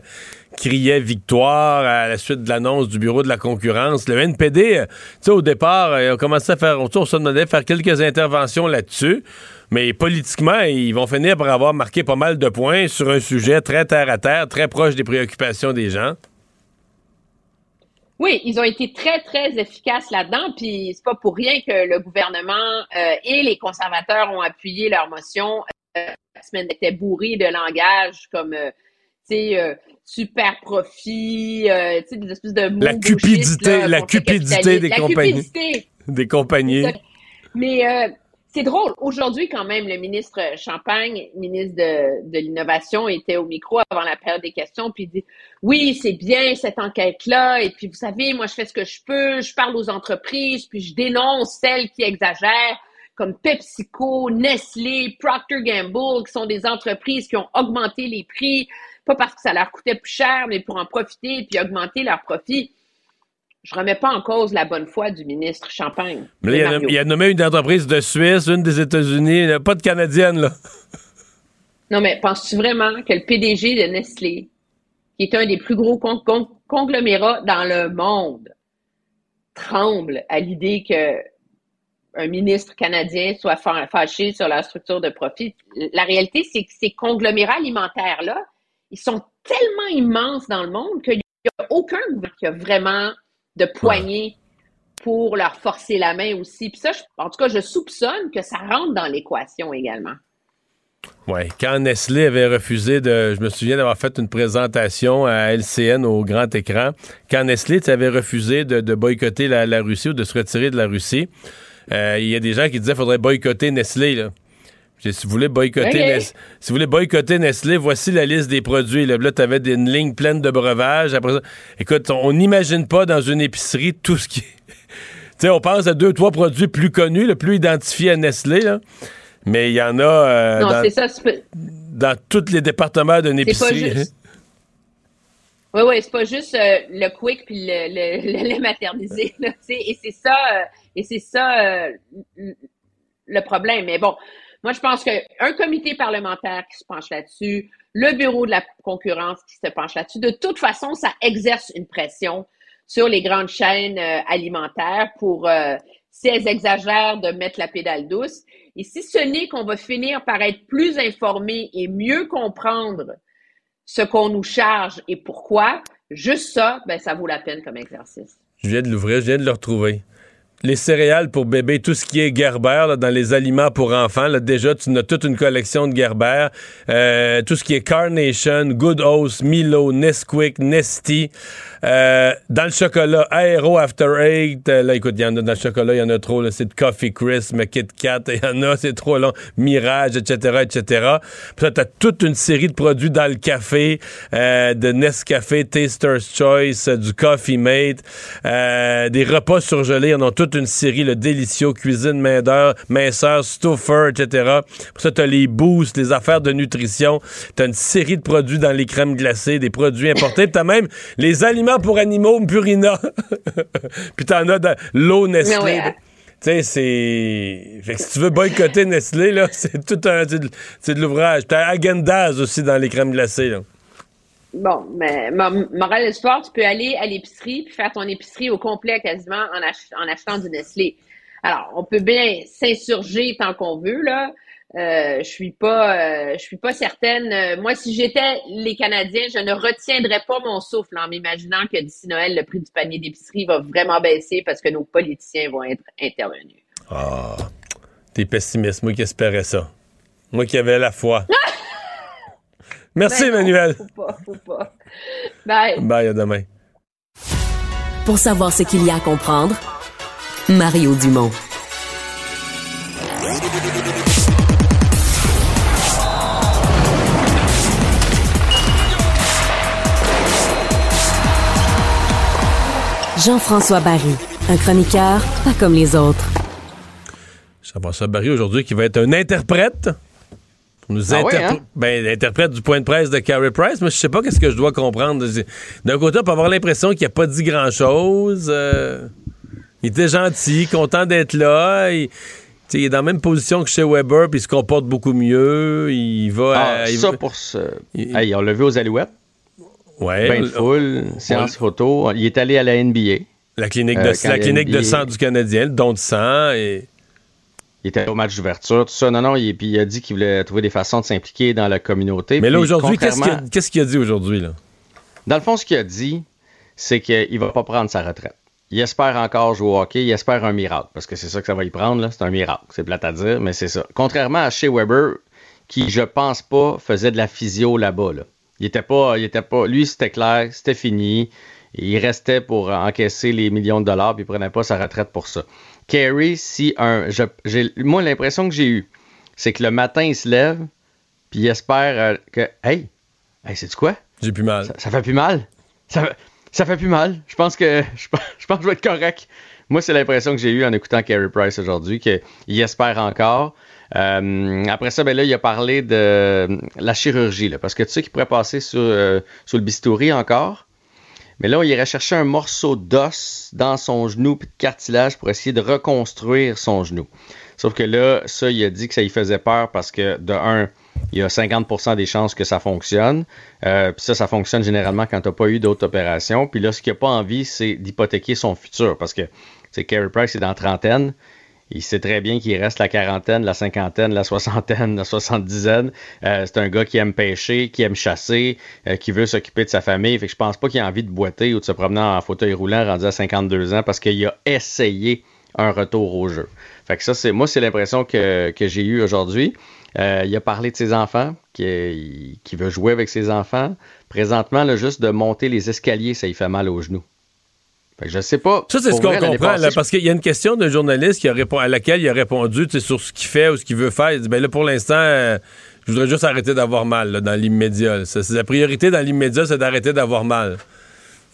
criait victoire à la suite de l'annonce du bureau de la concurrence. Le NPD, euh, tu sais, au départ, euh, ils ont commencé à faire, on se demandait de faire quelques interventions là-dessus. Mais politiquement, ils vont finir par avoir marqué pas mal de points sur un sujet très terre à terre, très proche des préoccupations des gens. Oui, ils ont été très, très efficaces là-dedans, puis c'est pas pour rien que le gouvernement euh, et les conservateurs ont appuyé leur motion. Euh, la semaine était bourrée de langage comme, euh, tu sais, euh, super profit, euh, tu sais, des espèces de mots La cupidité, là, la contre le cupidité des La compagnies. cupidité. Des compagnies. Mais euh, c'est drôle. Aujourd'hui, quand même, le ministre Champagne, ministre de, de l'Innovation, était au micro avant la période des questions, puis il dit Oui, c'est bien cette enquête-là, et puis vous savez, moi, je fais ce que je peux, je parle aux entreprises, puis je dénonce celles qui exagèrent, comme PepsiCo, Nestlé, Procter Gamble, qui sont des entreprises qui ont augmenté les prix, pas parce que ça leur coûtait plus cher, mais pour en profiter puis augmenter leurs profits. Je remets pas en cause la bonne foi du ministre Champagne. Mais là, il, a, Mario. il a nommé une entreprise de Suisse, une des États-Unis, il n'y a pas de Canadienne, là. Non, mais penses-tu vraiment que le PDG de Nestlé, qui est un des plus gros con- con- conglomérats dans le monde, tremble à l'idée que un ministre canadien soit fâché sur leur structure de profit? La réalité, c'est que ces conglomérats alimentaires-là, ils sont tellement immenses dans le monde qu'il n'y a aucun gouvernement qui a vraiment de poignée pour leur forcer la main aussi. Puis ça, je- en tout cas, je soupçonne que ça rentre dans l'équation également. Ouais, quand Nestlé avait refusé de. Je me souviens d'avoir fait une présentation à LCN au grand écran. Quand Nestlé avait refusé de, de boycotter la, la Russie ou de se retirer de la Russie, euh, il y a des gens qui disaient qu'il faudrait boycotter Nestlé. Là. Si vous voulez boycotter, Ok. Nes- si vous voulez boycotter Nestlé, voici la liste des produits. Là, là tu avais une ligne pleine de breuvages. Après ça, écoute, on n'imagine pas dans une épicerie tout ce qui. tu sais, on pense à deux, trois produits plus connus, le plus identifiés à Nestlé, là. Mais il y en a euh, non, dans, ça. tous les départements d'une pas épicerie. juste. Oui, oui, c'est pas juste euh, le quick puis le, le, le lait maternisé. là, tu sais, et c'est ça, euh, et c'est ça le- le problème. Mais bon, moi je pense qu'un comité parlementaire qui se penche là-dessus, le bureau de la concurrence qui se penche là-dessus, de toute façon, ça exerce une pression sur les grandes chaînes euh, alimentaires pour euh, si elles exagèrent, de mettre la pédale douce. Et si ce n'est qu'on va finir par être plus informé et mieux comprendre ce qu'on nous charge et pourquoi, juste ça, ben, ça vaut la peine comme exercice. Je viens de l'ouvrir, je viens de le retrouver les céréales pour bébé, tout ce qui est Gerber dans les aliments pour enfants. Là, déjà, tu as toute une collection de Gerber. Euh, tout ce qui est Carnation, Good Oats, Milo, Nesquik, Nesty. Euh, dans le chocolat, Aero After Eight. Euh, là, écoute, il y en a dans le chocolat, il y en a trop. C'est de Coffee Crisp, Kit Kat, il y en a, c'est trop long. Mirage, etc., etc. Puis là, t'as toute une série de produits dans le café, euh, de Nescafé, Taster's Choice, du Coffee Mate, des repas surgelés, il y en a toute une série, le délicieux, cuisine main d'heure, minceur, stuffer, etc. Pour ça, t'as les boosts, les affaires de nutrition, t'as une série de produits dans les crèmes glacées, des produits importés, t'as même les aliments pour animaux, Purina, puis t'en as dans l'eau Nestlé. Tu sais, c'est. Fait que si tu veux boycotter Nestlé, là, c'est tout un. C'est de, l'ouvrage. T'as Agendaz aussi dans les crèmes glacées, là. Bon, mais morale de l'histoire, tu peux aller à l'épicerie puis faire ton épicerie au complet quasiment en, achetant du Nestlé. Alors, on peut bien s'insurger tant qu'on veut, là. Euh, je suis pas, euh, je suis pas certaine. Euh, moi, si j'étais les Canadiens, je ne retiendrais pas mon souffle en m'imaginant que d'ici Noël, le prix du panier d'épicerie va vraiment baisser parce que nos politiciens vont être intervenus. Ah, t'es pessimiste. Moi qui espérais ça. Moi qui avais la foi. Merci, ben Emmanuel. Faut pas, faut pas. Bye. Bye, à demain. Pour savoir ce qu'il y a à comprendre, Mario Dumont. Jean-François Barry, un chroniqueur pas comme les autres. Jean-François Barry aujourd'hui qui va être un interprète nous ah hein? ben, interprète du point de presse de Carrie Price. Moi, je sais pas qu'est-ce que je dois comprendre. D'un côté, on peut avoir l'impression qu'il n'a pas dit grand-chose. Euh, il était gentil, content d'être là. Il, est dans la même position que chez Weber, puis il se comporte beaucoup mieux. Il va. Ah, ça pour ce. on l'a vu aux Alouettes. Ouais. Ben full, séance photo. Il est allé à la NBA. La clinique de, euh, la clinique de sang du Canadien, le don de sang. Et il était au match d'ouverture, tout ça. Non, non, il, puis il a dit qu'il voulait trouver des façons de s'impliquer dans la communauté. Mais là, aujourd'hui, qu'est-ce qu'il a, dit aujourd'hui? là? Dans le fond, ce qu'il a dit, c'est qu'il ne va pas prendre sa retraite. Il espère encore jouer au hockey, il espère un miracle, parce que c'est ça que ça va y prendre, là. C'est un miracle. C'est plate à dire, mais c'est ça. Contrairement à Shea Weber, qui, je pense pas, faisait de la physio là-bas, là. Il était pas, il était pas, lui, c'était clair, c'était fini. Il restait pour encaisser les millions de dollars, puis il prenait pas sa retraite pour ça. Carrie, si un. moi, l'impression que j'ai eue, c'est que le matin, il se lève, puis il espère euh, que. Hey, hey c'est quoi? J'ai plus mal. Ça, fait plus mal? Ça, ça fait plus mal. Je pense que je, pense que je vais être correct. Moi, c'est l'impression que j'ai eue en écoutant Carrie Price aujourd'hui, qu'il espère encore. Euh, après ça, ben là, il a parlé de la chirurgie, là, parce que tu sais qu'il pourrait passer sur, euh, sur le bistouri encore. Mais là, il irait chercher un morceau d'os dans son genou puis de cartilage pour essayer de reconstruire son genou. Sauf que là, ça, il a dit que ça lui faisait peur parce que, de un, il y a 50% des chances que ça fonctionne. Euh, puis ça, ça fonctionne généralement quand tu n'as pas eu d'autres opérations. Puis là, ce qu'il n'a pas envie, c'est d'hypothéquer son futur parce que, c'est Carey Price est dans trentaine il sait très bien qu'il reste la quarantaine, la cinquantaine, la soixantaine, la soixante-dizaine. Euh, c'est un gars qui aime pêcher, qui aime chasser, euh, qui veut s'occuper de sa famille. Fait que je pense pas qu'il a envie de boiter ou de se promener en fauteuil roulant rendu à 52 ans parce qu'il a essayé un retour au jeu. Fait que ça, c'est moi, c'est l'impression que, que j'ai eue aujourd'hui. Euh, il a parlé de ses enfants, qui, qui veut jouer avec ses enfants. Présentement, là, juste de monter les escaliers, ça lui fait mal aux genoux. Je sais pas. Ça, c'est ce qu'on comprend, parce qu'il y a une question d'un journaliste qui a à laquelle il a répondu sur ce qu'il fait ou ce qu'il veut faire. Il dit, ben là, pour l'instant, euh, je voudrais juste arrêter d'avoir mal dans l'immédiat. La priorité dans l'immédiat, c'est d'arrêter d'avoir mal.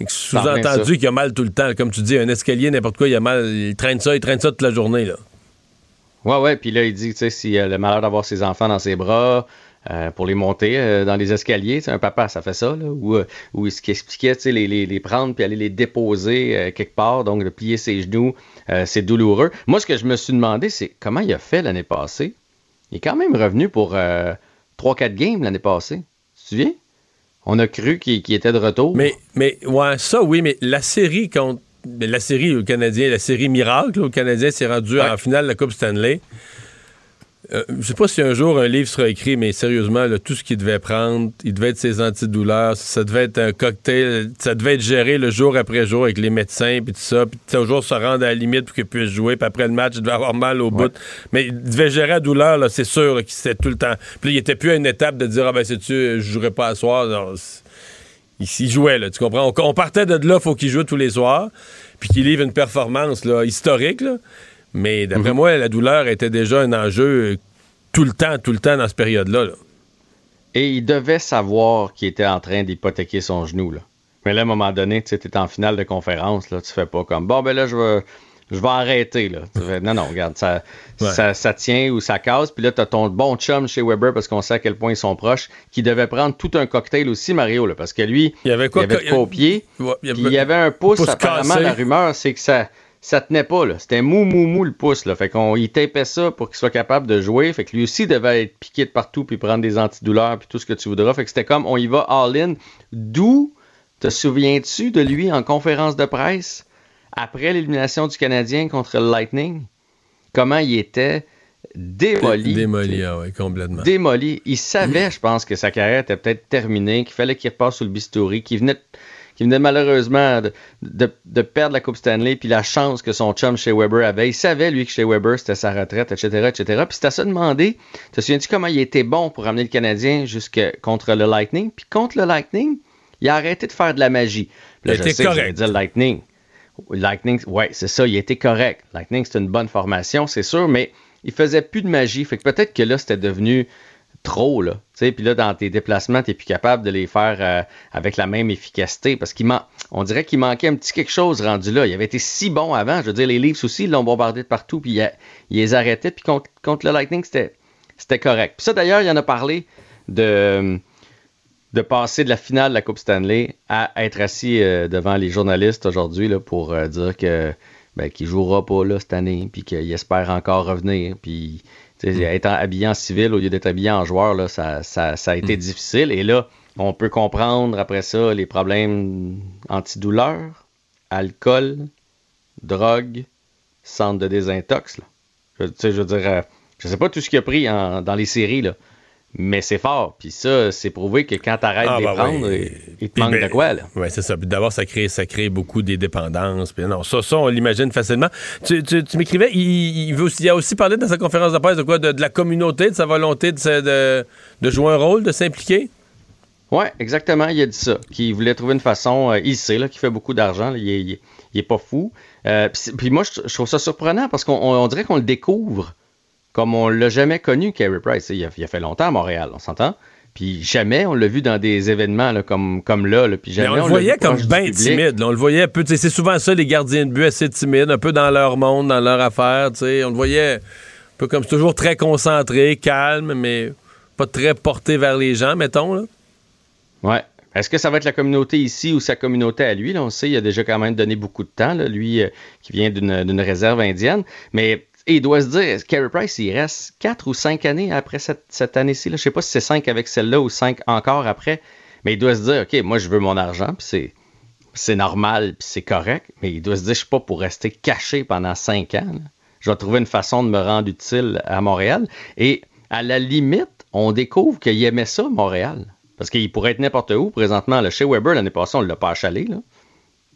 Sous-entendu qu'il a mal tout le temps. Comme tu dis, un escalier, n'importe quoi, il a mal. Il traîne ça, il traîne ça toute la journée. Là. Ouais, ouais. Puis là, il dit, tu sais, s'il a le malheur d'avoir ses enfants dans ses bras, euh, pour les monter euh, dans les escaliers. un papa, ça fait ça, là, où, euh, où il expliquait les, les, les, prendre puis aller les déposer quelque part, donc de plier ses genoux, c'est douloureux. Moi, ce que je me suis demandé, c'est comment il a fait l'année passée. Il est quand même revenu pour 3-4 games l'année passée. Tu te souviens? On a cru qu'il était de retour. Mais, mais, ouais, ça oui, mais la série contre la série au Canadien, la série miracle au Canadien s'est rendu en finale de la Coupe Stanley. Euh, je sais pas si un jour un livre sera écrit, mais sérieusement, là, tout ce qu'il devait prendre, il devait être ses antidouleurs, ça devait être un cocktail, ça devait être géré le jour après jour avec les médecins, puis tout ça, puis toujours se rendre à la limite pour qu'il puisse jouer, puis après le match, il devait avoir mal au bout. Mais il devait gérer la douleur, là, c'est sûr, là, qu'il c'était tout le temps. Puis il était plus à une étape de dire, ah ben, sais-tu, je jouerai pas à soir. Non, il jouait, là, tu comprends? On, on partait de là, faut qu'il joue tous les soirs, puis qu'il livre une performance là, historique, là. Mais d'après moi, la douleur était déjà un enjeu euh, tout le temps, tout le temps dans cette période-là. là. Et il devait savoir qu'il était en train d'hypothéquer son genou. Là. Mais là, à un moment donné, tu es en finale de conférence, là, tu fais pas comme bon, ben là, je vais, je vais arrêter. Là. Fais, non, non, regarde, ça, Ouais. ça, ça tient ou ça casse. Puis là, tu as ton bon chum chez Weber parce qu'on sait à quel point ils sont proches, qui devait prendre tout un cocktail aussi, Mario, là, parce que lui, Il y avait quoi? il avait de quoi au pied. Ouais, il y Puis il y avait un pouce, pouce apparemment, cassé. la rumeur, c'est que ça ça tenait pas, là. C'était mou, mou, mou le pouce, là. Fait qu'on il tapait ça pour qu'il soit capable de jouer. Fait que lui aussi devait être piqué de partout puis prendre des antidouleurs puis tout ce que tu voudras. Fait que c'était comme on y va all-in. D'où, te souviens-tu de lui en conférence de presse après l'élimination du Canadien contre le Lightning? Comment il était démoli. Démoli, ah ouais, complètement. Démoli. Il savait, je pense, que sa carrière était peut-être terminée, qu'il fallait qu'il repasse sur le bistouri, qu'il venait, qu'il venait malheureusement de, de- de perdre la Coupe Stanley, puis la chance que son chum chez Weber avait. Il savait, lui, que chez Weber, c'était sa retraite, etc., etc. Puis c'était à se demander, te souviens-tu comment il était bon pour amener le Canadien jusque contre le Lightning? Puis contre le Lightning, il a arrêté de faire de la magie. Puis là, Il je était sais que correct. j'allais dire Lightning. Lightning, ouais, c'est ça, il était correct. Lightning, c'est une bonne formation, c'est sûr, mais il faisait plus de magie. Fait que peut-être que là, c'était devenu trop, là. Tu puis là, dans tes déplacements, t'es plus capable de les faire euh, avec la même efficacité parce qu'il on dirait qu'il manquait un petit quelque chose rendu là. Il avait été si bon avant. Je veux dire, les Leafs aussi, ils l'ont bombardé de partout, puis il, les arrêtait. Puis contre, le Lightning, c'était, correct. Puis ça, d'ailleurs, il en a parlé de, passer de la finale de la Coupe Stanley à être assis euh, devant les journalistes aujourd'hui pour euh, dire que ben, qu'il jouera pas là, cette année, puis qu'il espère encore revenir. Puis sais, être habillé en civil au lieu d'être habillé en joueur, là, ça, ça, ça a été difficile. Et là, on peut comprendre après ça les problèmes antidouleurs, alcool, drogue, centre de désintox. Là. Je, je veux dire, euh, je sais pas tout ce qu'il a pris en- dans les séries, là, mais c'est fort. Puis ça, c'est prouvé que quand tu arrêtes Ah, de les bah prendre, oui. il, te Puis manque ben, de quoi. Là. Oui, c'est ça. Puis d'abord, ça crée, ça crée beaucoup des dépendances. Puis non, ça, ça on l'imagine facilement. Tu, tu- tu m'écrivais, il, il veut aussi, il a aussi parlé dans sa conférence de presse de quoi? De, de la communauté, de sa volonté de, se- de, de jouer un rôle, de s'impliquer? Oui, exactement, il a dit ça. Qu'il voulait trouver une façon, euh, il sait là, qu'il fait beaucoup d'argent, il, il il est pas fou. Euh, puis moi, je, je trouve ça surprenant parce qu'on on- on dirait qu'on le découvre comme on l'a jamais connu, Carey Price. Il a, il a fait longtemps à Montréal, on s'entend? Puis jamais on l'a vu dans des événements là, comme, comme là. là, puis jamais on le voyait comme bien timide. là. On le voyait un peu. C'est souvent ça, les gardiens de but assez timides, un peu dans leur monde, dans leur affaire. On le voyait un peu comme toujours très concentré, calme, mais pas très porté vers les gens, mettons. Là. Ouais. Est-ce que ça va être la communauté ici ou sa communauté à lui? Là, on sait, il a déjà quand même donné beaucoup de temps, là, lui euh, qui vient d'une réserve indienne. Mais et il doit se dire, Carey Price, il reste quatre ou cinq années après cette, cette année-ci. Je sais pas si c'est cinq avec celle-là ou cinq encore après. Mais il doit se dire, OK, moi, je veux mon argent, puis c'est normal, puis c'est correct. Mais il doit se dire, je suis pas pour rester caché pendant cinq ans. là. Je vais trouver une façon de me rendre utile à Montréal. Et à la limite, on découvre qu'il aimait ça, Montréal. Parce qu'il pourrait être n'importe où présentement. Là, chez Weber, l'année passée, on ne l'a pas achalé. Là.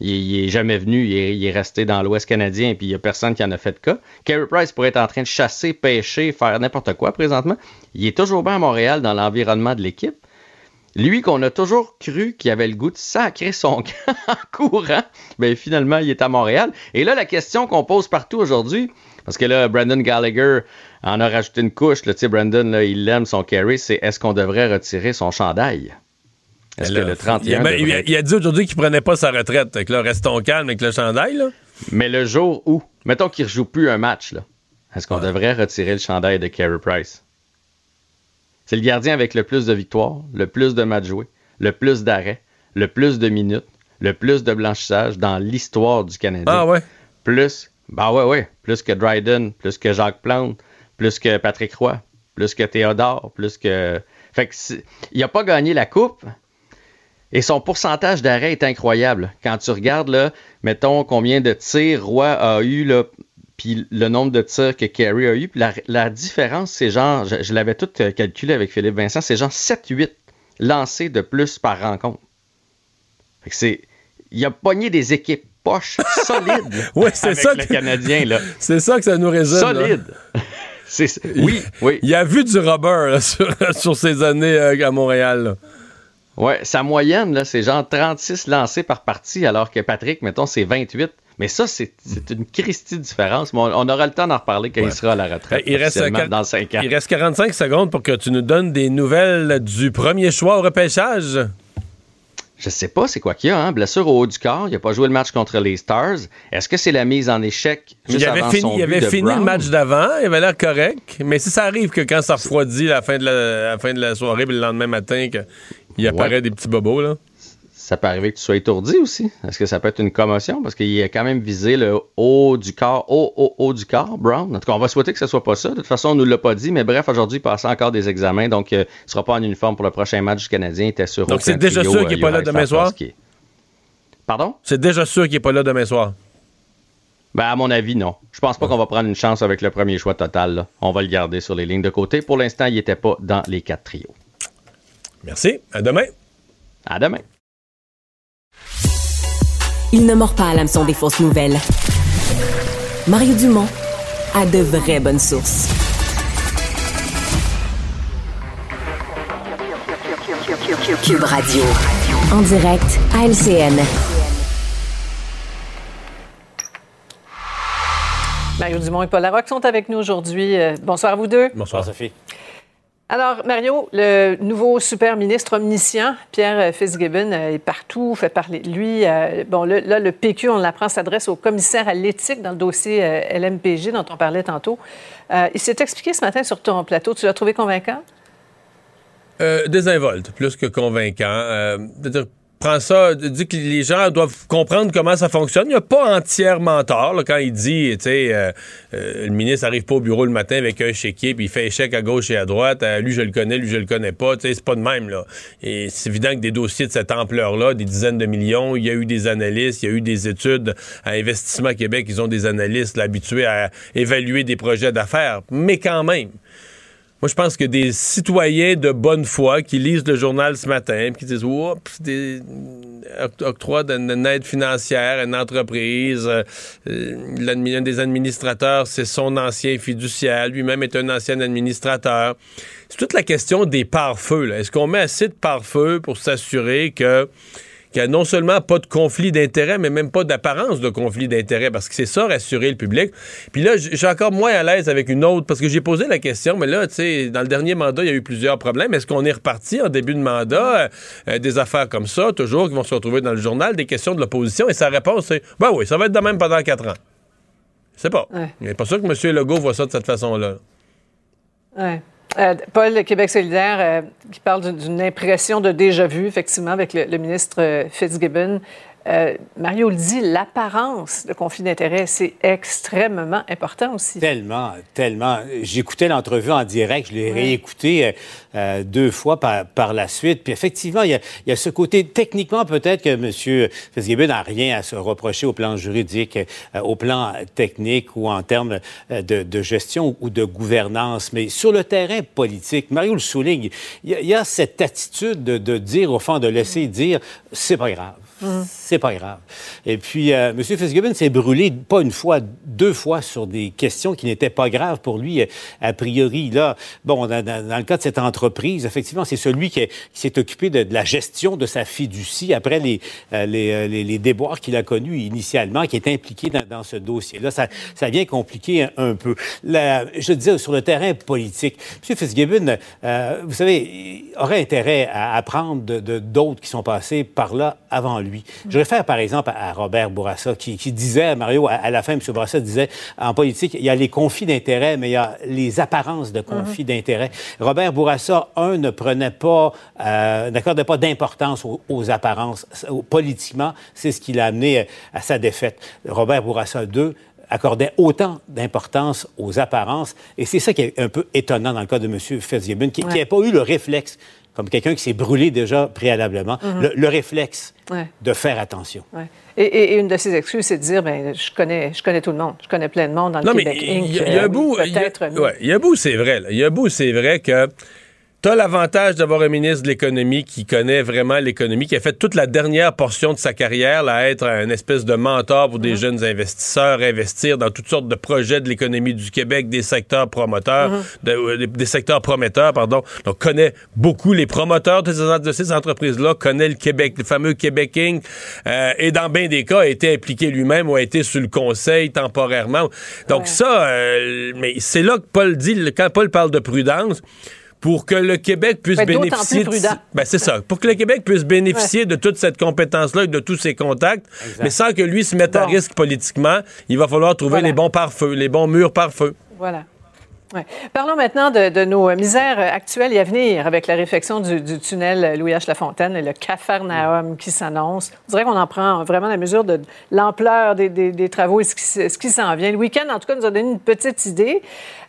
Il, il est jamais venu, il est, resté dans l'Ouest canadien, puis il n'y a personne qui en a fait de cas. Carey Price pourrait être en train de chasser, pêcher, faire n'importe quoi présentement. Il est toujours bien à Montréal dans l'environnement de l'équipe. Lui qu'on a toujours cru qu'il avait le goût de sacrer son camp en courant, ben finalement, il est à Montréal. Et là, la question qu'on pose partout aujourd'hui, parce que là, Brandon Gallagher en a rajouté une couche, là, tu Brandon, il aime son carry, c'est est-ce qu'on devrait retirer son chandail? Est-ce que le 31 il, a, devrait il a- dit aujourd'hui qu'il prenait pas sa retraite. Que là, restons calmes avec le chandail. Là. Mais le jour où, mettons qu'il ne rejoue plus un match, là, est-ce qu'on devrait retirer le chandail de Carey Price? C'est le gardien avec le plus de victoires, le plus de matchs joués, le plus d'arrêts, le plus de minutes, le plus de blanchissage dans l'histoire du Canadien. Ah ouais? Plus, bah ouais, ouais, plus que Dryden, plus que Jacques Plante, plus que Patrick Roy, plus que Théodore, plus que. Fait que il n'a pas gagné la coupe. Et son pourcentage d'arrêt est incroyable. Quand tu regardes, là, mettons combien de tirs Roy a eu, là, puis le nombre de tirs que Carey a eu, puis la, la différence, c'est genre, je, je l'avais tout euh, calculé avec Philippe Vincent, c'est genre 7-8 lancés de plus par rencontre. Fait que c'est, il a pogné des équipes poches solides Oui, c'est avec ça le que- Canadien. Là. C'est ça que ça nous résume. là. Solide. Oui, oui. Il a vu du rubber là, sur, sur ses années euh, à Montréal. là. Ouais, sa moyenne, là, c'est genre 36 lancés par partie, alors que Patrick, mettons, c'est 28. Mais ça, c'est une Christie différence. Mais on, on aura le temps d'en reparler quand il sera à la retraite. Il reste, officiellement, quar- dans 5 ans. il reste 45 secondes pour que tu nous donnes des nouvelles du premier choix au repêchage. Je sais pas c'est quoi qu'il y a, hein? Blessure au haut du corps. Il a pas joué le match contre les Stars. Est-ce que c'est la mise en échec juste il avait avant fini, son il but avait de fini Brown? le match d'avant, il avait l'air correct. Mais si ça arrive que quand ça refroidit à la fin de la, à la, fin de la soirée, puis le lendemain matin, qu'il apparaît Ouais. des petits bobos, là. Ça peut arriver que tu sois étourdi aussi. Est-ce que ça peut être une commotion? Parce qu'il a quand même visé le haut du corps, haut, haut, haut du corps, Brown. En tout cas, on va souhaiter que ce soit pas ça. De toute façon, on nous l'a pas dit. Mais bref, aujourd'hui, il passait encore des examens. Donc, euh, il sera pas en uniforme pour le prochain match du Canadien. Il était sur Donc, c'est déjà sûr euh, qu'il est pas là Juraj demain soir? Pardon? C'est déjà sûr qu'il est pas là demain soir? Ben, à mon avis, non. Je pense pas qu'on va prendre une chance avec le premier choix total. là. On va le garder sur les lignes de côté. Pour l'instant, il était pas dans les quatre trios. Merci. À demain. À demain. Il ne mord pas à l'hameçon des fausses nouvelles. Mario Dumont a de vraies bonnes sources. Cube Radio. En direct à LCN. Mario Dumont et Paul Larocque sont avec nous aujourd'hui. Euh, bonsoir à vous deux. Bonsoir, Sophie. Alors, Mario, le nouveau super ministre omniscient, Pierre Fitzgibbon, euh, est partout, fait parler de lui. Euh, bon, là, le PQ, on l'apprend, s'adresse au commissaire à l'éthique dans le dossier euh, LMPG dont on parlait tantôt. Euh, il s'est expliqué ce matin sur ton plateau. Tu l'as trouvé convaincant? Euh, désinvolte, plus que convaincant. Euh, prends ça, dis que les gens doivent comprendre comment ça fonctionne. Il n'y a pas entièrement tort quand il dit, tu sais, euh, euh, le ministre arrive pas au bureau le matin avec un chéquier, puis il fait échec à gauche et à droite. Euh, lui, je le connais, lui, je le connais pas. Tu sais, c'est pas de même, là. Et c'est évident que des dossiers de cette ampleur-là, des dizaines de millions, il y a eu des analystes, il y a eu des études à Investissement Québec, ils ont des analystes habitués à évaluer des projets d'affaires. Mais quand même, moi, je pense que des citoyens de bonne foi qui lisent le journal ce matin qui disent Oups, des oct- octroi d'une aide financière à une entreprise, euh, euh, l'admi- un des administrateurs, c'est son ancien fiduciaire, lui-même est un ancien administrateur. C'est toute la question des pare-feux. Est-ce qu'on met assez de pare-feux pour s'assurer que qu'il n'y a non seulement pas de conflit d'intérêt, mais même pas d'apparence de conflit d'intérêt, parce que c'est ça, rassurer le public. Puis là, je suis encore moins à l'aise avec une autre, parce que j'ai posé la question, mais là, tu sais, dans le dernier mandat, il y a eu plusieurs problèmes. Est-ce qu'on est reparti en début de mandat, euh, euh, des affaires comme ça, toujours, qui vont se retrouver dans le journal, des questions de l'opposition, et sa réponse, c'est, ben oui, ça va être de même pendant quatre ans. C'est pas. Ouais. Il n'est pas sûr que M. Legault voit ça de cette façon-là. Ouais. Euh, Paul, Québec solidaire, euh, qui parle d'une- impression de déjà-vu, effectivement, avec le, le ministre euh, Fitzgibbon. Euh, Mario le dit, l'apparence de conflit d'intérêt, c'est extrêmement important aussi. Tellement, tellement. J'écoutais l'entrevue en direct, je l'ai réécouté euh, euh, deux fois par, par la suite. Puis effectivement, il y a, il y a ce côté, techniquement, peut-être que M. Fitzgibbon n'a rien à se reprocher au plan juridique, euh, au plan technique ou en termes de, de gestion ou de gouvernance. Mais sur le terrain politique, Mario le souligne, il y a, il y a cette attitude de, de dire, au fond, de laisser dire, c'est pas grave. C'est pas grave. Et puis, euh, M. Fitzgibbon s'est brûlé pas une fois, deux fois sur des questions qui n'étaient pas graves pour lui, euh, a priori. Là, bon, dans, le cas de cette entreprise, effectivement, c'est celui qui, est- qui s'est occupé de, la gestion de sa fiducie après les, euh, euh, les- déboires qu'il a connus initialement, qui est impliqué dans, ce dossier-là. Ça, ça vient compliquer un, peu. La- je disais, sur le terrain politique, M. Fitzgibbon, euh, vous savez, aurait intérêt à apprendre de- d'autres qui sont passés par là avant lui. Je réfère par exemple à, Robert Bourassa qui, qui disait, Mario, à, à la fin, M. Bourassa disait, en politique, il y a les conflits d'intérêts, mais il y a les apparences de conflits d'intérêts. Robert Bourassa, un, ne prenait pas, euh, n'accordait pas d'importance aux, aux apparences. Politiquement, c'est ce qui l'a amené euh, à sa défaite. Robert Bourassa, deux, accordait autant d'importance aux apparences. Et c'est ça qui est un peu étonnant dans le cas de M. Fitzgibbon, qui n'avait pas eu le réflexe comme quelqu'un qui s'est brûlé déjà préalablement, Mhm. le, le réflexe Ouais. de faire attention. Ouais. Et, et- et une de ses excuses, c'est de dire, ben, je connais, je connais tout le monde, je connais plein de monde dans le Non, mais Québec il Inc. y, a- il y a Euh, y a- peut-être. mais- ouais, il y a un bout, c'est vrai. là. Il y a un bout, c'est vrai que tu as l'avantage d'avoir un ministre de l'économie qui connaît vraiment l'économie, qui a fait toute la dernière portion de sa carrière là, à être un espèce de mentor pour des jeunes investisseurs, investir dans toutes sortes de projets de l'économie du Québec, des secteurs promoteurs, Mhm. de- euh, des, des secteurs prometteurs, pardon. Donc, connaît beaucoup les promoteurs de ces, de ces entreprises-là, connaît le Québec, le fameux Québec Inc. euh, et dans bien des cas, a été impliqué lui-même ou a été sur le conseil temporairement. Donc, ça, euh, mais c'est là que Paul dit, quand Paul parle de prudence, pour que le Québec puisse d'autant bénéficier plus de, ben c'est ça. Pour que le Québec puisse bénéficier de toute cette compétence là et de tous ses contacts. Mais sans que lui se mette à risque politiquement il va falloir trouver Voilà. les bons pare-feux les bons murs pare-feu. Voilà. Ouais. Parlons maintenant de, de nos misères actuelles et à venir avec la réfection du, du tunnel euh, Louis-H. Lafontaine et le Cafarnaum qui s'annonce. On dirait qu'on en prend vraiment la mesure de l'ampleur des, des- des travaux et ce qui, s'en vient. Le week-end, en tout cas, nous a donné une petite idée.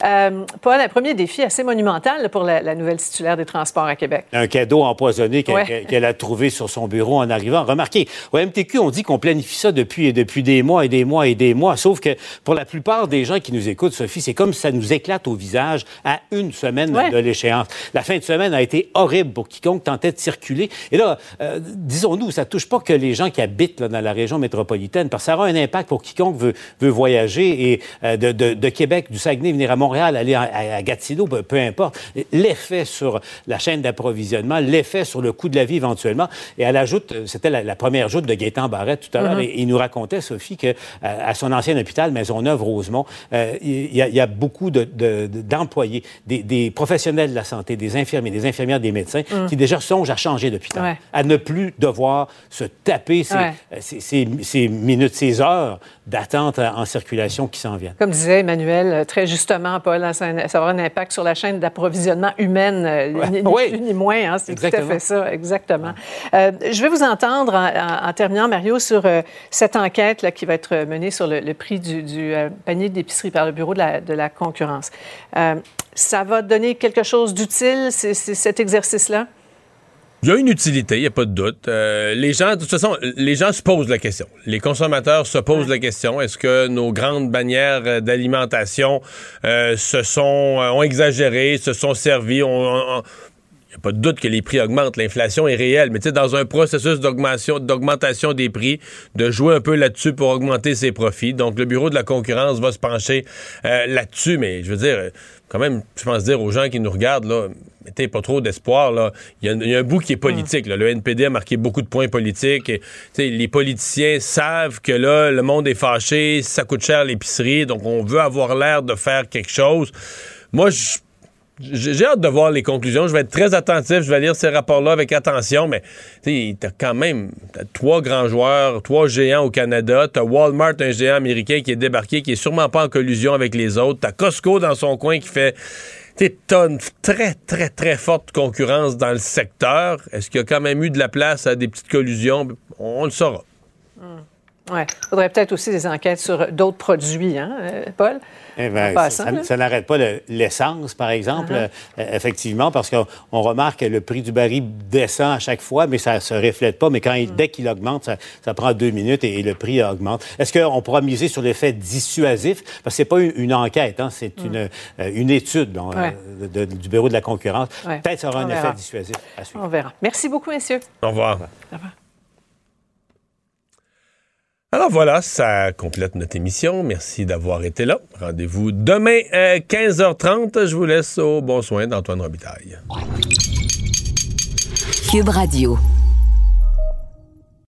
Euh, Paul, un premier défi assez monumental pour la, la nouvelle titulaire des Transports à Québec. Un cadeau empoisonné qu'elle Ouais. a trouvé sur son bureau en arrivant. Remarquez, au MTQ, on dit qu'on planifie ça depuis, depuis des mois et des mois et des mois. Sauf que pour la plupart des gens qui nous écoutent, Sophie, c'est comme ça nous éclate au visage à une semaine Ouais. de l'échéance. La fin de semaine a été horrible pour quiconque tentait de circuler. Et là, euh, disons-nous, ça touche pas que les gens qui habitent là, dans la région métropolitaine, parce que ça aura un impact pour quiconque veut, veut voyager et euh, de, de- de Québec, du Saguenay, venir à Montréal, aller à, à- à Gatineau, peu, peu importe. L'effet sur la chaîne d'approvisionnement, l'effet sur le coût de la vie éventuellement. Et elle ajoute, euh, c'était la, la première joute de Gaétan Barrette tout à l'heure, Mhm. et il nous racontait, Sophie, que euh, à son ancien hôpital, Maisonneuve-Rosemont, euh, il y, a- il y a beaucoup de- de- de- d'employés, des, des professionnels de la santé, des infirmiers, des infirmières, des médecins, Mhm. qui déjà songent à changer d'hôpital, Ouais. à ne plus devoir se taper ces, Ouais. euh, ces- ces- ces minutes, ces heures d'attente en en circulation qui s'en viennent. Comme disait Emmanuel, euh, très justement, Paul, hein, ça, ça aura un impact sur la chaîne d'approvisionnement humaine, euh, Ouais. ni, Oui. plus ni moins. hein, c'est tout à fait ça, exactement. Euh, je vais vous entendre en, en- en terminant, Mario, sur euh, cette enquête là, qui va être menée sur le, le prix du, du, euh, panier d'épicerie par le Bureau de la, de la concurrence. Euh, ça va donner quelque chose d'utile, cet exercice-là? Il y a une utilité, il n'y a pas de doute. Euh, les gens, de toute façon, les gens se posent la question. Les consommateurs se posent la question. Est-ce que nos grandes bannières euh, d'alimentation euh, se sont, euh, ont exagéré, se sont servis, ont- n'y a pas de doute que les prix augmentent. L'inflation est réelle. Mais tu sais, dans un processus d'augmentation, des prix, de jouer un peu là-dessus pour augmenter ses profits. Donc, le Bureau de la concurrence va se pencher euh, là-dessus. Mais je veux dire, quand même, je pense dire aux gens qui nous regardent, là, mettez pas trop d'espoir. Là. Il, y a, un bout qui est politique. là. Le NPD a marqué beaucoup de points politiques. Et, les politiciens savent que là, le monde est fâché, ça coûte cher l'épicerie, donc on veut avoir l'air de faire quelque chose. Moi, je j'ai hâte de voir les conclusions. Je vais être très attentif. Je vais lire ces rapports-là avec attention. Mais tu as quand même trois grands joueurs, trois géants au Canada. Tu as Walmart, un géant américain qui est débarqué, qui est sûrement pas en collusion avec les autres. Tu as Costco dans son coin qui fait. Tu as une très, très, très forte concurrence dans le secteur. Est-ce qu'il y a quand même eu de la place à des petites collusions? On le saura. Oui. Il faudrait peut-être aussi des enquêtes sur d'autres produits, hein, euh, Paul? Eh ben, passant, ça, n'arrête pas le- l'essence, par exemple, Uh-huh. euh, effectivement, parce qu'on on remarque que le prix du baril descend à chaque fois, mais ça ne se reflète pas. Mais quand il- Mm. dès qu'il augmente, ça, ça prend deux minutes et, et le prix augmente. Est-ce qu'on pourra miser sur l'effet dissuasif? Parce que ce n'est pas une, une enquête, hein, c'est une, euh, une étude donc, Mm. Ouais. euh, de- du Bureau de la concurrence. Ouais. Peut-être ça aura On un verra. effet dissuasif à suivre. On verra. Merci beaucoup, messieurs. Au revoir. Au revoir. Alors voilà, ça complète notre émission. Merci d'avoir été là. Rendez-vous demain à 15h30. Je vous laisse au bon soin d'Antoine Robitaille. Cube Radio.